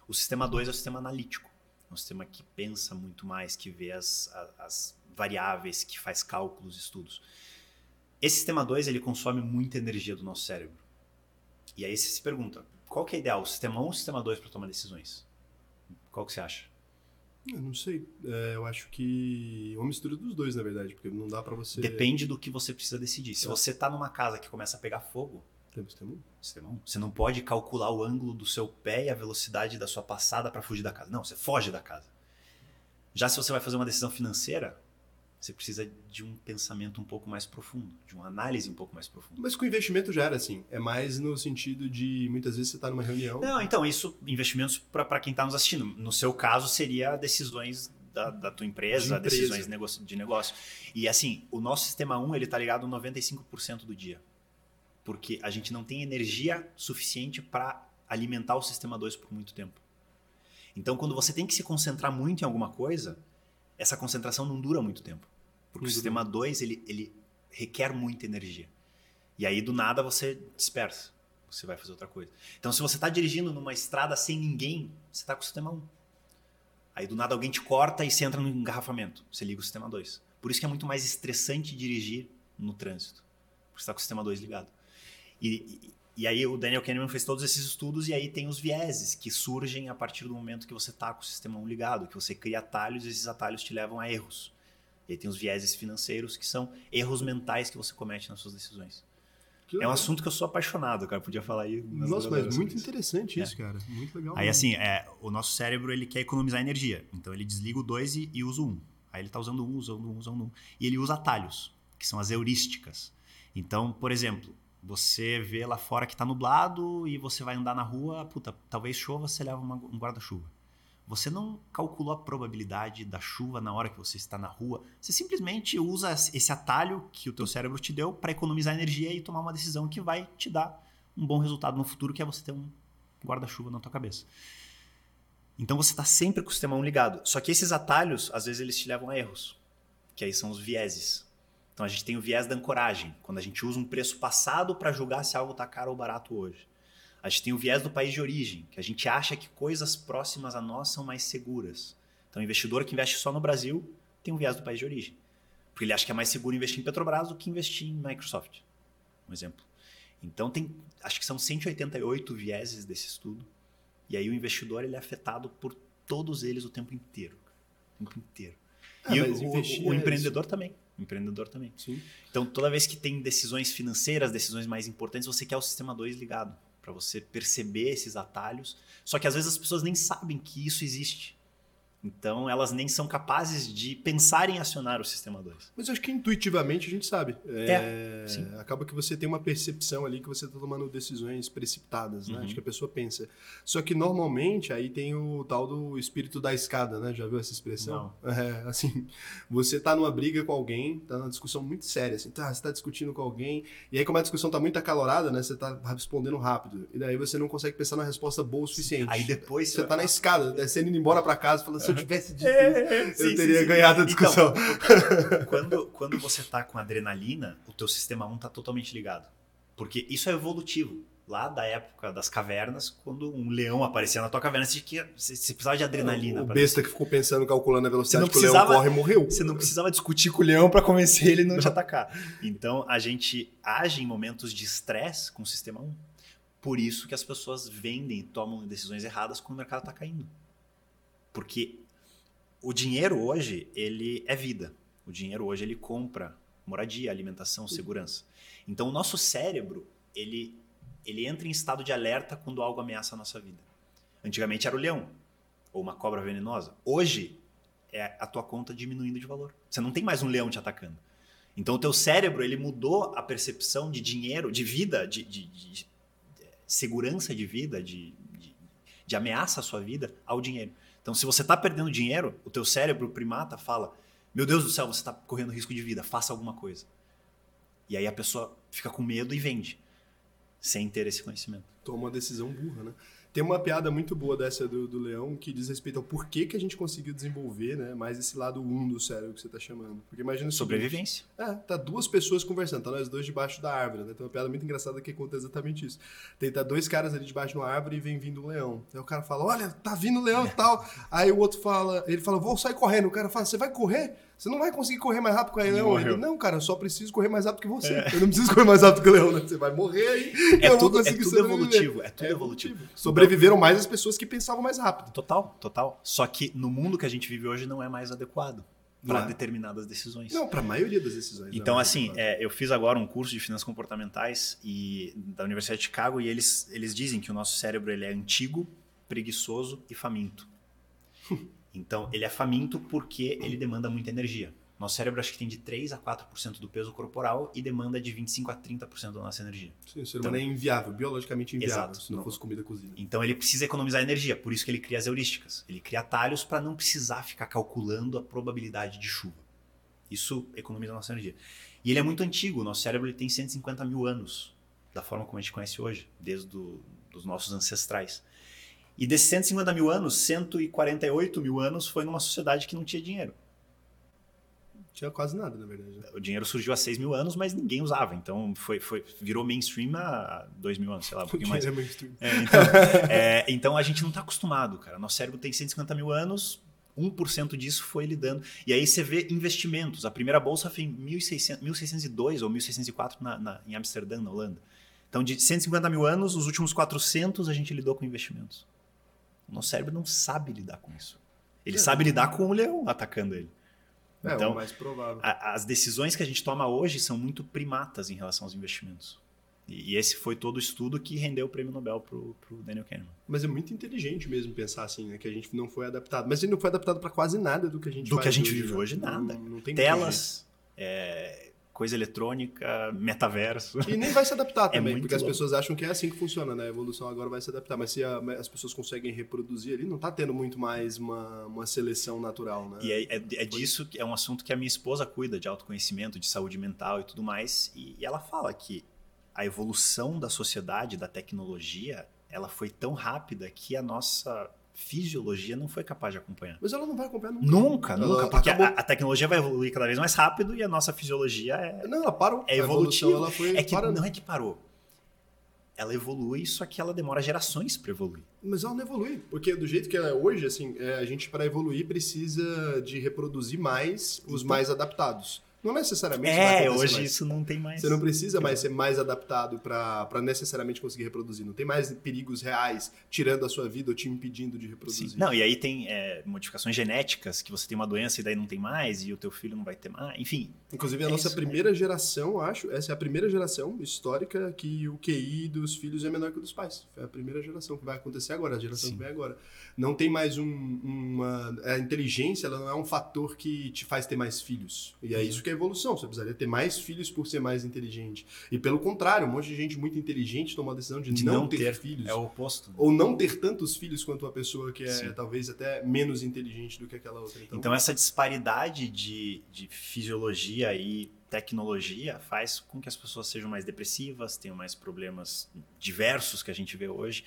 O sistema 2 é o sistema analítico. É um sistema que pensa muito mais, que vê as, as variáveis, que faz cálculos, estudos. Esse sistema 2, ele consome muita energia do nosso cérebro. E aí você se pergunta, qual que é ideal, o sistema 1 ou o sistema 2 para tomar decisões? Qual que você acha? Eu não sei. É, eu acho que uma mistura dos dois, na verdade, porque não dá para você. Depende do que você precisa decidir. Se é. você tá numa casa que começa a pegar fogo, tem sistema 1. Sistema 1. Você não pode calcular o ângulo do seu pé e a velocidade da sua passada para fugir da casa. Não, você foge da casa. Já se você vai fazer uma decisão financeira, você precisa de um pensamento um pouco mais profundo, de uma análise um pouco mais profunda. Mas com investimento já era assim. É mais no sentido de muitas vezes você está numa reunião. Não, então, isso, investimentos para quem está nos assistindo. No seu caso, seria decisões da, da tua empresa, de empresa. decisões de negócio, de negócio. E assim, o nosso sistema 1 ele está ligado 95% do dia. Porque a gente não tem energia suficiente para alimentar o sistema 2 por muito tempo. Então, quando você tem que se concentrar muito em alguma coisa, essa concentração não dura muito tempo. Porque uhum. o sistema 2 ele, ele requer muita energia. E aí, do nada, você dispersa. Você vai fazer outra coisa. Então, se você está dirigindo numa estrada sem ninguém, você está com o sistema 1. Um. Aí, do nada, alguém te corta e você entra no engarrafamento. Você liga o sistema 2. Por isso que é muito mais estressante dirigir no trânsito. Porque você está com o sistema 2 ligado. E, e, e, aí, o Daniel Kahneman fez todos esses estudos e aí tem os vieses que surgem a partir do momento que você está com o sistema 1 ligado, que você cria atalhos e esses atalhos te levam a erros. E aí tem os vieses financeiros, que são erros mentais que você comete nas suas decisões. É um assunto que eu sou apaixonado, cara. Podia falar aí. Nossa, mas muito interessante isso, é. cara. Muito legal. Aí, mesmo. assim, é, o nosso cérebro ele quer economizar energia. Então, ele desliga o 2 e, e, usa o 1. Um. Aí, ele está usando um, usando um, usando um. E ele usa atalhos, que são as heurísticas. Então, por exemplo, você vê lá fora que está nublado e você vai andar na rua, puta, talvez chova, você leva uma, um guarda-chuva. Você não calculou a probabilidade da chuva na hora que você está na rua. Você simplesmente usa esse atalho que o teu cérebro te deu para economizar energia e tomar uma decisão que vai te dar um bom resultado no futuro, que é você ter um guarda-chuva na tua cabeça. Então você está sempre com o sistema 1 ligado. Só que esses atalhos, às vezes, eles te levam a erros, que aí são os vieses. Então a gente tem o viés da ancoragem, quando a gente usa um preço passado para julgar se algo está caro ou barato hoje. A gente tem o viés do país de origem, que a gente acha que coisas próximas a nós são mais seguras. Então, o investidor que investe só no Brasil tem um viés do país de origem. Porque ele acha que é mais seguro investir em Petrobras do que investir em Microsoft. Um exemplo. Então, tem, acho que são 188 vieses desse estudo. E aí o investidor ele é afetado por todos eles o tempo inteiro. O tempo inteiro. Ah, e o, o, o é empreendedor também. O empreendedor também. Sim. Então, toda vez que tem decisões financeiras, decisões mais importantes, você quer o sistema 2 ligado para você perceber esses atalhos. Só que às vezes as pessoas nem sabem que isso existe. Então, elas nem são capazes de pensar em acionar o sistema 2. Mas eu acho que intuitivamente a gente sabe. É, é acaba que você tem uma percepção ali que você está tomando decisões precipitadas, né? Uhum. Acho que a pessoa pensa. Só que normalmente aí tem o tal do espírito da escada, né? Já viu essa expressão? Não. [laughs] É, assim, você tá numa briga com alguém, tá numa discussão muito séria, assim, tá, você tá discutindo com alguém, e aí como a discussão tá muito acalorada, né? Você tá respondendo rápido. E daí você não consegue pensar numa resposta boa o suficiente. Aí depois você, você tá na escada, descendo indo embora para casa, falando, se eu tivesse dito é, eu sim, teria sim, ganhado a discussão. Então, [laughs] quando, quando você tá com adrenalina, o teu sistema 1 tá totalmente ligado. Porque isso é evolutivo. Lá da época das cavernas, quando um leão aparecia na tua caverna, você, tinha, você, você precisava de adrenalina. O besta que ficou pensando, calculando a velocidade que o leão corre morreu. Você não precisava discutir com o leão para convencer ele não te atacar. Então, a gente age em momentos de estresse com o sistema 1. Por isso que as pessoas vendem, tomam decisões erradas quando o mercado está caindo. Porque o dinheiro hoje, ele é vida. O dinheiro hoje, ele compra moradia, alimentação, segurança. Então, o nosso cérebro, ele, ele entra em estado de alerta quando algo ameaça a nossa vida. Antigamente era o leão, ou uma cobra venenosa. Hoje, é a tua conta diminuindo de valor. Você não tem mais um leão te atacando. Então, o teu cérebro, ele mudou a percepção de dinheiro, de vida, de, de, de, de segurança de vida, de, de ameaça à sua vida, ao dinheiro. Então, se você está perdendo dinheiro, o teu cérebro primata fala: Meu Deus do céu, você está correndo risco de vida, faça alguma coisa. E aí a pessoa fica com medo e vende, sem ter esse conhecimento. Toma uma decisão burra, né? Tem uma piada muito boa dessa do, do leão que diz respeito ao porquê que a gente conseguiu desenvolver, né? Mais esse lado 1 um do cérebro que você tá chamando. Porque imagina o seguinte, Sobrevivência. É, tá duas pessoas conversando, tá nós dois debaixo da árvore, né? Tem uma piada muito engraçada que conta exatamente isso. Tem tá dois caras ali debaixo de uma árvore e vem vindo um leão. Aí o cara fala: Olha, tá vindo um leão e tal. Aí o outro fala, ele fala, vou sair correndo. O cara fala, você vai correr? Você não vai conseguir correr mais rápido que o leão. Ele, não, cara, eu só preciso correr mais rápido que você. Eu não preciso correr mais rápido que o leão, né? Você vai morrer aí. É eu vou tudo- é conseguir tudo sobreviver. evolutivo, é tudo evolutivo. Sobreviveram mais as pessoas que pensavam mais rápido. Total, total. Só que no mundo que a gente vive hoje não é mais adequado para é. determinadas decisões. Não, pra maioria das decisões. Então, né? assim, é, eu fiz agora um curso de finanças comportamentais e, da Universidade de Chicago e eles, eles dizem que o nosso cérebro ele é antigo, preguiçoso e faminto. [laughs] Então, ele é faminto porque ele demanda muita energia. Nosso cérebro acho que tem de 3 a 4% do peso corporal e demanda de 25 a 30% da nossa energia. Sim, o ser humano é inviável, biologicamente inviável, Exato. se não Não. fosse comida cozida. Então ele precisa economizar energia, por isso que ele cria as heurísticas. Ele cria atalhos para não precisar ficar calculando a probabilidade de chuva. Isso economiza a nossa energia. E ele é muito antigo, o nosso cérebro ele tem 150 mil anos, da forma como a gente conhece hoje, desde do, dos nossos ancestrais. E desses 150 mil anos, 148 mil anos foi numa sociedade que não tinha dinheiro. Tinha quase nada, na verdade. né? O dinheiro surgiu há 6 mil anos, mas ninguém usava. Então foi, foi, virou mainstream há 2 mil anos, sei lá, um [laughs] pouquinho mais. É mainstream. É, então, [laughs] é, então a gente não está acostumado, cara. Nosso cérebro tem 150 mil anos, 1% disso foi lidando. E aí você vê investimentos. A primeira bolsa foi em 1600, 1602 ou 1604 na, na, em Amsterdã, na Holanda. Então, de 150 mil anos, os últimos 400 a gente lidou com investimentos. O nosso cérebro não sabe lidar com isso. Ele É. sabe lidar com o leão atacando ele. É, Então, o mais provável. a- as decisões que a gente toma hoje são muito primatas em relação aos investimentos. E, e esse foi todo o estudo que rendeu o prêmio Nobel pro, pro Daniel Kahneman. Mas é muito inteligente mesmo pensar assim, né? Que a gente não foi adaptado. Mas gente não foi adaptado pra quase nada do que a gente Do que a gente hoje, vive né? hoje, nada. Não, não tem Telas, é, coisa eletrônica, metaverso. E nem vai se adaptar [laughs] também, É porque as pessoas acham que é assim que funciona, né? A evolução agora vai se adaptar. Mas se a- as pessoas conseguem reproduzir ali, não tá tendo muito mais uma, uma seleção natural, né? E é, é- é disso que é um assunto que a minha esposa cuida, de autoconhecimento, de saúde mental e tudo mais. E, e ela fala que a evolução da sociedade, da tecnologia, ela foi tão rápida que a nossa fisiologia não foi capaz de acompanhar. Mas ela não vai acompanhar nunca. Nunca, Ela nunca, porque a, acabou- a tecnologia vai evoluir cada vez mais rápido e a nossa fisiologia é, Não, ela parou. é A evolutiva. ela foi É que parando. não é que parou. Ela evolui, só que ela demora gerações para evoluir. Mas ela não evolui, porque do jeito que ela é hoje, assim, é, a gente para evoluir precisa de reproduzir mais os Então- mais adaptados. Não necessariamente É, hoje mais. isso não tem mais. Você não precisa mais ser mais adaptado para necessariamente conseguir reproduzir. Não tem mais perigos reais tirando a sua vida ou te impedindo de reproduzir. Sim. Não, e aí tem é, modificações genéticas, que você tem uma doença e daí não tem mais, e o teu filho não vai ter mais. Enfim, Inclusive, a É nossa isso, primeira geração, acho, essa é a primeira geração histórica que o QI dos filhos é menor que o dos pais. Foi a primeira geração que vai acontecer agora, a geração Sim. que vem agora. Não tem mais um, uma. A inteligência ela não é um fator que te faz ter mais filhos. E é isso que é evolução. Você precisaria ter mais filhos por ser mais inteligente. E pelo contrário, um monte de gente muito inteligente tomou a decisão de, de não, não, ter, ter, filhos. é o oposto. Ou não ter tantos filhos quanto uma pessoa que é Sim. talvez até menos inteligente do que aquela outra. Então, Então, essa disparidade de, de fisiologia e tecnologia faz com que as pessoas sejam mais depressivas, tenham mais problemas diversos que a gente vê hoje.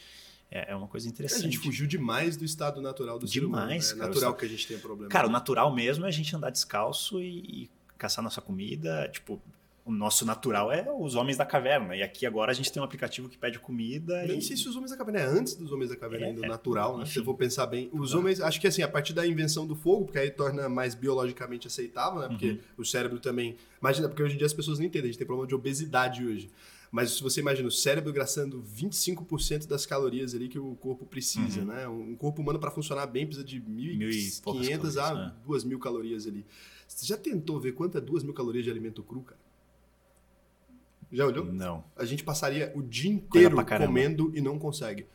É, é uma coisa a interessante. gente fugiu demais do estado natural do ser humano. Demais, É cara. natural só- que a gente tenha problema. Cara, o natural mesmo é a gente andar descalço e, e caçar nossa comida. Tipo, o nosso natural é os homens da caverna. E aqui agora a gente tem um aplicativo que pede comida. Nem e... sei se os homens da caverna é antes dos homens da caverna É, ainda, é. natural, né? Se eu for pensar bem. Os Tá. homens, acho que assim, a partir da invenção do fogo, porque aí torna mais biologicamente aceitável, né? Porque Uhum. o cérebro também. Imagina, porque hoje em dia as pessoas não entendem, a gente tem problema de obesidade hoje. Mas se você imagina o cérebro gastando 25% das calorias ali que o corpo precisa, Uhum. né? Um corpo humano para funcionar bem precisa de Mil e poucas 1.500 a calorias, né? 2.000 calorias ali. Você já tentou ver quanto é 2.000 calorias de alimento cru, cara? Já olhou? Não. a gente passaria o dia inteiro comendo e não consegue.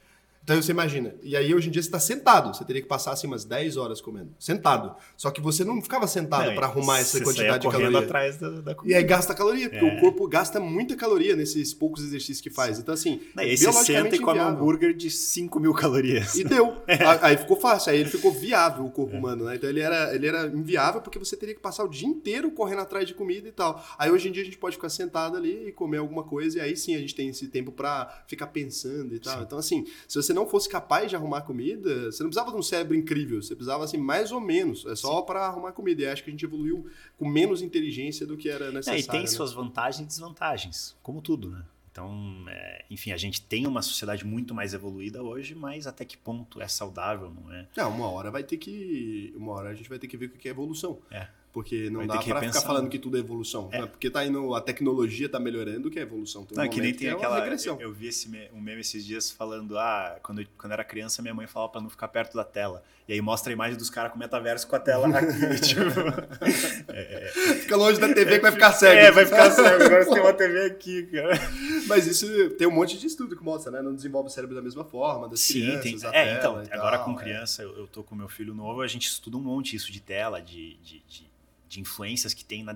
Então você imagina, e aí hoje em dia você está sentado, você teria que passar assim umas 10 horas comendo, sentado. Só que você não ficava sentado Não, para arrumar essa quantidade de caloria. atrás da, da E comida. aí gasta caloria, porque É. o corpo gasta muita caloria nesses poucos exercícios que faz. Então assim, Não, é e aí você senta e come um hambúrguer de 5 mil calorias. E deu. [laughs] A- Aí ficou fácil, aí ele ficou viável o corpo humano, né? Então ele era, ele era inviável porque você teria que passar o dia inteiro correndo atrás de comida e tal. Aí hoje em dia a gente pode ficar sentado ali e comer alguma coisa e aí sim a gente tem esse tempo pra ficar pensando e tal. Sim. Então assim, se você você não fosse capaz de arrumar comida, você não precisava de um cérebro incrível, você precisava assim mais ou menos, é só para arrumar comida. E acho que a gente evoluiu com menos inteligência do que era necessário. É, e tem né? suas vantagens e desvantagens, como tudo, né? Então, é, enfim, a gente tem uma sociedade muito mais evoluída hoje, mas até que ponto é saudável, não é? Não, uma hora vai ter que. Uma hora a gente vai ter que ver o que é evolução. É. Porque não Vai dá que repensar, ficar falando né? que tudo é evolução. É. né? Porque tá indo, a tecnologia tá melhorando, que é evolução. Tem um Não, é que nem tem é uma aquela. Eu, eu vi esse me- um meme esses dias falando: ah, quando eu, quando eu era criança, minha mãe falava pra não ficar perto da tela. E aí mostra a imagem dos caras com o metaverso com a tela aqui. [laughs] tipo, Fica longe da TV que vai ficar cego. é, vai ficar cego. Agora você tem uma TV [laughs] aqui, cara. Mas isso tem um monte de estudo que mostra, né? Não desenvolve o cérebro da mesma forma, das Sim, crianças, tem. É, então, agora tal, com é. criança, eu, eu tô com meu filho novo, a gente estuda um monte isso de tela, de, de, de, de influências que tem na-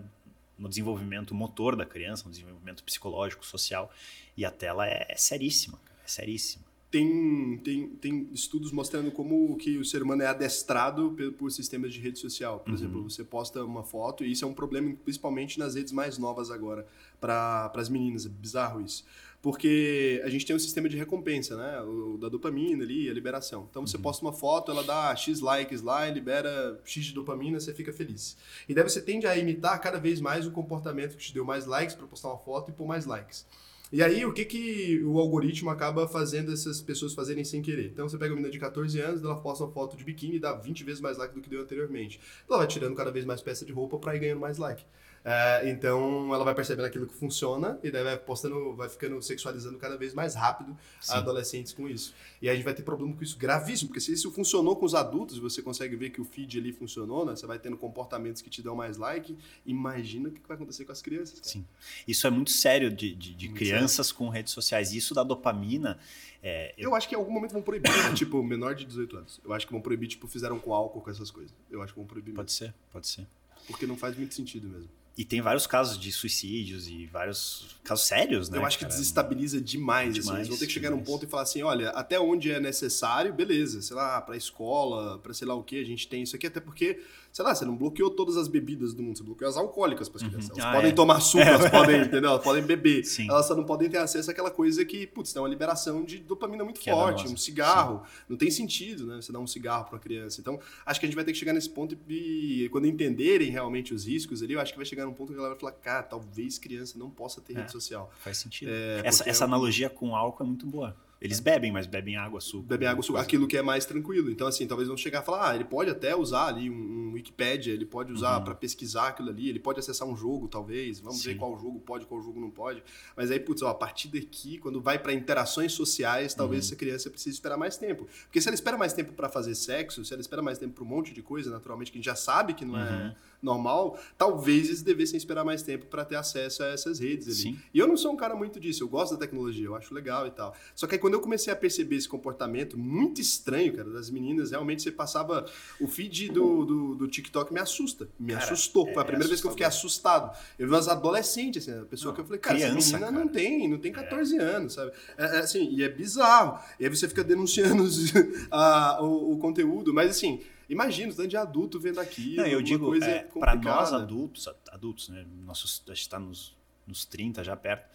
no desenvolvimento motor da criança, no desenvolvimento psicológico, social. E a tela é, é seríssima, cara, é seríssima. Tem, tem, tem estudos mostrando como que o ser humano é adestrado pe- por sistemas de rede social. Por Uhum. exemplo, você posta uma foto, e isso é um problema principalmente nas redes mais novas agora, para as meninas. É bizarro isso. Porque a gente tem um sistema de recompensa, né? O, da dopamina ali, a liberação. Então Uhum. você posta uma foto, ela dá X likes lá e libera X de dopamina, você fica feliz. E daí você tende a imitar cada vez mais o comportamento que te deu mais likes para postar uma foto e pôr mais likes. E aí, o que, que o algoritmo acaba fazendo essas pessoas fazerem sem querer? Então, você pega uma menina de 14 anos, ela posta uma foto de biquíni e dá 20 vezes mais like do que deu anteriormente. Ela vai tirando cada vez mais peça de roupa para ir ganhando mais like. É, então, ela vai percebendo aquilo que funciona e daí vai postando, vai ficando sexualizando cada vez mais rápido Sim. adolescentes com isso. E aí a gente vai ter problema com isso gravíssimo, porque se isso funcionou com os adultos, você consegue ver que o feed ali funcionou, né? Você vai tendo comportamentos que te dão mais like, imagina o que vai acontecer com as crianças. cara. Sim. Isso é muito sério de, de, de crianças com redes sociais. E Isso da dopamina. é, eu- Eu acho que em algum momento vão proibir, né? tipo, menor de 18 anos. Eu acho que vão proibir, tipo, fizeram com álcool, com essas coisas. Eu acho que vão proibir mesmo. Pode ser, pode ser. Porque não faz muito sentido mesmo. E tem vários casos de suicídios e vários casos sérios, né? eu acho que cara? desestabiliza demais, assim. Demais, Eles vão ter que chegar num demais. ponto e falar assim, olha, até onde é necessário, beleza. Sei lá, pra escola, pra sei lá o que, a gente tem isso aqui. Até porque, sei lá, você não bloqueou todas as bebidas do mundo. Você bloqueou as alcoólicas pras crianças. Elas Ah, podem é. tomar suco, [laughs] elas podem, entendeu? Elas podem beber. Sim. Elas só não podem ter acesso àquela coisa que, putz, tem uma liberação de dopamina muito Que é forte. danosa. um cigarro. Não tem sentido, né? Você dar um cigarro pra uma criança. Então, acho que a gente vai ter que chegar nesse ponto e, quando entenderem realmente os riscos ali, eu acho que vai chegar num ponto que ela vai falar, cara, talvez criança não possa ter É. rede social. Faz sentido. É, essa essa é analogia com álcool é muito boa. Eles bebem, mas bebem água, suco. beber água, suco, aquilo que é mais tranquilo. Então, assim, talvez vão chegar e falar, ah, ele pode até usar ali um, um Wikipedia, ele pode usar Uhum. pra pesquisar aquilo ali, ele pode acessar um jogo, talvez, vamos ver Sim. qual jogo pode, qual jogo não pode. Mas aí, putz, ó, a partir daqui, quando vai pra interações sociais, talvez Uhum. essa criança precise esperar mais tempo. Porque se ela espera mais tempo pra fazer sexo, se ela espera mais tempo pra um monte de coisa, naturalmente, que a gente já sabe que não é Uhum. Normal, talvez eles devessem esperar mais tempo pra ter acesso a essas redes ali. Sim. E eu não sou um cara muito disso, eu gosto da tecnologia, eu acho legal e tal. Só que aí quando eu comecei a perceber esse comportamento muito estranho, cara, das meninas, realmente você passava. O feed do, do, do TikTok me assusta. Me Cara, assustou. Foi a é primeira vez que eu fiquei assustado. Eu vi umas adolescentes, assim, a pessoa Não, que eu falei, cara, criança, essa menina cara. não tem, não tem 14 anos, sabe? É, é, assim, e é bizarro. E aí você fica denunciando [laughs] a- o, o conteúdo, mas assim. Imagina o tanto de adulto vendo aquilo. Não, eu digo, é, para nós adultos, adultos, né? Nossos, a gente está nos, nos 30 já perto.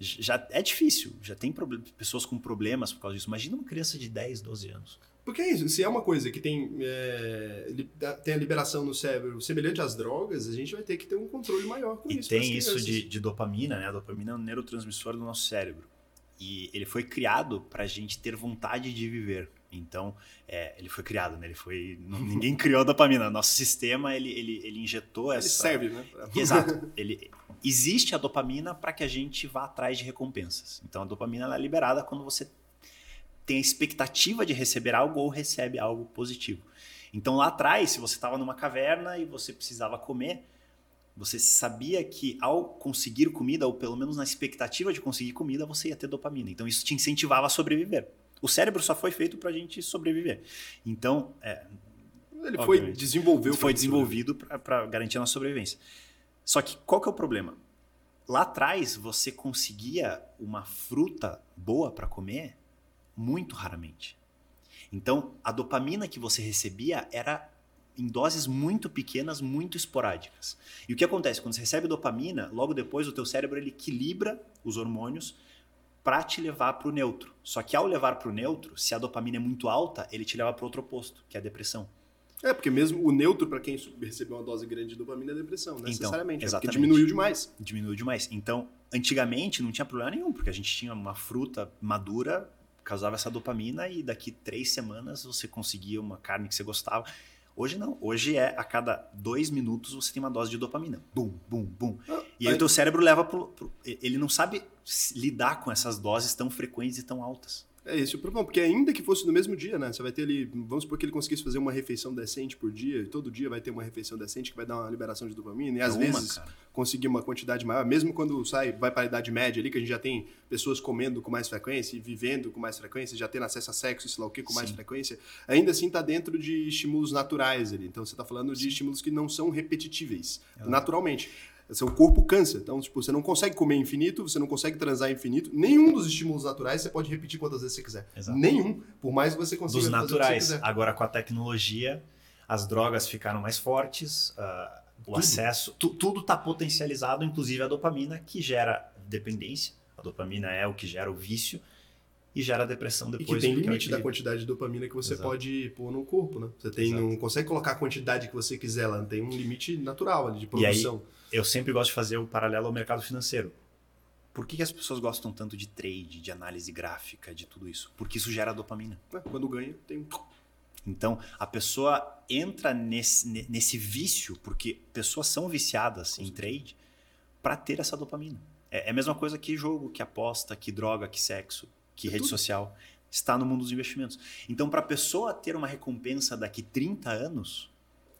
Já é difícil, já tem pessoas com problemas por causa disso. Imagina uma criança de 10, 12 anos. Porque é isso, se é uma coisa que tem, é, tem a liberação no cérebro semelhante às drogas, a gente vai ter que ter um controle maior com E isso. tem pras isso de, de dopamina, né? A dopamina é um neurotransmissor do nosso cérebro. E ele foi criado para a gente ter vontade de viver. Então, é, ele foi criado, né? Ele foi. [laughs] Ninguém criou a dopamina. Nosso sistema, ele, ele, ele injetou Ele essa. serve, né? Exato. [laughs] Ele, existe a dopamina para que a gente vá atrás de recompensas. Então, a dopamina ela é liberada quando você tem a expectativa de receber algo ou recebe algo positivo. Então, lá atrás, se você estava numa caverna e você precisava comer, você sabia que ao conseguir comida, ou pelo menos na expectativa de conseguir comida, você ia ter dopamina. Então, isso te incentivava a sobreviver. O cérebro só foi feito para a gente sobreviver. Então, é, Ele foi Obviamente. desenvolveu. foi desenvolvido para garantir a nossa sobrevivência. Só que qual que é o problema? Lá atrás você conseguia uma fruta boa para comer muito raramente. Então a dopamina que você recebia era em doses muito pequenas, muito esporádicas. E o que acontece quando você recebe dopamina, logo depois o teu cérebro ele equilibra os hormônios para te levar para o neutro. Só que ao levar para o neutro, se a dopamina é muito alta, ele te leva para outro oposto, que é a depressão. É, porque mesmo o neutro, para quem recebeu uma dose grande de dopamina, é depressão, Então, necessariamente. é exatamente. porque diminuiu demais. Diminuiu demais. Então, antigamente não tinha problema nenhum, porque a gente tinha uma fruta madura, causava essa dopamina e daqui três semanas você conseguia uma carne que você gostava. Hoje não. Hoje é a cada dois minutos você tem uma dose de dopamina. Bum, bum, bum. E aí o teu cérebro leva pro, pro- Ele não sabe lidar com essas doses tão frequentes e tão altas. É esse o problema, porque ainda que fosse no mesmo dia, né? Você vai ter ali, vamos supor que ele conseguisse fazer uma refeição decente por dia, e todo dia vai ter uma refeição decente que vai dar uma liberação de dopamina, e às É uma, vezes cara. conseguir uma quantidade maior, mesmo quando sai, vai para a idade média ali, que a gente já tem pessoas comendo com mais frequência e vivendo com mais frequência, já tendo acesso a sexo, sei lá o que, com mais Sim. frequência, ainda assim tá dentro de estímulos naturais ali. Então você tá falando de estímulos que não são repetitíveis, Exato. naturalmente. Seu corpo cansa. Então, tipo, você não consegue comer infinito, você não consegue transar infinito. Nenhum dos estímulos naturais você pode repetir quantas vezes você quiser. Exato. Nenhum. Por mais que você consiga Dos naturais. Agora com a tecnologia, as drogas ficaram mais fortes, ah, o Tudo. acesso, tu- tudo está potencializado, inclusive a dopamina, que gera dependência. A dopamina é o que gera o vício e gera depressão E depois. que tem limite da quantidade de dopamina que você Exato. pode pôr no corpo, né? Você tem, Exato. não consegue colocar a quantidade que você quiser lá, tem um limite natural ali de E aí- produção. Eu sempre gosto de fazer o paralelo ao mercado financeiro. Por que, que as pessoas gostam tanto de trade, de análise gráfica, de tudo isso? Porque isso gera dopamina. né? Quando ganha, tem um. Então, a pessoa entra nesse, ne- nesse vício, porque pessoas são viciadas em trade, para ter essa dopamina. É, é a mesma coisa que jogo, que aposta, que droga, que sexo, que É rede tudo. social. Está no mundo dos investimentos. Então, para a pessoa ter uma recompensa daqui 30 anos,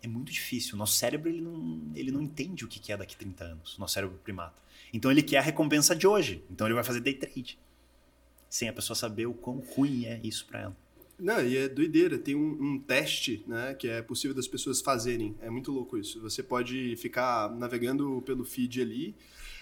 é muito difícil. O nosso cérebro ele não, ele não entende o que é daqui 30 anos, o nosso cérebro primata. Então, ele quer a recompensa de hoje. Então, ele vai fazer day trade. Sem a pessoa saber o quão ruim é isso para ela. Não, e é doideira. Tem um, um teste, né, que é possível das pessoas fazerem. É muito louco isso. Você pode ficar navegando pelo feed ali,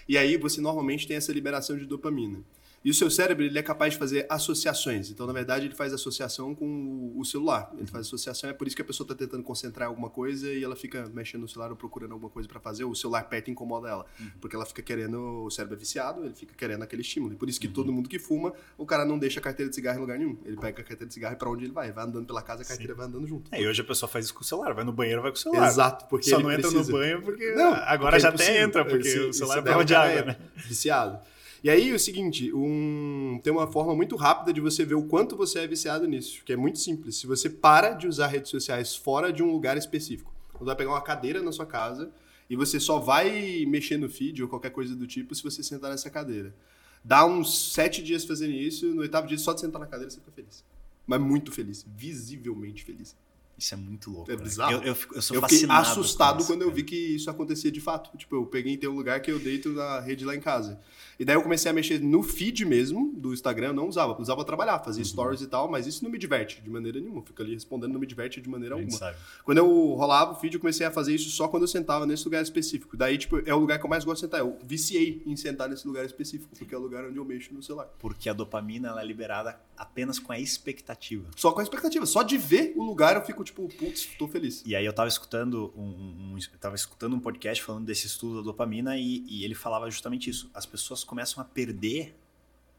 e aí você normalmente tem essa liberação de dopamina. E o seu cérebro ele é capaz de fazer associações. Então, na verdade, ele faz associação com o- celular. Ele faz associação, é por isso que a pessoa está tentando concentrar alguma coisa e ela fica mexendo no celular ou procurando alguma coisa para fazer. O celular perto incomoda ela. Porque ela fica querendo, o cérebro é viciado, ele fica querendo aquele estímulo. E por isso que todo mundo que fuma, o cara não deixa a carteira de cigarro em lugar nenhum. Ele pega a carteira de cigarro e para onde ele vai. Vai andando pela casa, a carteira vai andando junto. É, e hoje a pessoa faz isso com o celular, vai no banheiro, vai com o celular. Exato, porque Só não entra precisa. no banho porque Não, agora porque já é até entra, porque o celular é o de água, é né? Viciado. E aí, o seguinte, um- tem uma forma muito rápida de você ver o quanto você é viciado nisso, que é muito simples. Se você para de usar redes sociais fora de um lugar específico, você vai pegar uma cadeira na sua casa e você só vai mexer no feed ou qualquer coisa do tipo se você sentar nessa cadeira. Dá uns sete dias fazendo isso, no oitavo dia, só de sentar na cadeira, você fica feliz. Mas muito feliz, visivelmente feliz. Isso é muito louco. É né? bizarro. Eu, eu, eu sou eu fiquei fascinado assustado com isso, quando eu vi que isso acontecia de fato. Tipo, eu peguei tem um lugar que eu deito na rede lá em casa. E daí eu comecei a mexer no feed mesmo do Instagram, eu não usava, usava pra trabalhar, Uhum. fazia stories e tal, mas isso não me diverte de maneira nenhuma. Fica ali respondendo, não me diverte de maneira alguma. sabe. Quando eu rolava o feed, eu comecei a fazer isso só quando eu sentava nesse lugar específico. Daí, tipo, é o lugar que eu mais gosto de sentar. Eu viciei em sentar nesse lugar específico, porque é o lugar onde eu mexo no celular. Porque a dopamina ela é liberada apenas com a expectativa. Só com a expectativa, só de ver o lugar eu fico tipo, putz, tô feliz. E aí eu tava escutando um, um- um- escutando um podcast falando desse estudo da dopamina e, e ele falava justamente isso. As pessoas começam a perder,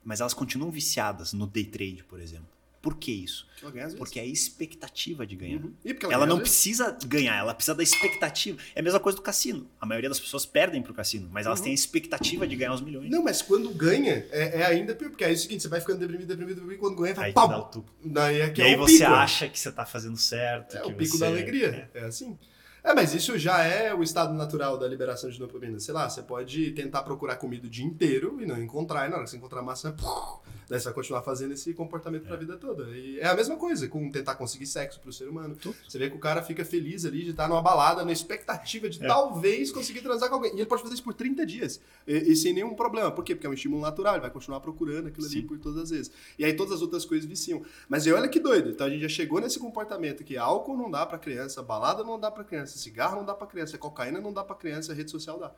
mas elas continuam viciadas no day trade, por exemplo. Por que isso? Ela. Porque é a expectativa de ganhar. Uhum. E porque Ela, ganha não precisa ganhar, ela precisa da expectativa. É a mesma coisa do cassino. A maioria das pessoas perdem pro cassino, mas elas Uhum. têm a expectativa de ganhar os milhões. Não, mas quando ganha, é, é ainda pior, porque aí é o seguinte, você vai ficando deprimido, deprimido, deprimido, quando ganha, vai Aí te pau! dá o tubo. Daí é que E é aí o você pico. acha que você tá fazendo certo. É que o pico você- da alegria. É. assim. É, mas isso já é o estado natural da liberação de dopamina. Sei lá, você pode tentar procurar comida o dia inteiro e não encontrar, e na hora que você encontrar massa, puf, [laughs] daí você vai continuar fazendo esse comportamento pra vida toda. E é a mesma coisa com tentar conseguir sexo pro ser humano. Tudo. Você vê que o cara fica feliz ali de estar numa balada, na expectativa de É. talvez conseguir transar com alguém. E ele pode fazer isso por 30 dias. E, e sem nenhum problema. Por quê? Porque é um estímulo natural, ele vai continuar procurando aquilo ali Sim. por todas as vezes. E aí todas as outras coisas viciam. Mas olha que doido. Então a gente já chegou nesse comportamento que álcool não dá pra criança, balada não dá pra criança, cigarro não dá pra criança, cocaína não dá pra criança, rede social dá.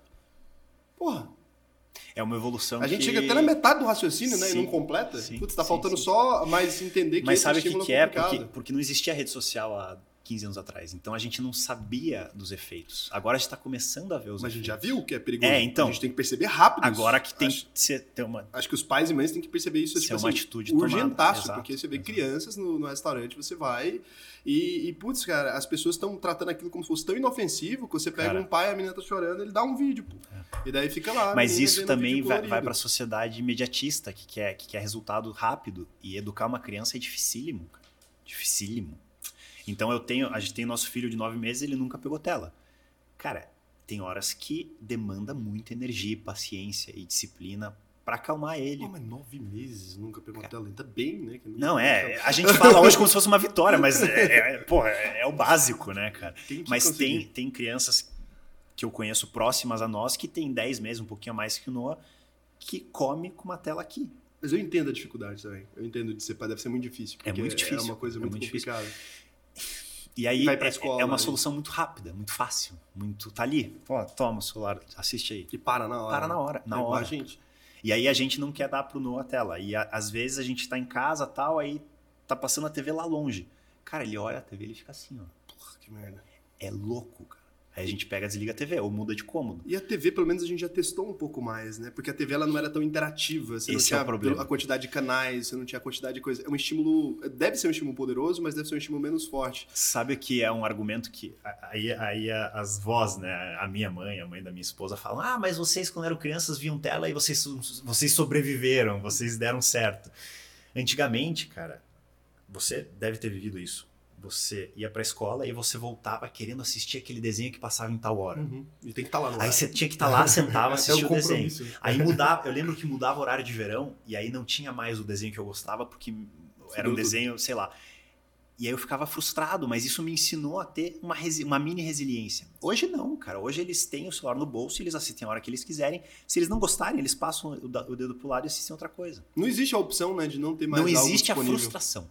Porra, É uma evolução a gente que- chega até na metade do raciocínio, né? E não completa. sim, Putz, tá sim, faltando sim. só mais entender que Mas sabe o que, estímulo que é? Porque, porque não existia rede social há 15 anos atrás. Então a gente não sabia dos efeitos. Agora a gente está começando a ver os Mas a gente efeitos. já viu que é perigoso. É, então. A gente tem que perceber rápido. Agora que tem Acho, que ser, ter uma. acho que os pais e mães têm que perceber isso. Tipo uma assim, atitude tomada. urgentaço, Exato, porque você vê exato. crianças no, no restaurante, você vai e, e, putz, cara, as pessoas estão tratando aquilo como se fosse tão inofensivo que você pega Cara. um pai, a menina tá chorando, ele dá um vídeo, pô. E daí fica lá. Mas isso também vai, vai para a sociedade imediatista, que quer, que quer resultado rápido. E educar uma criança é dificílimo. cara. Dificílimo. Então eu tenho. A gente tem nosso filho de nove meses, ele nunca pegou tela. Cara, tem horas que demanda muita energia, paciência e disciplina para acalmar ele. Pô, mas nove meses nunca pegou uma tela. Ainda bem, né? Não, é. A gente fala hoje como se fosse uma [laughs] vitória, mas é, é, porra, é, é o básico, né, cara? Tem Mas conseguir. tem, tem crianças que eu conheço próximas a nós que tem 10 meses, um pouquinho a mais que o Noah, que come com uma tela aqui. Mas eu entendo a dificuldade também. Eu entendo de ser pai, deve ser muito difícil. É porque muito difícil, É uma coisa é muito, muito difícil. E aí Vai pra é- escola, é uma né? solução muito rápida, muito fácil, muito tá ali. Pô, toma o celular, assiste aí. E para na hora. Para na hora, na É hora. gente. E aí a gente não quer dar pro Noah a tela. E a- às vezes a gente tá em casa, tal, aí tá passando a TV lá longe. Cara, ele olha a TV, ele fica assim, ó. Porra, que merda. É louco, cara. Aí a gente pega, desliga a TV ou muda de cômodo. E a TV, pelo menos, a gente já testou um pouco mais, né? Porque a TV ela não era tão interativa. Você não Esse é tinha o problema. a quantidade de canais, você não tinha a quantidade de coisa. É um estímulo. Deve ser um estímulo poderoso, mas deve ser um estímulo menos forte. Sabe o que é um argumento que aí, aí as vós, né, a minha mãe, a mãe da minha esposa falam: "Ah, mas vocês quando eram crianças viam tela e vocês vocês sobreviveram, vocês deram certo". Antigamente, cara, você deve ter vivido isso. Você ia pra escola e você voltava querendo assistir aquele desenho que passava em tal hora. E tem que estar lá no Aí você tinha que estar lá, sentava, [laughs] É assistir um o desenho. compromisso. Aí mudava, [laughs] eu lembro que mudava o horário de verão e aí não tinha mais o desenho que eu gostava porque era um desenho, sei lá. E aí eu ficava frustrado, mas isso me ensinou a ter uma, uma mini resiliência. Hoje não, cara. Hoje eles têm o celular no bolso e eles assistem a hora que eles quiserem. Se eles não gostarem, eles passam o, o dedo pro lado e assistem outra coisa. Não existe a opção, né, de não ter mais não existe a disponível. frustração.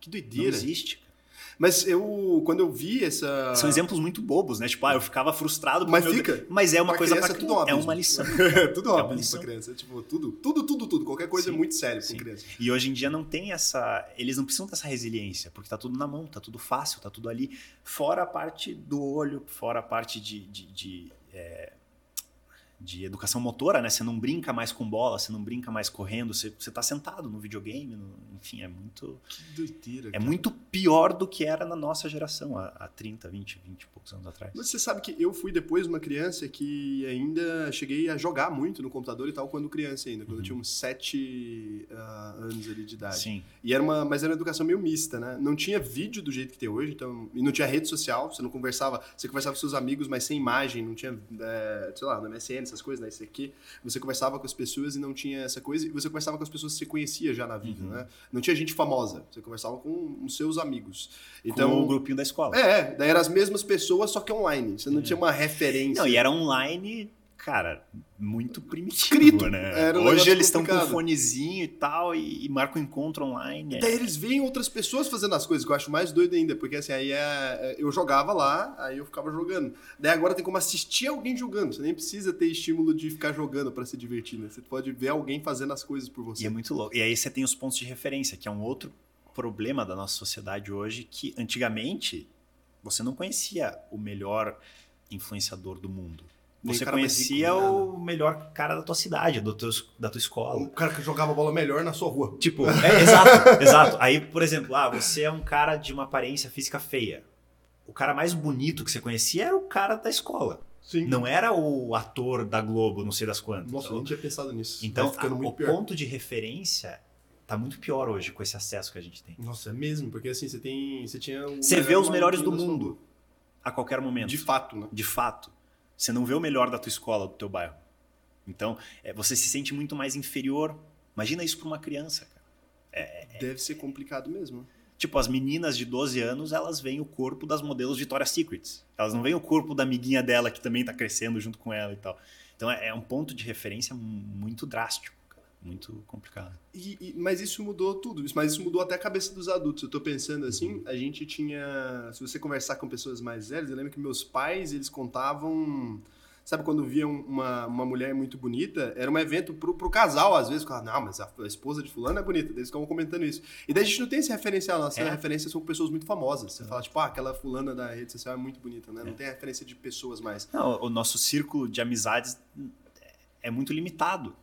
Que Não doideira. existe. cara. Mas eu, quando eu vi essa... São exemplos muito bobos, né? Tipo, ah, eu ficava frustrado. Mas meu- fica. Mas é uma Pra coisa criança pra é tudo um [laughs] É uma lição. tudo É uma óbvio lição. pra criança. Tipo, tudo, tudo, tudo, tudo. Qualquer coisa é Sim. muito sério Sim. pra criança. E hoje em dia não tem essa. Eles não precisam dessa resiliência, porque tá tudo na mão, tá tudo fácil, tá tudo ali. Fora a parte do olho, fora a parte de. de, de, é, de educação motora, né? Você não brinca mais com bola, você não brinca mais correndo, você, você tá sentado no videogame, no- enfim, é muito. Que doideira, É cara. muito pior do que era na nossa geração, há, há 30, 20, 20 e poucos anos atrás. Mas você sabe que eu fui depois uma criança que ainda cheguei a jogar muito no computador e tal quando criança ainda, quando eu tinha uns sete ah, anos ali de idade. Sim. E era uma, mas era uma educação meio mista, né? Não tinha vídeo do jeito que tem hoje, então, e não tinha rede social, você não conversava, você conversava com seus amigos, mas sem imagem, não tinha, é, sei lá, no MSN, essas coisas, né? Isso aqui. Você conversava com as pessoas e não tinha essa coisa, e você conversava com as pessoas que você conhecia já na vida, Uhum. né? Não tinha gente famosa, você conversava com os seus amigos. Então, com o grupinho da escola. é, daí eram as mesmas pessoas, só que online. Você não tinha uma referência. Não, e era online, cara, muito primitivo, Escrito. né? Um Hoje eles estão com um fonezinho e tal, e, e marcam encontro online. E daí eles veem outras pessoas fazendo as coisas, que eu acho mais doido ainda, porque assim, aí é, é- eu jogava lá, aí eu ficava jogando. Daí agora tem como assistir alguém jogando, você nem precisa ter estímulo de ficar jogando pra se divertir, né? Você pode ver alguém fazendo as coisas por E você. é muito louco. E aí você tem os pontos de referência, que é um outro problema da nossa sociedade hoje, que antigamente você não conhecia o melhor influenciador do mundo. Você cara conhecia o melhor cara da tua cidade, do teu, da tua escola. Um cara que jogava bola melhor na sua rua. Tipo, [laughs] é, exato, exato. Aí, por exemplo, ah, você é um cara de uma aparência física feia. O cara mais bonito que você conhecia era o cara da escola. Sim. Não era o ator da Globo, não sei das quantas. Nossa, eu nem tinha pensado nisso. Então, a- o pior. ponto de referência tá muito pior hoje com esse acesso que a gente tem. Nossa, é mesmo, porque assim, você tem. Você tinha. o Você vê os melhores do mundo a qualquer momento. De fato, né? De fato. Você não vê o melhor da tua escola, do teu bairro. Então, é, você se sente muito mais inferior. Imagina isso para uma criança, cara. Deve ser complicado mesmo. Tipo, as meninas de 12 anos, elas veem o corpo das modelos Victoria's Secrets. Elas não veem o corpo da amiguinha dela que também tá crescendo junto com ela e tal. Então é, é um ponto de referência muito drástico. Muito complicado. E- e- mas isso mudou tudo, mas isso mudou até a cabeça dos adultos. Eu tô pensando assim, a gente tinha. Se você conversar com pessoas mais velhas, eu lembro que meus pais, eles contavam. sabe quando via um- uma, uma mulher muito bonita, era um evento pro, pro casal, às vezes, falava, não, mas a, a esposa de fulano é bonita, eles ficavam comentando isso. E daí a gente não tem esse referencial, nossa É. referência são pessoas muito famosas. Você fala, tipo, ah, aquela fulana da rede social é muito bonita, né? Não tem referência de pessoas mais. Não, o nosso círculo de amizades é muito limitado.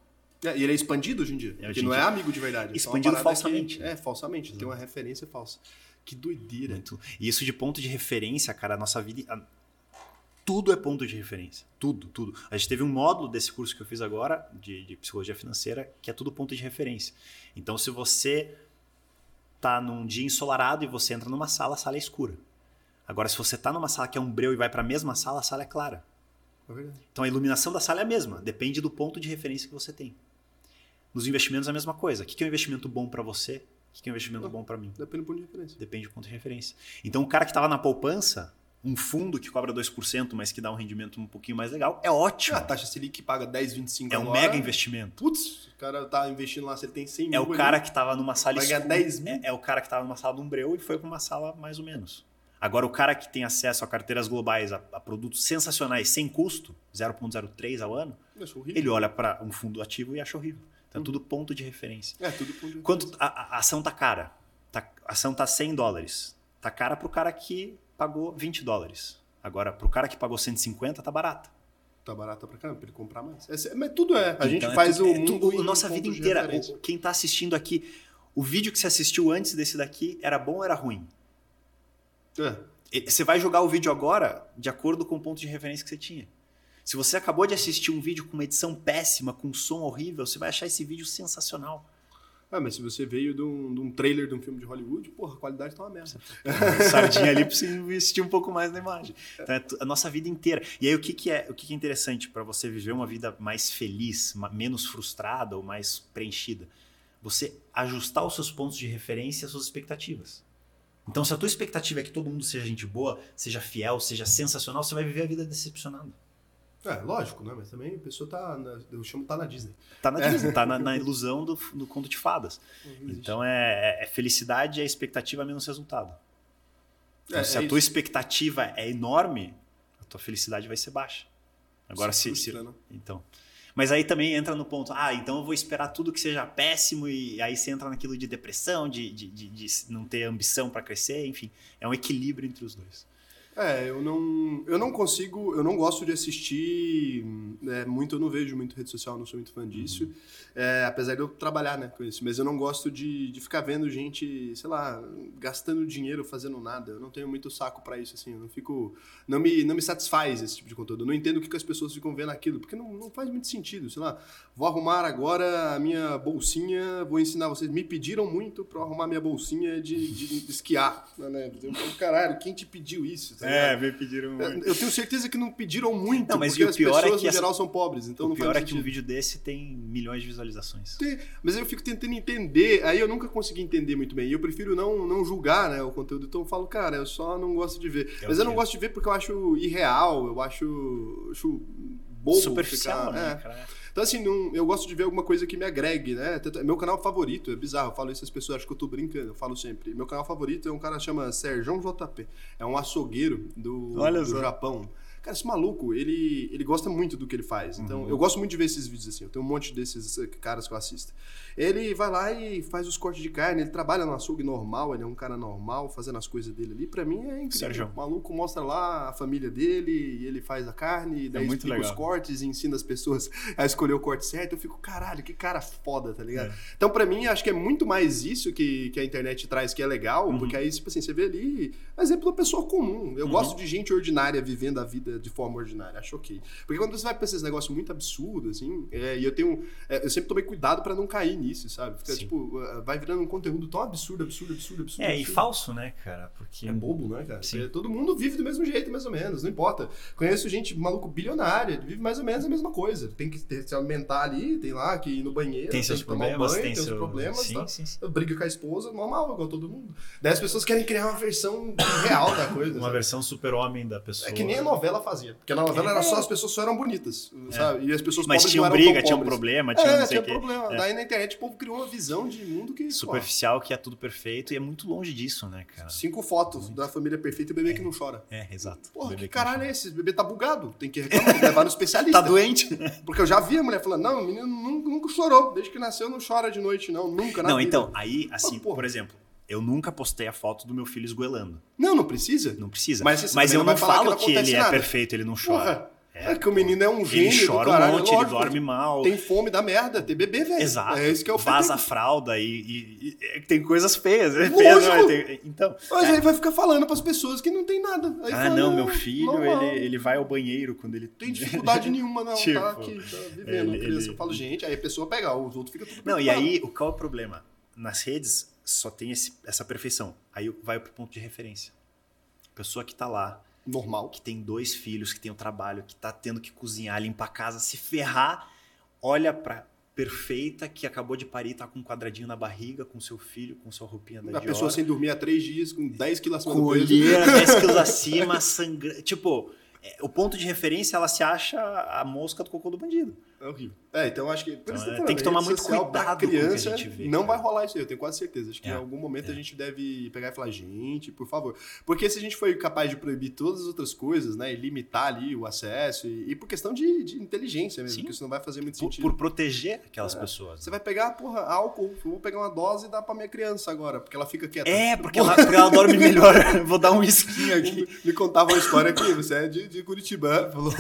É, e ele é expandido hoje em dia, É, porque não é dia. amigo de verdade. é Expandido que- falsamente, né? é, falsamente, tem uma referência falsa. Que doideira. Muito. E isso de ponto de referência, cara, a nossa vida. a- Tudo é ponto de referência. Tudo, tudo. A gente teve um módulo desse curso que eu fiz agora, de, de psicologia financeira, que é tudo ponto de referência. Então, se você tá num dia ensolarado e você entra numa sala, a sala é escura. Agora, se você tá numa sala que é um breu e vai para a mesma sala, a sala é clara. É verdade. Então a iluminação da sala é a mesma, depende do ponto de referência que você tem. Nos investimentos é a mesma coisa. O que é um investimento bom para você? O que é um investimento bom para mim? Depende do ponto de referência. Depende do ponto de referência. Então o cara que estava na poupança, um fundo que cobra 2%, mas que dá um rendimento um pouquinho mais legal, é ótimo. A taxa Selic paga 10, 25 É um agora. mega investimento. Putz, o cara tá investindo lá, se ele tem 100 É mil o ali, cara que estava numa sala escura. 10 mil? É, é o cara que estava numa sala de umbreu e foi para uma sala mais ou menos. Agora, o cara que tem acesso a carteiras globais, a, a produtos sensacionais sem custo, 0,03 ao ano, horrível. ele olha para um fundo ativo e acha horrível. Então é tudo ponto de referência. É, tudo ponto de Quanto a, a ação tá cara? Tá, a ação tá 100 dólares. Tá cara pro cara que pagou 20 dólares. Agora, pro cara que pagou 150, tá barata. Tá barato pra caramba, pra ele comprar mais. É, mas tudo é. A gente Então, é faz tu- o é mundo. tu- em a nossa vida pontos de inteira. referência. o- Quem tá assistindo aqui, o vídeo que você assistiu antes desse daqui era bom ou era ruim? É. Você vai jogar o vídeo agora de acordo com o ponto de referência que você tinha. Se você acabou de assistir um vídeo com uma edição péssima, com um som horrível, você vai achar esse vídeo sensacional. Ah, mas se você veio de um, de um trailer de um filme de Hollywood, porra, a qualidade tá uma merda. sardinha ali [laughs] pra você investir um pouco mais na imagem. Então, é a nossa vida inteira. E aí, o que, que é o que, que é interessante para você viver uma vida mais feliz, menos frustrada ou mais preenchida? Você ajustar os seus pontos de referência às suas expectativas. Então, se a tua expectativa é que todo mundo seja gente boa, seja fiel, seja sensacional, você vai viver a vida decepcionada. É, lógico, né? Mas também a pessoa tá. Na, eu chamo tá na Disney. Tá na Disney, tá na, na [laughs] ilusão do, do conto de fadas. Então, é, é felicidade e a expectativa menos resultado. Então, É, se é a tua isso. expectativa é enorme, a tua felicidade vai ser baixa. Agora, se, se- frustra, né? Então. Mas aí também entra no ponto, ah, então eu vou esperar tudo que seja péssimo e aí você entra naquilo de depressão, de, de, de, de não ter ambição para crescer, enfim. É um equilíbrio entre os dois. É, eu não, eu não consigo, eu não gosto de assistir é, muito, eu não vejo muito rede social, não sou muito fã disso, Uhum. é, apesar de eu trabalhar né, com isso, mas eu não gosto de, de ficar vendo gente, sei lá, gastando dinheiro fazendo nada, eu não tenho muito saco pra isso, assim, eu não fico, não me, não me satisfaz esse tipo de conteúdo, eu não entendo o que, que as pessoas ficam vendo aquilo, porque não, não faz muito sentido, sei lá, vou arrumar agora a minha bolsinha, vou ensinar vocês, me pediram muito pra eu arrumar minha bolsinha de, de esquiar, né, eu falo, caralho, quem te pediu isso? tá ligado? me pediram. Eu tenho certeza que não pediram muito, Não, mas porque o as pior é pessoas, que no essa- geral, são pobres, então o não pior é que um vídeo desse tem milhões de visualizações. Tem, Mas eu fico tentando entender, aí eu nunca consegui entender muito bem. E eu prefiro não, não julgar né, o conteúdo, então eu falo, cara, eu só não gosto de ver. É mas eu não gosto de ver porque eu acho irreal, eu acho, acho bobo. Superficial, ficar- né, é. cara? Então, assim, não- eu gosto de ver alguma coisa que me agregue, né? É meu canal favorito, é bizarro, eu falo isso, as pessoas acham que eu tô brincando, eu falo sempre. Meu canal favorito é um cara que chama Serjão JP, é um açougueiro do, do. Japão. Cara, esse maluco, ele, ele gosta muito do que ele faz. Então, Uhum. eu gosto muito de ver esses vídeos assim. Eu tenho um monte desses eh, caras que eu assisto. Ele vai lá e faz os cortes de carne, ele trabalha no açougue normal, ele é um cara normal, fazendo as coisas dele ali. Pra mim é incrível. Sérgio. O maluco mostra lá a família dele, e ele faz a carne, e daí É explica os legal. cortes e ensina as pessoas a escolher o corte certo. Eu fico, caralho, que cara foda, tá ligado? É. Então, pra mim, acho que é muito mais isso que, que a internet traz que é legal, Uhum. porque aí, tipo assim, você vê ali, exemplo da pessoa comum. Eu Uhum. gosto de gente ordinária vivendo a vida de forma ordinária, acho ok. Porque quando você vai pra esses negócios muito absurdos, assim, é, e eu tenho. é, eu sempre tomei cuidado pra não cair nisso, sabe? Fica, Sim. tipo, é, vai virando um conteúdo tão absurdo, absurdo, absurdo, absurdo. É, e absurdo. falso, né, cara? Porque. É bobo, né, cara? Sim. Porque Todo mundo vive do mesmo jeito, mais ou menos, não importa. Conheço gente maluco bilionária, vive mais ou menos a mesma coisa. Tem que ter- se alimentar ali, tem lá que ir no banheiro, Tem seus problemas, banho, tem, tem, seu... os problemas, sim, tá? sim, sim. briga com a esposa, normal, igual todo mundo. Daí as pessoas querem criar uma versão real da coisa. Uma sabe? versão super-homem da pessoa. É que nem a novela novela fazia. Porque na novela era só as pessoas só eram bonitas, sabe? E as pessoas Mas pobres tinha não eram briga, tão tinha um problema, tinha É, não sei o quê. problema. É. Daí na internet o povo criou uma visão de mundo que. pô, Superficial, que é tudo perfeito, e é muito longe disso, né, cara? cinco fotos da família perfeita e o bebê que não chora. É, exato. Porra, Bebê que que caralho é esse? Esse bebê tá bugado. Tem que reclamar, tem que levar no [laughs] especialista. Tá doente? Porque eu já vi a mulher falando, não, o menino nunca, nunca chorou. Desde que nasceu não chora de noite, não. Nunca, na Não, vida. então, aí, assim, por exemplo, eu nunca postei a foto do meu filho esgoelando. Não, não precisa. Não precisa. Mas Mas, eu não não que falo não que, ele é nada. perfeito, ele não chora. Porra. É. que o menino é um gênio Ele chora caralho, um monte, ele lógico. dorme mal. Tem fome, dá merda. Tem bebê, velho. Exato. É isso que é o Vaza a fralda e, e- e- tem coisas feias. É feio, Lógico. não, é? Tem- então. Mas é. aí vai ficar falando pras pessoas que não tem nada. Aí Ah, fala, não, meu filho, ele, ele vai ao banheiro quando ele. Tem [laughs] dificuldade nenhuma, não. Tipo, tá aqui, tá vivendo. ele- criança. ele- Eu falo, gente, aí a pessoa pega, os outros ficam tudo Não, e aí, qual é o problema? Nas redes só tem esse- essa perfeição. Aí vai pro ponto de referência. Pessoa que tá lá, Normal. que tem dois filhos, que tem o trabalho, que tá tendo que cozinhar, limpar a casa, se ferrar, olha pra perfeita que acabou de parir, tá com um quadradinho na barriga, com seu filho, com sua roupinha da A pessoa sem dormir há três dias, com 10 quilos acima com do peso. olheira, 10 [laughs] quilos acima, sangrando. Tipo, é, o ponto de referência, ela se acha a mosca do cocô do bandido. É horrível. É, então acho que. por Então, isso que é, tem que tomar muito cuidado com o que a criança, gente vê, Não cara. vai rolar isso aí, eu tenho quase certeza. Acho que É, em algum momento é. a gente deve pegar e falar, gente, por favor. Porque se a gente foi capaz de proibir todas as outras coisas, né? E limitar ali o acesso, e, e por questão de, de inteligência mesmo, Sim. porque isso não vai fazer muito Por, sentido. por proteger aquelas É. pessoas. Você vai pegar, porra, álcool, eu vou pegar uma dose e dar pra minha criança agora, porque ela fica quieta. É, [laughs] porque ela, porque ela dorme melhor. [laughs] Vou dar um esquinho aqui. Me contava uma história aqui, você é de, de Curitibã, [laughs] falou,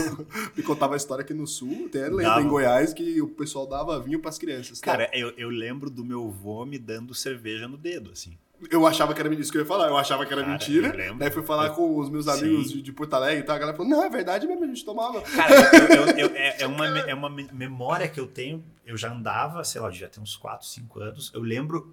me contava uma história aqui no sul, tem a lenda Goiás que o pessoal dava vinho pras crianças. tá? Cara, eu, eu lembro do meu vô me dando cerveja no dedo, assim. Eu achava que era isso que eu ia falar, eu achava que era Cara, mentira. eu. Daí fui falar com os meus amigos de, de Porto Alegre e tal, a galera falou, não, é verdade mesmo, a gente tomava. Cara, eu- eu- eu- é, é uma, [laughs] é uma me- memória que eu tenho. Eu já andava, sei lá, já tem uns 4, 5 anos. Eu lembro,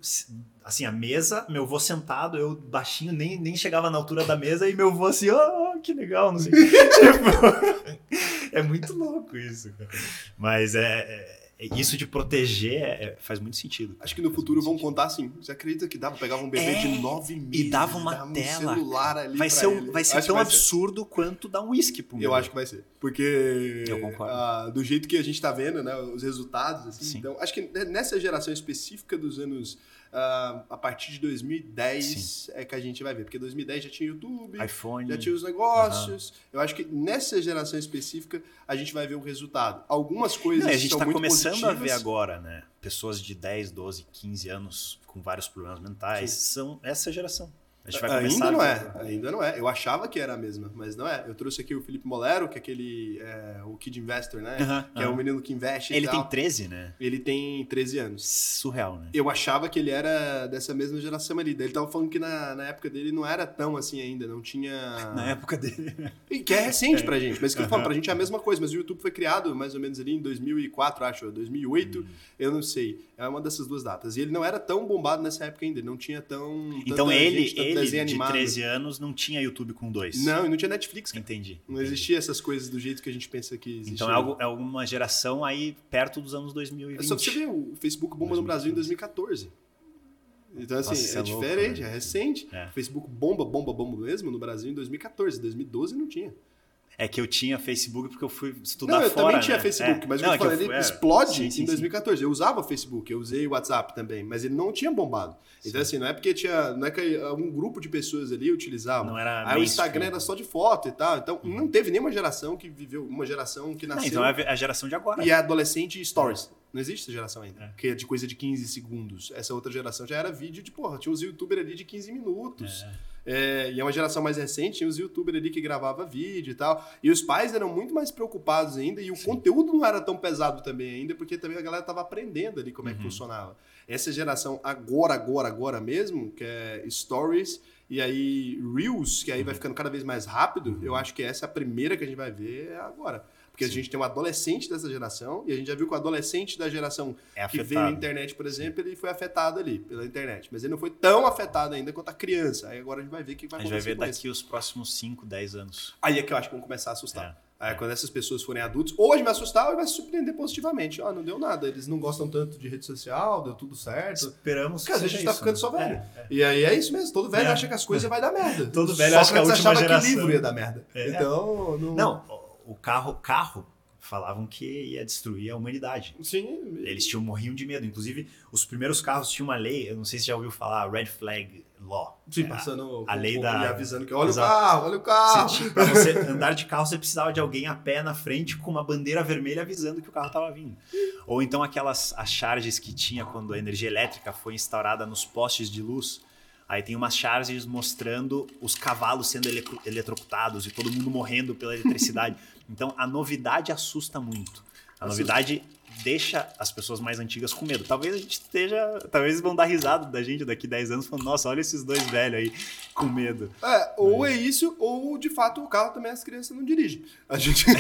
assim, a mesa, meu vô sentado, eu baixinho, nem, nem chegava na altura da mesa, e meu vô assim, oh, que legal, não sei. [laughs] tipo, é muito louco isso, cara. Mas é, é- é- isso de proteger é- é- faz muito sentido. Acho que no Faz futuro vão sentido. contar assim. Você acredita que dava, pegava um bebê É, de nove meses dava uma um tela, celular ali Vai ser, um- ele? vai ser Acho tão que absurdo quanto dar um uísque pro. Eu acho que vai ser. Porque Eu concordo. ah, do jeito que a gente tá vendo, né, os resultados, assim, Sim. então, acho que nessa geração específica dos anos ah, a partir de 2010 é que a gente vai ver, porque 2010 já tinha YouTube, iPhone. já tinha os negócios. Eu acho que nessa geração específica a gente vai ver um resultado. Algumas coisas Não, a gente está muito começando a ver positivas. agora, né? Pessoas de 10, 12, 15 anos com vários problemas mentais são essa geração. A gente vai começar Ainda não é, ainda não é. Eu achava que era a mesma, mas não é. Eu trouxe aqui o Felipe Molero, que é aquele, é, o Kid Investor, né? Que é um menino que investe e Ele tem tal. 13, né? Ele tem 13 anos. Surreal, né? Eu achava que ele era dessa mesma geração ali. Daí ele tava falando que na, na época dele não era tão assim ainda, não tinha... [laughs] Na época dele. E que é recente pra gente, mas que eu falo, pra gente é a mesma coisa, mas o YouTube foi criado mais ou menos ali em 2004, acho, 2008, Hum. eu não sei. É uma dessas duas datas. E ele não era tão bombado nessa época ainda, ele não tinha tão... Então ele, gente, ele de animado. 13 anos não tinha YouTube com dois. Não, e não tinha Netflix, cara. Entendi. Não entendi. existia essas coisas do jeito que a gente pensa que existe. Então é, algo, é alguma geração aí perto dos anos 2020. É só pra você ver, o Facebook bomba no Brasil em 2014. Então, assim, Nossa, é, é louco, diferente, né? é recente. É. O Facebook bomba, bomba, bomba mesmo no Brasil em 2014. 2012 não tinha. É que eu tinha Facebook porque eu fui estudar não, eu fora, também tinha né? Facebook, É. mas Não, o que eu falei, ele é. explode Sim, sim, em sim. 2014. Eu usava Facebook, eu usei o WhatsApp também, mas ele não tinha bombado. Então, assim, não é porque tinha. Não é que um grupo de pessoas ali utilizava. Não era Aí o. Instagram era só de foto e tal. Então, não teve nenhuma geração que viveu, uma geração que Não, nasceu. então é a geração de agora. E é adolescente stories. Não existe essa geração ainda. É. Que é de coisa de 15 segundos. Essa outra geração já era vídeo de, porra, tinha os youtubers ali de 15 minutos. É, e é uma geração mais recente, tinha os youtubers ali que gravava vídeo e tal. E os pais eram muito mais preocupados ainda, e o conteúdo não era tão pesado também ainda, porque também a galera tava aprendendo ali como é que Uhum. funcionava. Essa geração agora, agora, agora mesmo, que é stories e aí reels, que aí Uhum. vai ficando cada vez mais rápido, eu acho que essa é a primeira que a gente vai ver é agora. Porque a gente tem um adolescente dessa geração, e a gente já viu que o adolescente da geração É que veio a afetado. internet, por exemplo, ele foi afetado ali pela internet. Mas ele não foi tão afetado ainda quanto a criança. Aí agora a gente vai ver o que vai A gente vai acontecer ver daqui os próximos 5, 10 anos. Aí é que eu acho que vão começar a assustar. Aí quando essas pessoas forem adultos, ou a gente vai assustar ou vai se surpreender positivamente. Ah, não deu nada, eles não gostam tanto de rede social, deu tudo certo. Esperamos Porque às vezes a gente tá isso, ficando né? só velho. É, é. E aí é isso mesmo, todo velho É. acha que as coisas vai dar merda. [laughs] Todo velho Sócrates acha que a última achava geração- que livro ia dar merda. É. Então, não... Não, o- carro, carro falavam que ia destruir a humanidade. Sim, Eles tinham morriam de medo. Inclusive, os primeiros carros tinham uma lei, eu não sei se já ouviu falar, Red Flag Law. sim É, passando a com- lei da- e avisando que olha Exato. o carro, olha o carro. Você pra você andar de carro, você precisava de alguém a pé na frente com uma bandeira vermelha avisando que o carro estava vindo. Ou então aquelas as charges que tinha quando a energia elétrica foi instaurada nos postes de luz. Aí tem umas charges mostrando os cavalos sendo electro- eletrocutados e todo mundo morrendo pela eletricidade. [laughs] Então a novidade assusta muito. A Assusta. novidade deixa as pessoas mais antigas com medo. Talvez a gente esteja. Talvez vão dar risada da gente daqui 10 anos falando, nossa, olha esses dois velhos aí com medo. É, ou é isso, ou de fato o carro também as crianças não dirigem. A gente. [laughs]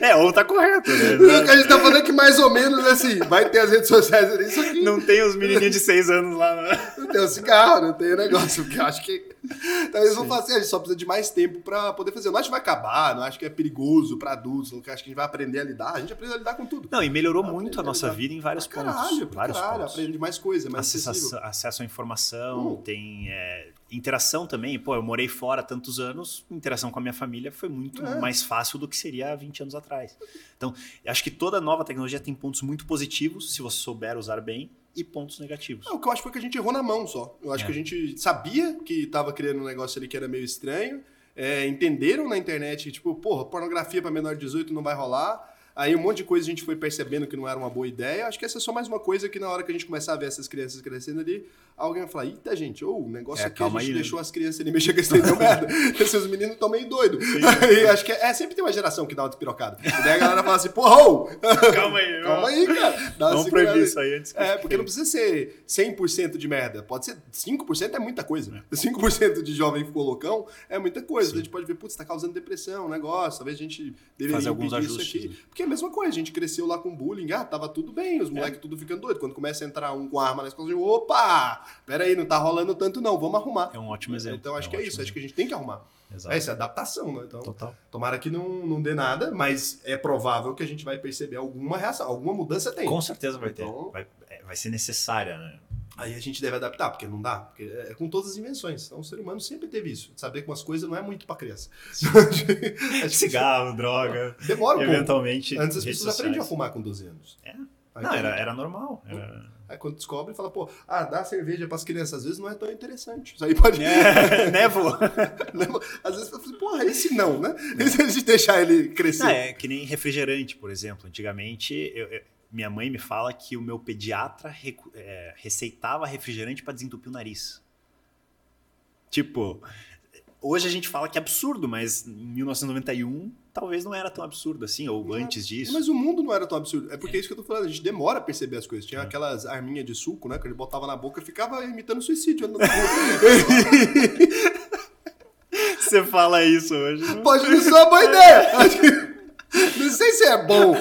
É, ou tá correto, né? [laughs] a gente tá falando é que mais ou menos assim, vai ter as redes sociais ali, isso aqui. Não tem os menininhos de 6 anos lá. Né? Não tem o cigarro, não tem o negócio, porque eu acho que. [laughs] Talvez vão falar assim, a gente só precisa de mais tempo pra poder fazer. Eu não acho que vai acabar, não acho que é perigoso pra adultos, não acho que a gente vai aprender a lidar. A gente aprende a lidar com tudo. Não, e melhorou Aprende muito a a nossa lidar. vida em vários Pra pontos. caralho, vários caralho, pontos. aprende mais coisa, mais Acesso, acesso à informação, Hum. tem é, interação também. Pô, eu morei fora há tantos anos, interação com a minha família foi muito É. mais fácil do que seria há 20 anos atrás. Então, acho que toda nova tecnologia tem pontos muito positivos, se você souber usar bem, e pontos negativos. Não, o que eu acho foi que a gente errou na mão só. Eu acho É. que a gente sabia que tava criando um negócio ali que era meio estranho. é, entenderam na internet tipo, porra, pornografia pra menor de 18 não vai rolar. Aí um monte de coisa a gente foi percebendo que não era uma boa ideia. Acho que essa é só mais uma coisa que na hora que a gente começar a ver essas crianças crescendo ali, alguém vai falar, eita, gente, ô, o negócio É, aqui a gente aí, né? deixou as crianças ali mexer com esse deu [laughs] merda. Esses meninos estão meio doidos. [laughs] Aí acho que é, é, sempre tem uma geração que dá uma despirocada. E daí a galera fala assim, porra, ô, [laughs] Calma aí, calma aí, cara. Dá Vamos proibir aí. isso aí antes que É, porque não precisa ser 100% de merda. Pode ser 5% é muita coisa. 5% de jovem ficou loucão é muita coisa. Sim. A gente pode ver, putz, tá causando depressão, um negócio. Talvez a gente deveria Fazer alguns impedir isso ajustes, aqui. né? Porque é a mesma coisa. A gente cresceu lá com bullying. Ah, tava tudo bem. Os moleques tudo ficando doido. Quando começa a entrar um com arma na escola, eu digo, opa! Pera aí, não tá rolando tanto não. Vamos arrumar. É um ótimo exemplo. Então acho um que é isso. Acho que a gente tem que arrumar. exemplo. Exato. É isso, é adaptação, né? Então, Total. tomara que não, não dê nada, mas é provável que a gente vai perceber alguma reação. Alguma mudança tem. Com certeza vai ter. Então- Vai, é, vai ser necessária, né? Aí a gente deve adaptar, porque não dá. Porque é com todas as invenções. Então o ser humano sempre teve isso. Saber que umas coisas não é muito pra criança. [laughs] Cigarro, droga, Demora um pouco. eventualmente. Antes as pessoas aprendem a fumar com 12 anos. É. Aí, Não, era, era normal. Era... aí quando descobre, fala, pô, ah, dá cerveja pras crianças. Às vezes não é tão interessante. Isso aí pode. É, [laughs] né, vô? [laughs] Às vezes você fala, porra, esse não, né? E se a gente deixar ele crescer? Não, é que nem refrigerante, por exemplo. Antigamente, eu- eu- minha mãe me fala que o meu pediatra recu- é, receitava refrigerante para desentupir o nariz. Tipo, hoje a gente fala que é absurdo, mas em 1991 talvez não era tão absurdo assim, ou Não, antes disso. Mas o mundo não era tão absurdo. É porque é isso que eu tô falando. A gente demora a perceber as coisas. Tinha É. aquelas arminhas de suco, né? Que ele botava na boca e ficava imitando suicídio. [laughs] Você fala isso hoje. Pode não ser uma boa ideia. [laughs] Não sei se é bom.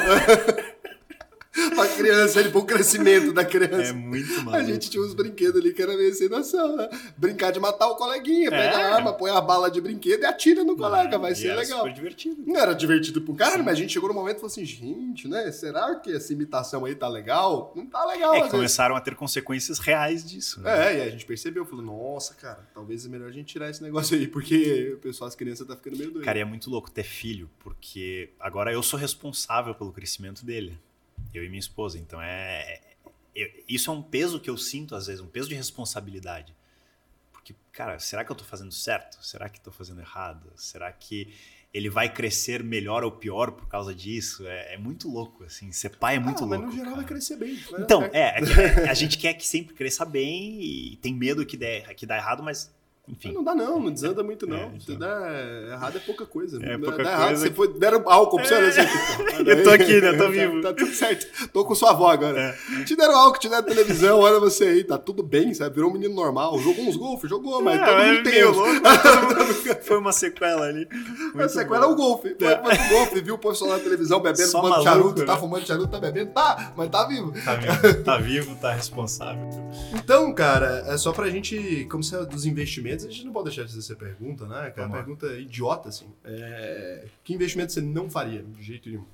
Pra criança, ele, pro crescimento da É criança. muito a maluco. gente tinha uns brinquedos ali que era meio sem noção, né? Brincar de matar o coleguinha, pega É. a arma, põe a bala de brinquedo e atira no colega, vai ser legal. super divertido. Não era divertido pro cara, mas a gente chegou no momento e falou assim, gente, né? Será que essa imitação aí tá legal? Não tá legal, É vezes. começaram a ter consequências reais disso. né? É, e a gente percebeu, falou, nossa, cara, talvez é melhor a gente tirar esse negócio aí, porque o pessoal, as crianças tá ficando meio doido. Cara, e é muito louco ter filho, porque agora eu sou responsável pelo crescimento dele. Eu e minha esposa. Então é. é- eu- isso é um peso que eu sinto, às vezes, um peso de responsabilidade. Porque, cara, será que eu tô fazendo certo? Será que tô fazendo errado? Será que ele vai crescer melhor ou pior por causa disso? É, é muito louco, assim. Ser pai é muito ah, louco. mas no geral cara. vai crescer bem. dar Então, é, é que a gente quer que sempre cresça bem e tem medo que, der, que dá errado, mas, enfim. Não dá não, não desanda muito não. É, Se então. dá errado é pouca coisa. É pouca dá errado, coisa. você foi, deram álcool pra você, olha assim, pô. Eu tô aqui, né? Tô Tá- vivo. Tá, tudo certo. Tô com sua avó agora. É. Te deram álcool, te deram televisão, olha você aí, tá tudo bem, sabe? Virou um menino normal. Jogou uns golfe, jogou, mas É, todo é mundo tem. louco, mundo- [laughs] Foi uma sequela ali. A Muito sequela é bom. o golfe. Foi, foi pro golfe, viu o pessoal na televisão bebendo, Só fumando maluco, charuto, tá né? fumando charuto, tá bebendo, tá, mas tá vivo. Tá vivo, tá vivo, tá responsável. Então, cara, é só pra gente, como se é dos investimentos, a gente não pode deixar de fazer essa pergunta, né? Que é uma Vamos lá. pergunta idiota, assim. É, Que investimento você não faria, de jeito nenhum?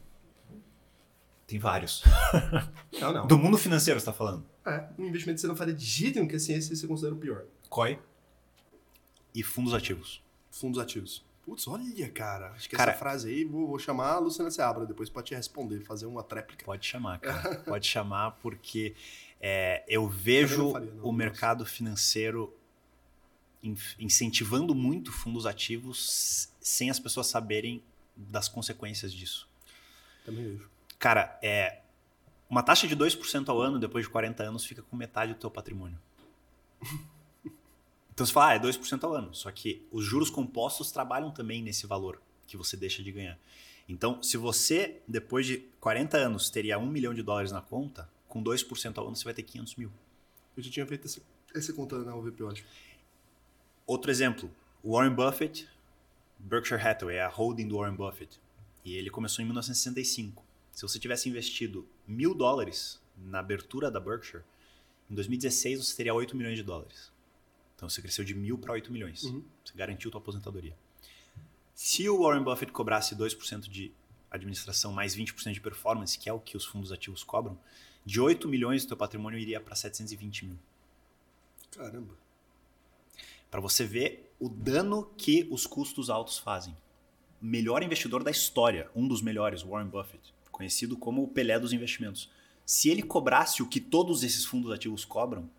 Tem vários. [laughs] Não, não. Do mundo financeiro, você tá falando? É, um investimento que você não faria de jeito nenhum, que assim, esse você considera o pior. COI e fundos ativos. Fundos ativos. Putz, olha, cara. Acho que Cara- essa frase aí, vou, vou chamar a Luciana Seabra depois pra te responder, fazer uma tréplica. Pode chamar, cara. [laughs] Pode chamar, porque é, eu vejo não faria, não, o não mercado financeiro in- incentivando muito fundos ativos sem as pessoas saberem das consequências disso. Também vejo. Cara, é, uma taxa de 2% ao ano depois de 40 anos fica com metade do teu patrimônio. [laughs] Então você fala, ah, é 2% ao ano. Só que os juros compostos trabalham também nesse valor que você deixa de ganhar. Então, se você, depois de 40 anos, teria 1 milhão de dólares na conta, com 2% ao ano você vai ter 500 mil. Eu já tinha feito essa, essa conta na UVP, eu acho. Outro exemplo, Warren Buffett, Berkshire Hathaway, é a holding do Warren Buffett. E ele começou em 1965. Se você tivesse investido mil dólares na abertura da Berkshire, em 2016 você teria 8 milhões de dólares. Então você cresceu de mil para 8 milhões. Uhum. Você garantiu tua aposentadoria. Se o Warren Buffett cobrasse 2% de administração mais 20% de performance, que é o que os fundos ativos cobram, de 8 milhões o teu patrimônio iria para 720 mil. Caramba. Para você ver o dano que os custos altos fazem. Melhor investidor da história, um dos melhores, Warren Buffett, conhecido como o Pelé dos investimentos. Se ele cobrasse o que todos esses fundos ativos cobram,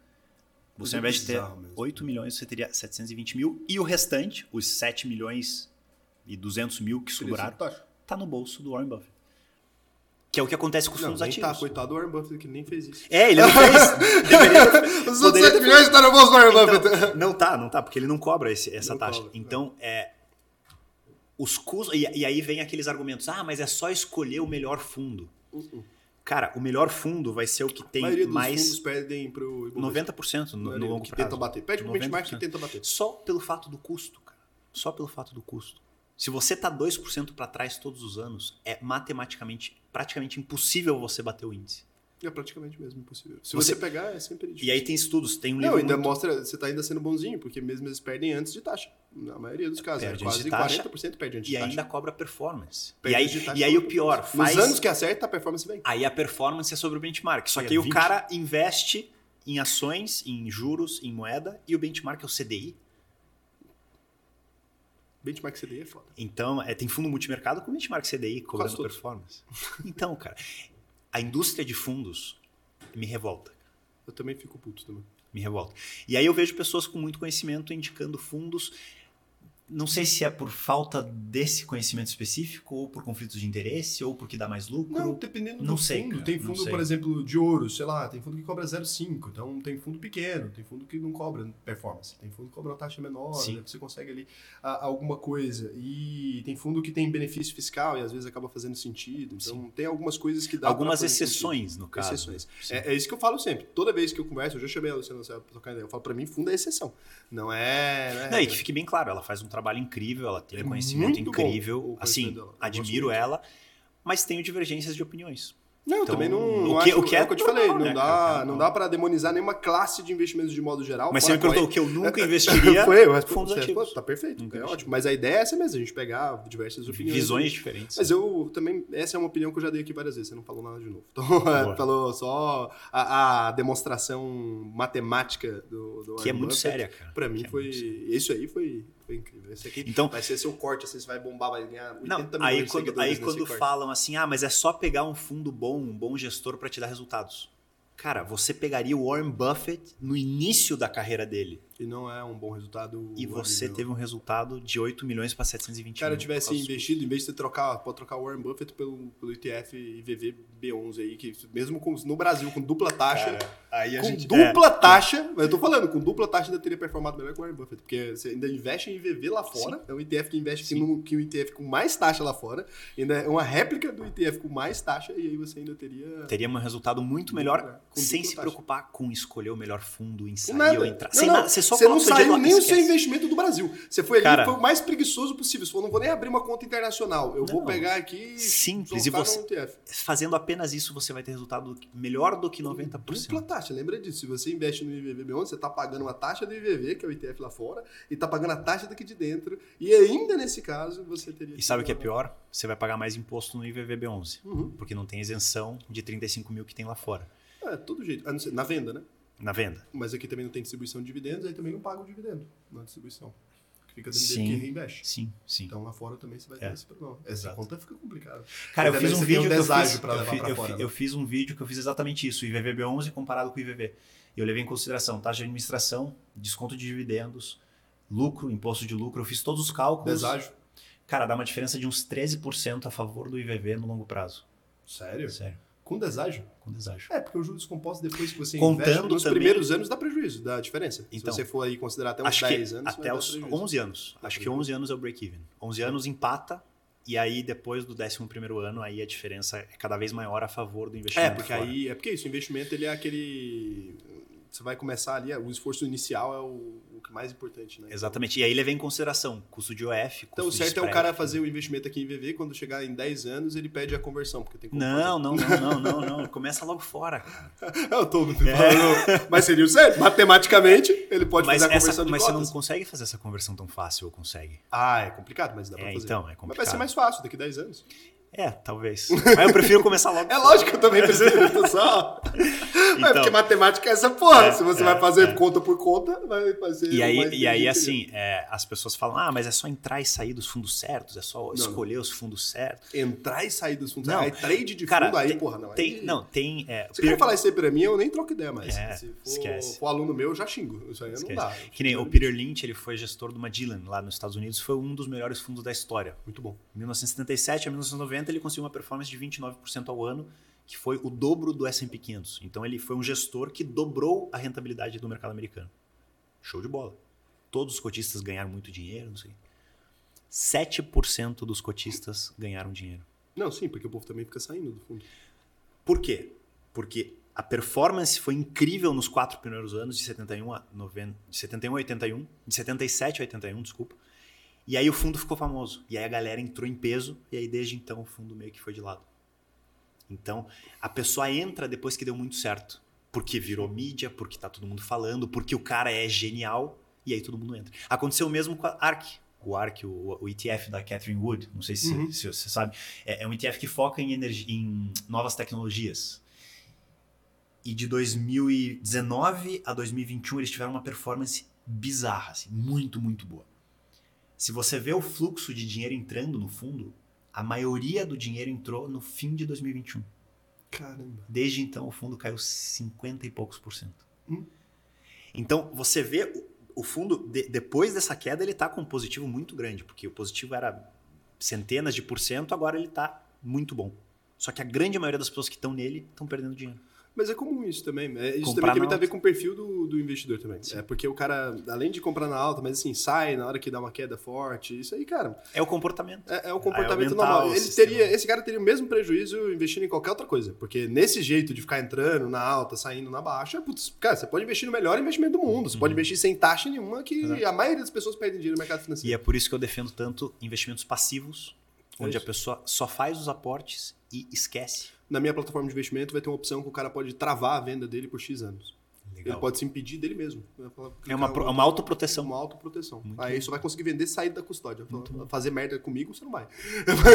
você ao invés de ter bizarro mesmo. 8 milhões, você teria 720 mil. E o restante, os 7 milhões e 200 mil que sobraram, tá no bolso do Warren Buffett. Que é o que acontece com os Não, fundos ativos. tá, coitado do Warren Buffett, que nem fez isso. É, ele não [laughs] fez. Deveria, Os outros poderia 7 ter milhões estão no bolso do Warren Buffett. então, não tá, não tá, porque ele não cobra esse- essa Não taxa. cobra, então, é. Os custos. E, e aí vem aqueles argumentos: ah, mas é só escolher o melhor fundo. Uh-uh. Cara, o melhor fundo vai ser o que A tem maioria dos mais fundos perdem pro Ibovespa. 90% no, no longo que prazo. tenta bater. Pede pro benchmark que 90%. tenta bater. Só pelo fato do custo, cara. Só pelo fato do custo. Se você tá 2% para trás todos os anos, é matematicamente, praticamente impossível você bater o índice. É praticamente mesmo impossível. Se Você- você, pegar, é sempre difícil. E aí tem estudos, tem um Não, livro ainda muito- mostra, você tá ainda sendo bonzinho, porque mesmo eles perdem antes de taxa. Na maioria dos casos, Perde é quase taxa 40% perde antes e de taxa. ainda cobra performance. Perde e aí, antes de taxa, e aí o pior, faz Nos anos que acerta, a performance vem. Aí a performance é sobre o benchmark. Só E que é aí o 20. cara investe em ações, em juros, em moeda, e o benchmark é o CDI. Benchmark CDI é foda. Então, é, tem fundo multimercado com benchmark CDI cobrando performance. Então, cara, a indústria de fundos me revolta. Eu também fico puto também. Me revolta. E aí eu vejo pessoas com muito conhecimento indicando fundos. Não sei se é por falta desse conhecimento específico, ou por conflitos de interesse, ou porque dá mais lucro. Não, dependendo Não do sei, fundo. cara, tem não fundo, por exemplo, de ouro, sei lá, tem fundo que cobra 0,5. Então tem fundo pequeno, tem fundo que não cobra performance. Tem fundo que cobra uma taxa menor, Sim. né, você consegue ali ah, alguma coisa. E tem fundo que tem benefício fiscal e às vezes acaba fazendo sentido. Então tem algumas coisas que dá Algumas exceções, no caso. Exceções. Sim. É, é isso que eu falo sempre. Toda vez que eu converso, eu já chamei a Luciana Serra pra trocar ideia. Eu falo, pra mim, fundo é exceção. Não é. Não é Não, e que fique bem claro, ela faz um trabalho incrível, ela tem É um conhecimento incrível. Assim, admiro ela, mas tenho divergências de opiniões. Não, Então, também não. o que- acho- o que é é o que eu te falei. Não né, dá, cara? não dá pra demonizar nenhuma classe de investimentos de modo geral. Mas você me perguntou o que eu nunca é- [laughs] investiria Foi, eu fundos você ativos. respondeu, Tá perfeito. Nunca é investi. ótimo. Mas a ideia é essa mesmo, a gente pegar diversas opiniões. Visões diferentes. Mas eu também, essa é uma opinião que eu já dei aqui várias vezes, você não falou nada de novo. [laughs] Então, falou só a, a demonstração matemática do, do que é muito Buffett. séria, cara. Pra mim Que é foi. séria. Isso aí foi, foi incrível. Esse aqui Então- vai ser seu corte, assim, você vai bombar, vai ganhar 80 Não, milhões aí de quando, aí quando corte. falam assim, ah, mas é só pegar um fundo bom, um bom gestor para te dar resultados. Cara, você pegaria o Warren Buffett no início da carreira dele E não é um bom resultado. e você horrível. teve um resultado de 8 milhões para 720 Se o cara mil. tivesse investido, em vez de você trocar, pode trocar o Warren Buffett pelo, pelo ETF IVV B11 aí, que mesmo com, no Brasil, com dupla taxa, Cara, aí com gente- dupla taxa, eu tô falando, com dupla taxa ainda teria performado melhor que o Warren Buffett, porque você ainda investe em IVV lá fora, é um ETF que investe Sim. no, que um ETF com mais taxa lá fora, ainda é uma réplica do ETF com mais taxa, e aí você ainda teria... É, teria um resultado muito melhor sem se taxa. preocupar com escolher o melhor fundo, em sair nada. ou entrar. Não, Sem não, nada, você só você não o saiu nem o seu investimento do Brasil. Você foi ali, Cara- foi o mais preguiçoso possível. Você falou, não vou nem abrir uma conta internacional. Eu vou Não. pegar aqui Simples, e você-. Fazendo apenas isso, você vai ter resultado melhor do que 90%. Dupla taxa. Lembra disso? Se você investe no IVVB11, você está pagando uma taxa do IVV, que é o ETF lá fora, e está pagando a taxa daqui de dentro. E ainda nesse caso, você teria. E sabe o que é pior? Você vai pagar mais imposto no IVVB11, uhum. porque não tem isenção de 35 mil que tem lá fora. É, todo jeito. Na venda, né? Na venda. Mas aqui também não tem distribuição de dividendos, aí também não paga o dividendo na distribuição. Fica dentro sim, que reinveste. Sim, sim. Então lá fora também você vai ter é. esse problema. Essa Exato. conta fica complicada. Cara, eu fiz um vídeo um que eu fiz, eu, fiz, eu, fora, né? eu fiz um vídeo que eu fiz exatamente isso, o IVVB11 comparado com o IVV. Eu levei em consideração taxa de administração, desconto de dividendos, lucro, imposto de lucro, eu fiz todos os cálculos. Deságio. Cara, dá uma diferença de uns 13% a favor do IVV no longo prazo. Sério? Sério. Com deságio? Com deságio. É, porque o juros compostos, depois que você Contando investe, nos também... primeiros anos dá prejuízo, dá diferença. Então, Se você for aí considerar até uns 10 anos, Até os 11 anos. Dá acho prejuízo. que 11 anos é o break-even. 11 anos empata, e aí depois do 11 primeiro ano, aí a diferença é cada vez maior a favor do investimento. É, porque fora. aí... É porque isso, o investimento ele é aquele... Você vai começar ali, o esforço inicial é o o que é mais importante, né? Exatamente. E aí leva em consideração custo de OF, custo Então o certo é o cara fazer o investimento aqui em VV, quando chegar em 10 anos, ele pede a conversão, porque tem não, não, não, não, não, não, Começa logo fora, cara. [laughs] eu tô é. Mas seria o certo. Matematicamente, ele pode mas fazer a conversão essa, de Mas você não consegue fazer essa conversão tão fácil, ou consegue? Ah, é complicado, mas dá pra é, fazer. Então, é complicado. Mas vai ser mais fácil daqui a 10 anos. É, talvez. Mas eu prefiro começar logo. [laughs] é lógico que eu também prefiro, [laughs] só. Então, é porque matemática é essa porra. É, Se você é, vai fazer é. conta por conta, vai fazer. E aí, e aí assim, é, as pessoas falam: ah, mas é só entrar e sair dos fundos certos, é só não, escolher não. os fundos certos. Entrar e sair dos fundos certos. Aí trade de cara, fundo, aí, tem, porra, não. Tem, aí, não, tem. É, Se per... quer falar isso aí pra mim, eu nem troco ideia mais. É, Se for, esquece. for aluno meu, eu já xingo. Isso aí esquece. não dá. Que nem o Peter Lynch, ele foi gestor do Magellan lá nos Estados Unidos, foi um dos melhores fundos da história. Muito bom. Em 1977 a 1990, ele conseguiu uma performance de 29% ao ano que foi o dobro do S&P 500. Então ele foi um gestor que dobrou a rentabilidade do mercado americano. Show de bola. Todos os cotistas ganharam muito dinheiro, não sei. 7% dos cotistas ganharam dinheiro. Não, sim, porque o povo também fica saindo do fundo. Por quê? Porque a performance foi incrível nos quatro primeiros anos, de 71 a, 90, de 71 a 81, de 77 a 81, desculpa. E aí o fundo ficou famoso. E aí a galera entrou em peso, e aí desde então o fundo meio que foi de lado. Então, a pessoa entra depois que deu muito certo. Porque virou mídia, porque está todo mundo falando, porque o cara é genial, e aí todo mundo entra. Aconteceu o mesmo com a ARK. O ARK, o, o ETF da Catherine Wood, não sei se, uhum. se, você sabe, é, é, um ETF que foca em, energia, em novas tecnologias. E de 2019 a 2021 eles tiveram uma performance bizarra, assim, muito, muito boa. Se você vê o fluxo de dinheiro entrando no fundo, a maioria do dinheiro entrou no fim de 2021. Caramba. Desde então o fundo caiu 50 e poucos por cento. Hum. Então você vê o, fundo, de, depois dessa queda, ele está com um positivo muito grande, porque o positivo era centenas de por cento, agora ele está muito bom. Só que a grande maioria das pessoas que estão nele estão perdendo dinheiro. Mas é comum isso também. É, isso comprar também tem a ver com o perfil do, do investidor também. Sim. É porque o cara, além de comprar na alta, mas assim, sai na hora que dá uma queda forte. Isso aí, cara. É o comportamento. É, é o comportamento normal. Ele teria, esse cara teria o mesmo prejuízo investindo em qualquer outra coisa. Porque nesse jeito de ficar entrando na alta, saindo na baixa, putz, cara, você pode investir no melhor investimento do mundo. Você uhum. pode investir sem taxa nenhuma, que Exato. a maioria das pessoas perdem dinheiro no mercado financeiro. E é por isso que eu defendo tanto investimentos passivos, onde é a pessoa só faz os aportes e esquece na minha plataforma de investimento vai ter uma opção que o cara pode travar a venda dele por X anos. Legal. Ele pode se impedir dele mesmo. É uma, pro, uma autoproteção. Uma autoproteção. Muito Aí só vai conseguir vender sair da custódia. Fazer merda comigo, você não vai.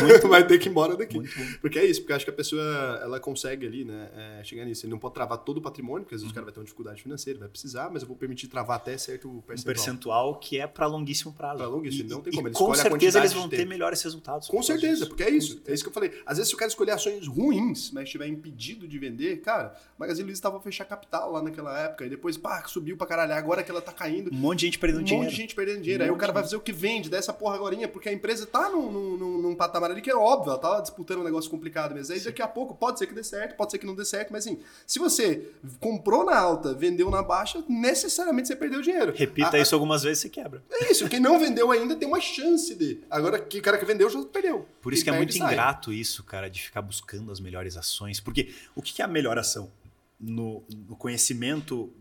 Muito [laughs] vai ter que ir embora daqui. Porque é isso, porque acho que a pessoa ela consegue ali, né, é, chegar nisso. Ele não pode travar todo o patrimônio, porque às vezes uhum. o cara vai ter uma dificuldade financeira, vai precisar, mas eu vou permitir travar até certo percentual. Um percentual que é para longuíssimo prazo. Para longuíssimo, e, não tem como. Ele com certeza eles vão ter melhores resultados. Com certeza, porque é isso. É isso que eu falei. Às vezes se o cara escolher ações ruins, mas estiver impedido de vender, cara, o Magazine Luiza estava a fechar capital lá naquela época, e depois, pá, subiu pra caralho. Agora que ela tá caindo. Um monte de gente perdendo um dinheiro. Um monte de gente perdendo dinheiro. Um Aí o cara vai fazer o que vende dessa porra agora, porque a empresa tá num, num, num, patamar ali que é óbvio, ela tá disputando um negócio complicado mesmo. Aí Sim. daqui a pouco pode ser que dê certo, pode ser que não dê certo, mas assim, se você comprou na alta, vendeu na baixa, necessariamente você perdeu dinheiro. Repita a, isso algumas vezes você quebra. É isso, quem não vendeu ainda tem uma chance de. Agora, que o cara que vendeu já perdeu. Por isso quem que é muito ingrato isso, cara, de ficar buscando as melhores ações. Porque o que é a melhor ação? No, no conhecimento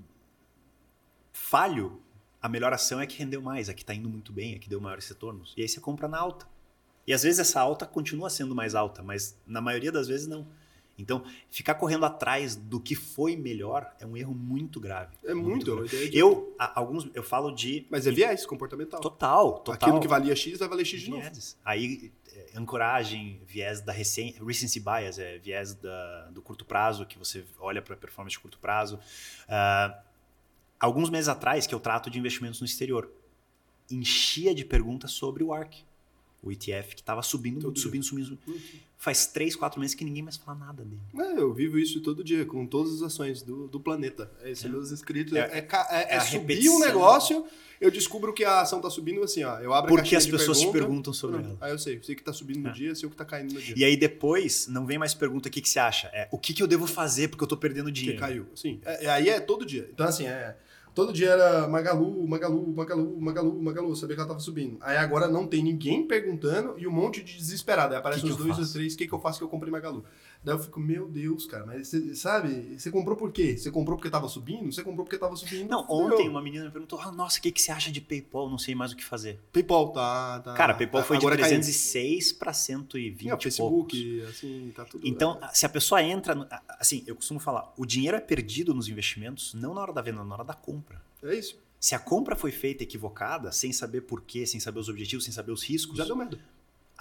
falho, a melhor ação é que rendeu mais, a que está indo muito bem, a que deu maiores retornos. E aí você compra na alta. E às vezes essa alta continua sendo mais alta, mas na maioria das vezes não. Então, ficar correndo atrás do que foi melhor é um erro muito grave. É muito. grave. Eu, a- alguns, eu falo de Mas é viés comportamental. total, total. Aquilo que valia X vai valer X de novo. Vieses. Aí, é, ancoragem, viés da recen recency bias, é viés da- do curto prazo, que você olha para a performance de curto prazo. Ah, alguns meses atrás, que eu trato de investimentos no exterior, enchia de perguntas sobre o ARC, o ETF, que estava subindo, Todo subindo, subindo, subindo. Faz três, quatro meses que ninguém mais fala nada dele. É, eu vivo isso todo dia, com todas as ações do, do planeta. É isso, É. meus inscritos. É- É, é é- é a subir um negócio, eu descubro que a ação tá subindo assim, ó. Eu abro a Porque caixinha as pessoas te pergunta, perguntam sobre pronto. ela. Aí eu sei, sei que tá subindo no É. dia, sei o que tá caindo no dia. E aí depois, não vem mais pergunta o que, que você acha. É o que, que eu devo fazer porque eu tô perdendo que dinheiro. caiu. Sim. Aí é todo dia. Então, assim, é. Todo dia era Magalu, Magalu, Magalu, Magalu, Magalu. Sabia que ela tava subindo. Aí agora não tem ninguém perguntando e um monte de desesperado. Aí aparece Que eu dois, os três. O que, que eu faço que eu comprei Magalu? Daí eu fico, meu Deus, cara, mas você sabe? Você comprou por quê? Você comprou porque tava subindo? Você comprou porque tava subindo? Não, ontem uma menina me perguntou: ah, nossa, o que, que você acha de PayPal? Não sei mais o que fazer. PayPal tá. tá Cara, PayPal foi de agora caindo. 306 para 120 É, o Facebook, assim, tá tudo. Então, se a pessoa entra, assim, eu costumo falar, o dinheiro é perdido nos investimentos não na hora da venda, na hora da compra. é isso. Se a compra foi feita equivocada, sem saber porquê, sem saber os objetivos, sem saber os riscos, Já deu merda.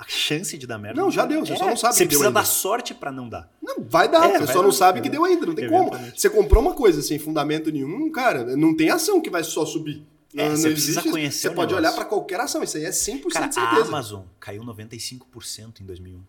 A chance de dar merda. Não, já deu, você só não sabe Você que precisa dar sorte para não dar. Não, vai dar, É, você vai só não dar. sabe que É. deu ainda, não tem como. Você comprou uma coisa sem fundamento nenhum, cara, não tem ação que vai só subir. É, Não- você não precisa existe- conhecer Você pode negócio. olhar pra qualquer ação, isso aí é 100% Cara, de a certeza. Amazon caiu 95% em 2001.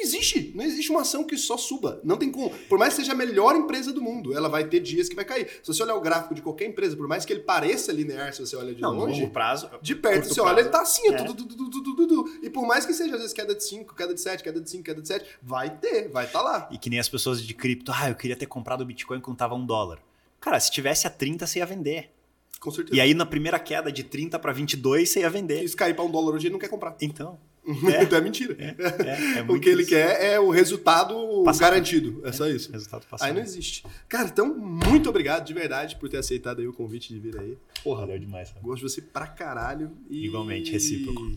Não existe, não existe uma ação que só suba. Não tem como. Por mais que seja a melhor empresa do mundo, ela vai ter dias que vai cair. Se você olhar o gráfico de qualquer empresa, por mais que ele pareça linear, se você olha de Não, longe, longo prazo. de perto você olha, prazo. ele tá assim, É. tudo, tudo, tudo, tudo, tudo. E por mais que seja, às vezes, queda de 5, queda de 7, queda de 5, queda de 7, vai ter, vai estar tá lá. E que nem as pessoas de cripto, ah, eu queria ter comprado o Bitcoin quando tava um dólar. Cara, se tivesse a 30, você ia vender. Com certeza. E aí, na primeira queda de 30 para 22, você ia vender. Se cair pra um dólar hoje, ele não quer comprar. Então, [laughs] então é mentira. é, é [laughs] o muito que ele isso. quer é o resultado Passado. garantido. É só isso. Resultado Aí passado. não existe. Cara, então, muito obrigado de verdade por ter aceitado aí o convite de vir aí. Porra, Valeu demais. cara. gosto de você pra caralho. E... Igualmente, recíproco.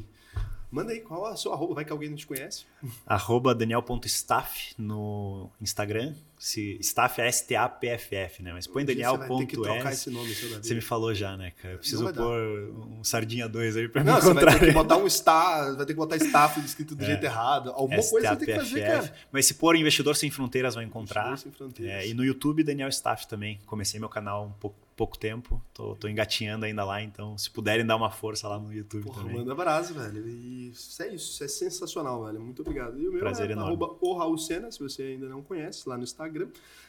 Manda aí qual a sua arroba, vai que alguém não te conhece. Arroba daniel.staff no Instagram. Se, staff é S-T-A-P-F-F, né? Mas põe dia Você vai ter que trocar daniel.s. esse nome. Você me falou já, né, cara? Eu preciso vai pôr um sardinha 2 aí pra Não, me você vai encontrar. ter que botar um staff, vai ter que botar staff escrito do É. jeito errado. Alguma coisa você tem que fazer, cara. Mas se pôr Investidor Sem Fronteiras, vai encontrar. Investidor Sem Fronteiras. É, e no YouTube, Daniel Staff também. Comecei meu canal um pouco, pouco tempo. Tô, tô engatinhando ainda lá, então se puderem dar uma força lá no YouTube Porra, também. manda brasa, velho. E isso é isso, isso é sensacional, velho. Muito obrigado. E o meu Prazer é enorme. o Raul Sena, se você ainda não conhece, lá no Instagram.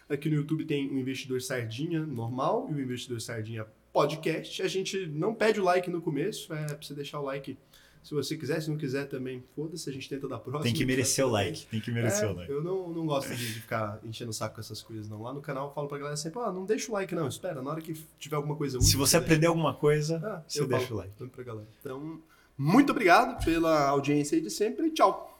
Aqui no YouTube tem o Investidor Sardinha normal e o Investidor Sardinha podcast. A gente não pede o like no começo, é pra você deixar o like se você quiser, se não quiser também, foda-se, a gente tenta dar próxima. Tem que merecer o like. Tem que merecer É, o like. eu não, não gosto de, ficar enchendo o saco com essas coisas, não. Lá no canal eu falo pra galera sempre, ah, não deixa o like, não. Espera, na hora que tiver alguma coisa útil. Se você aprender alguma coisa, ah, você eu deixa falo o like. pra galera. Então, muito obrigado pela audiência aí de sempre e tchau.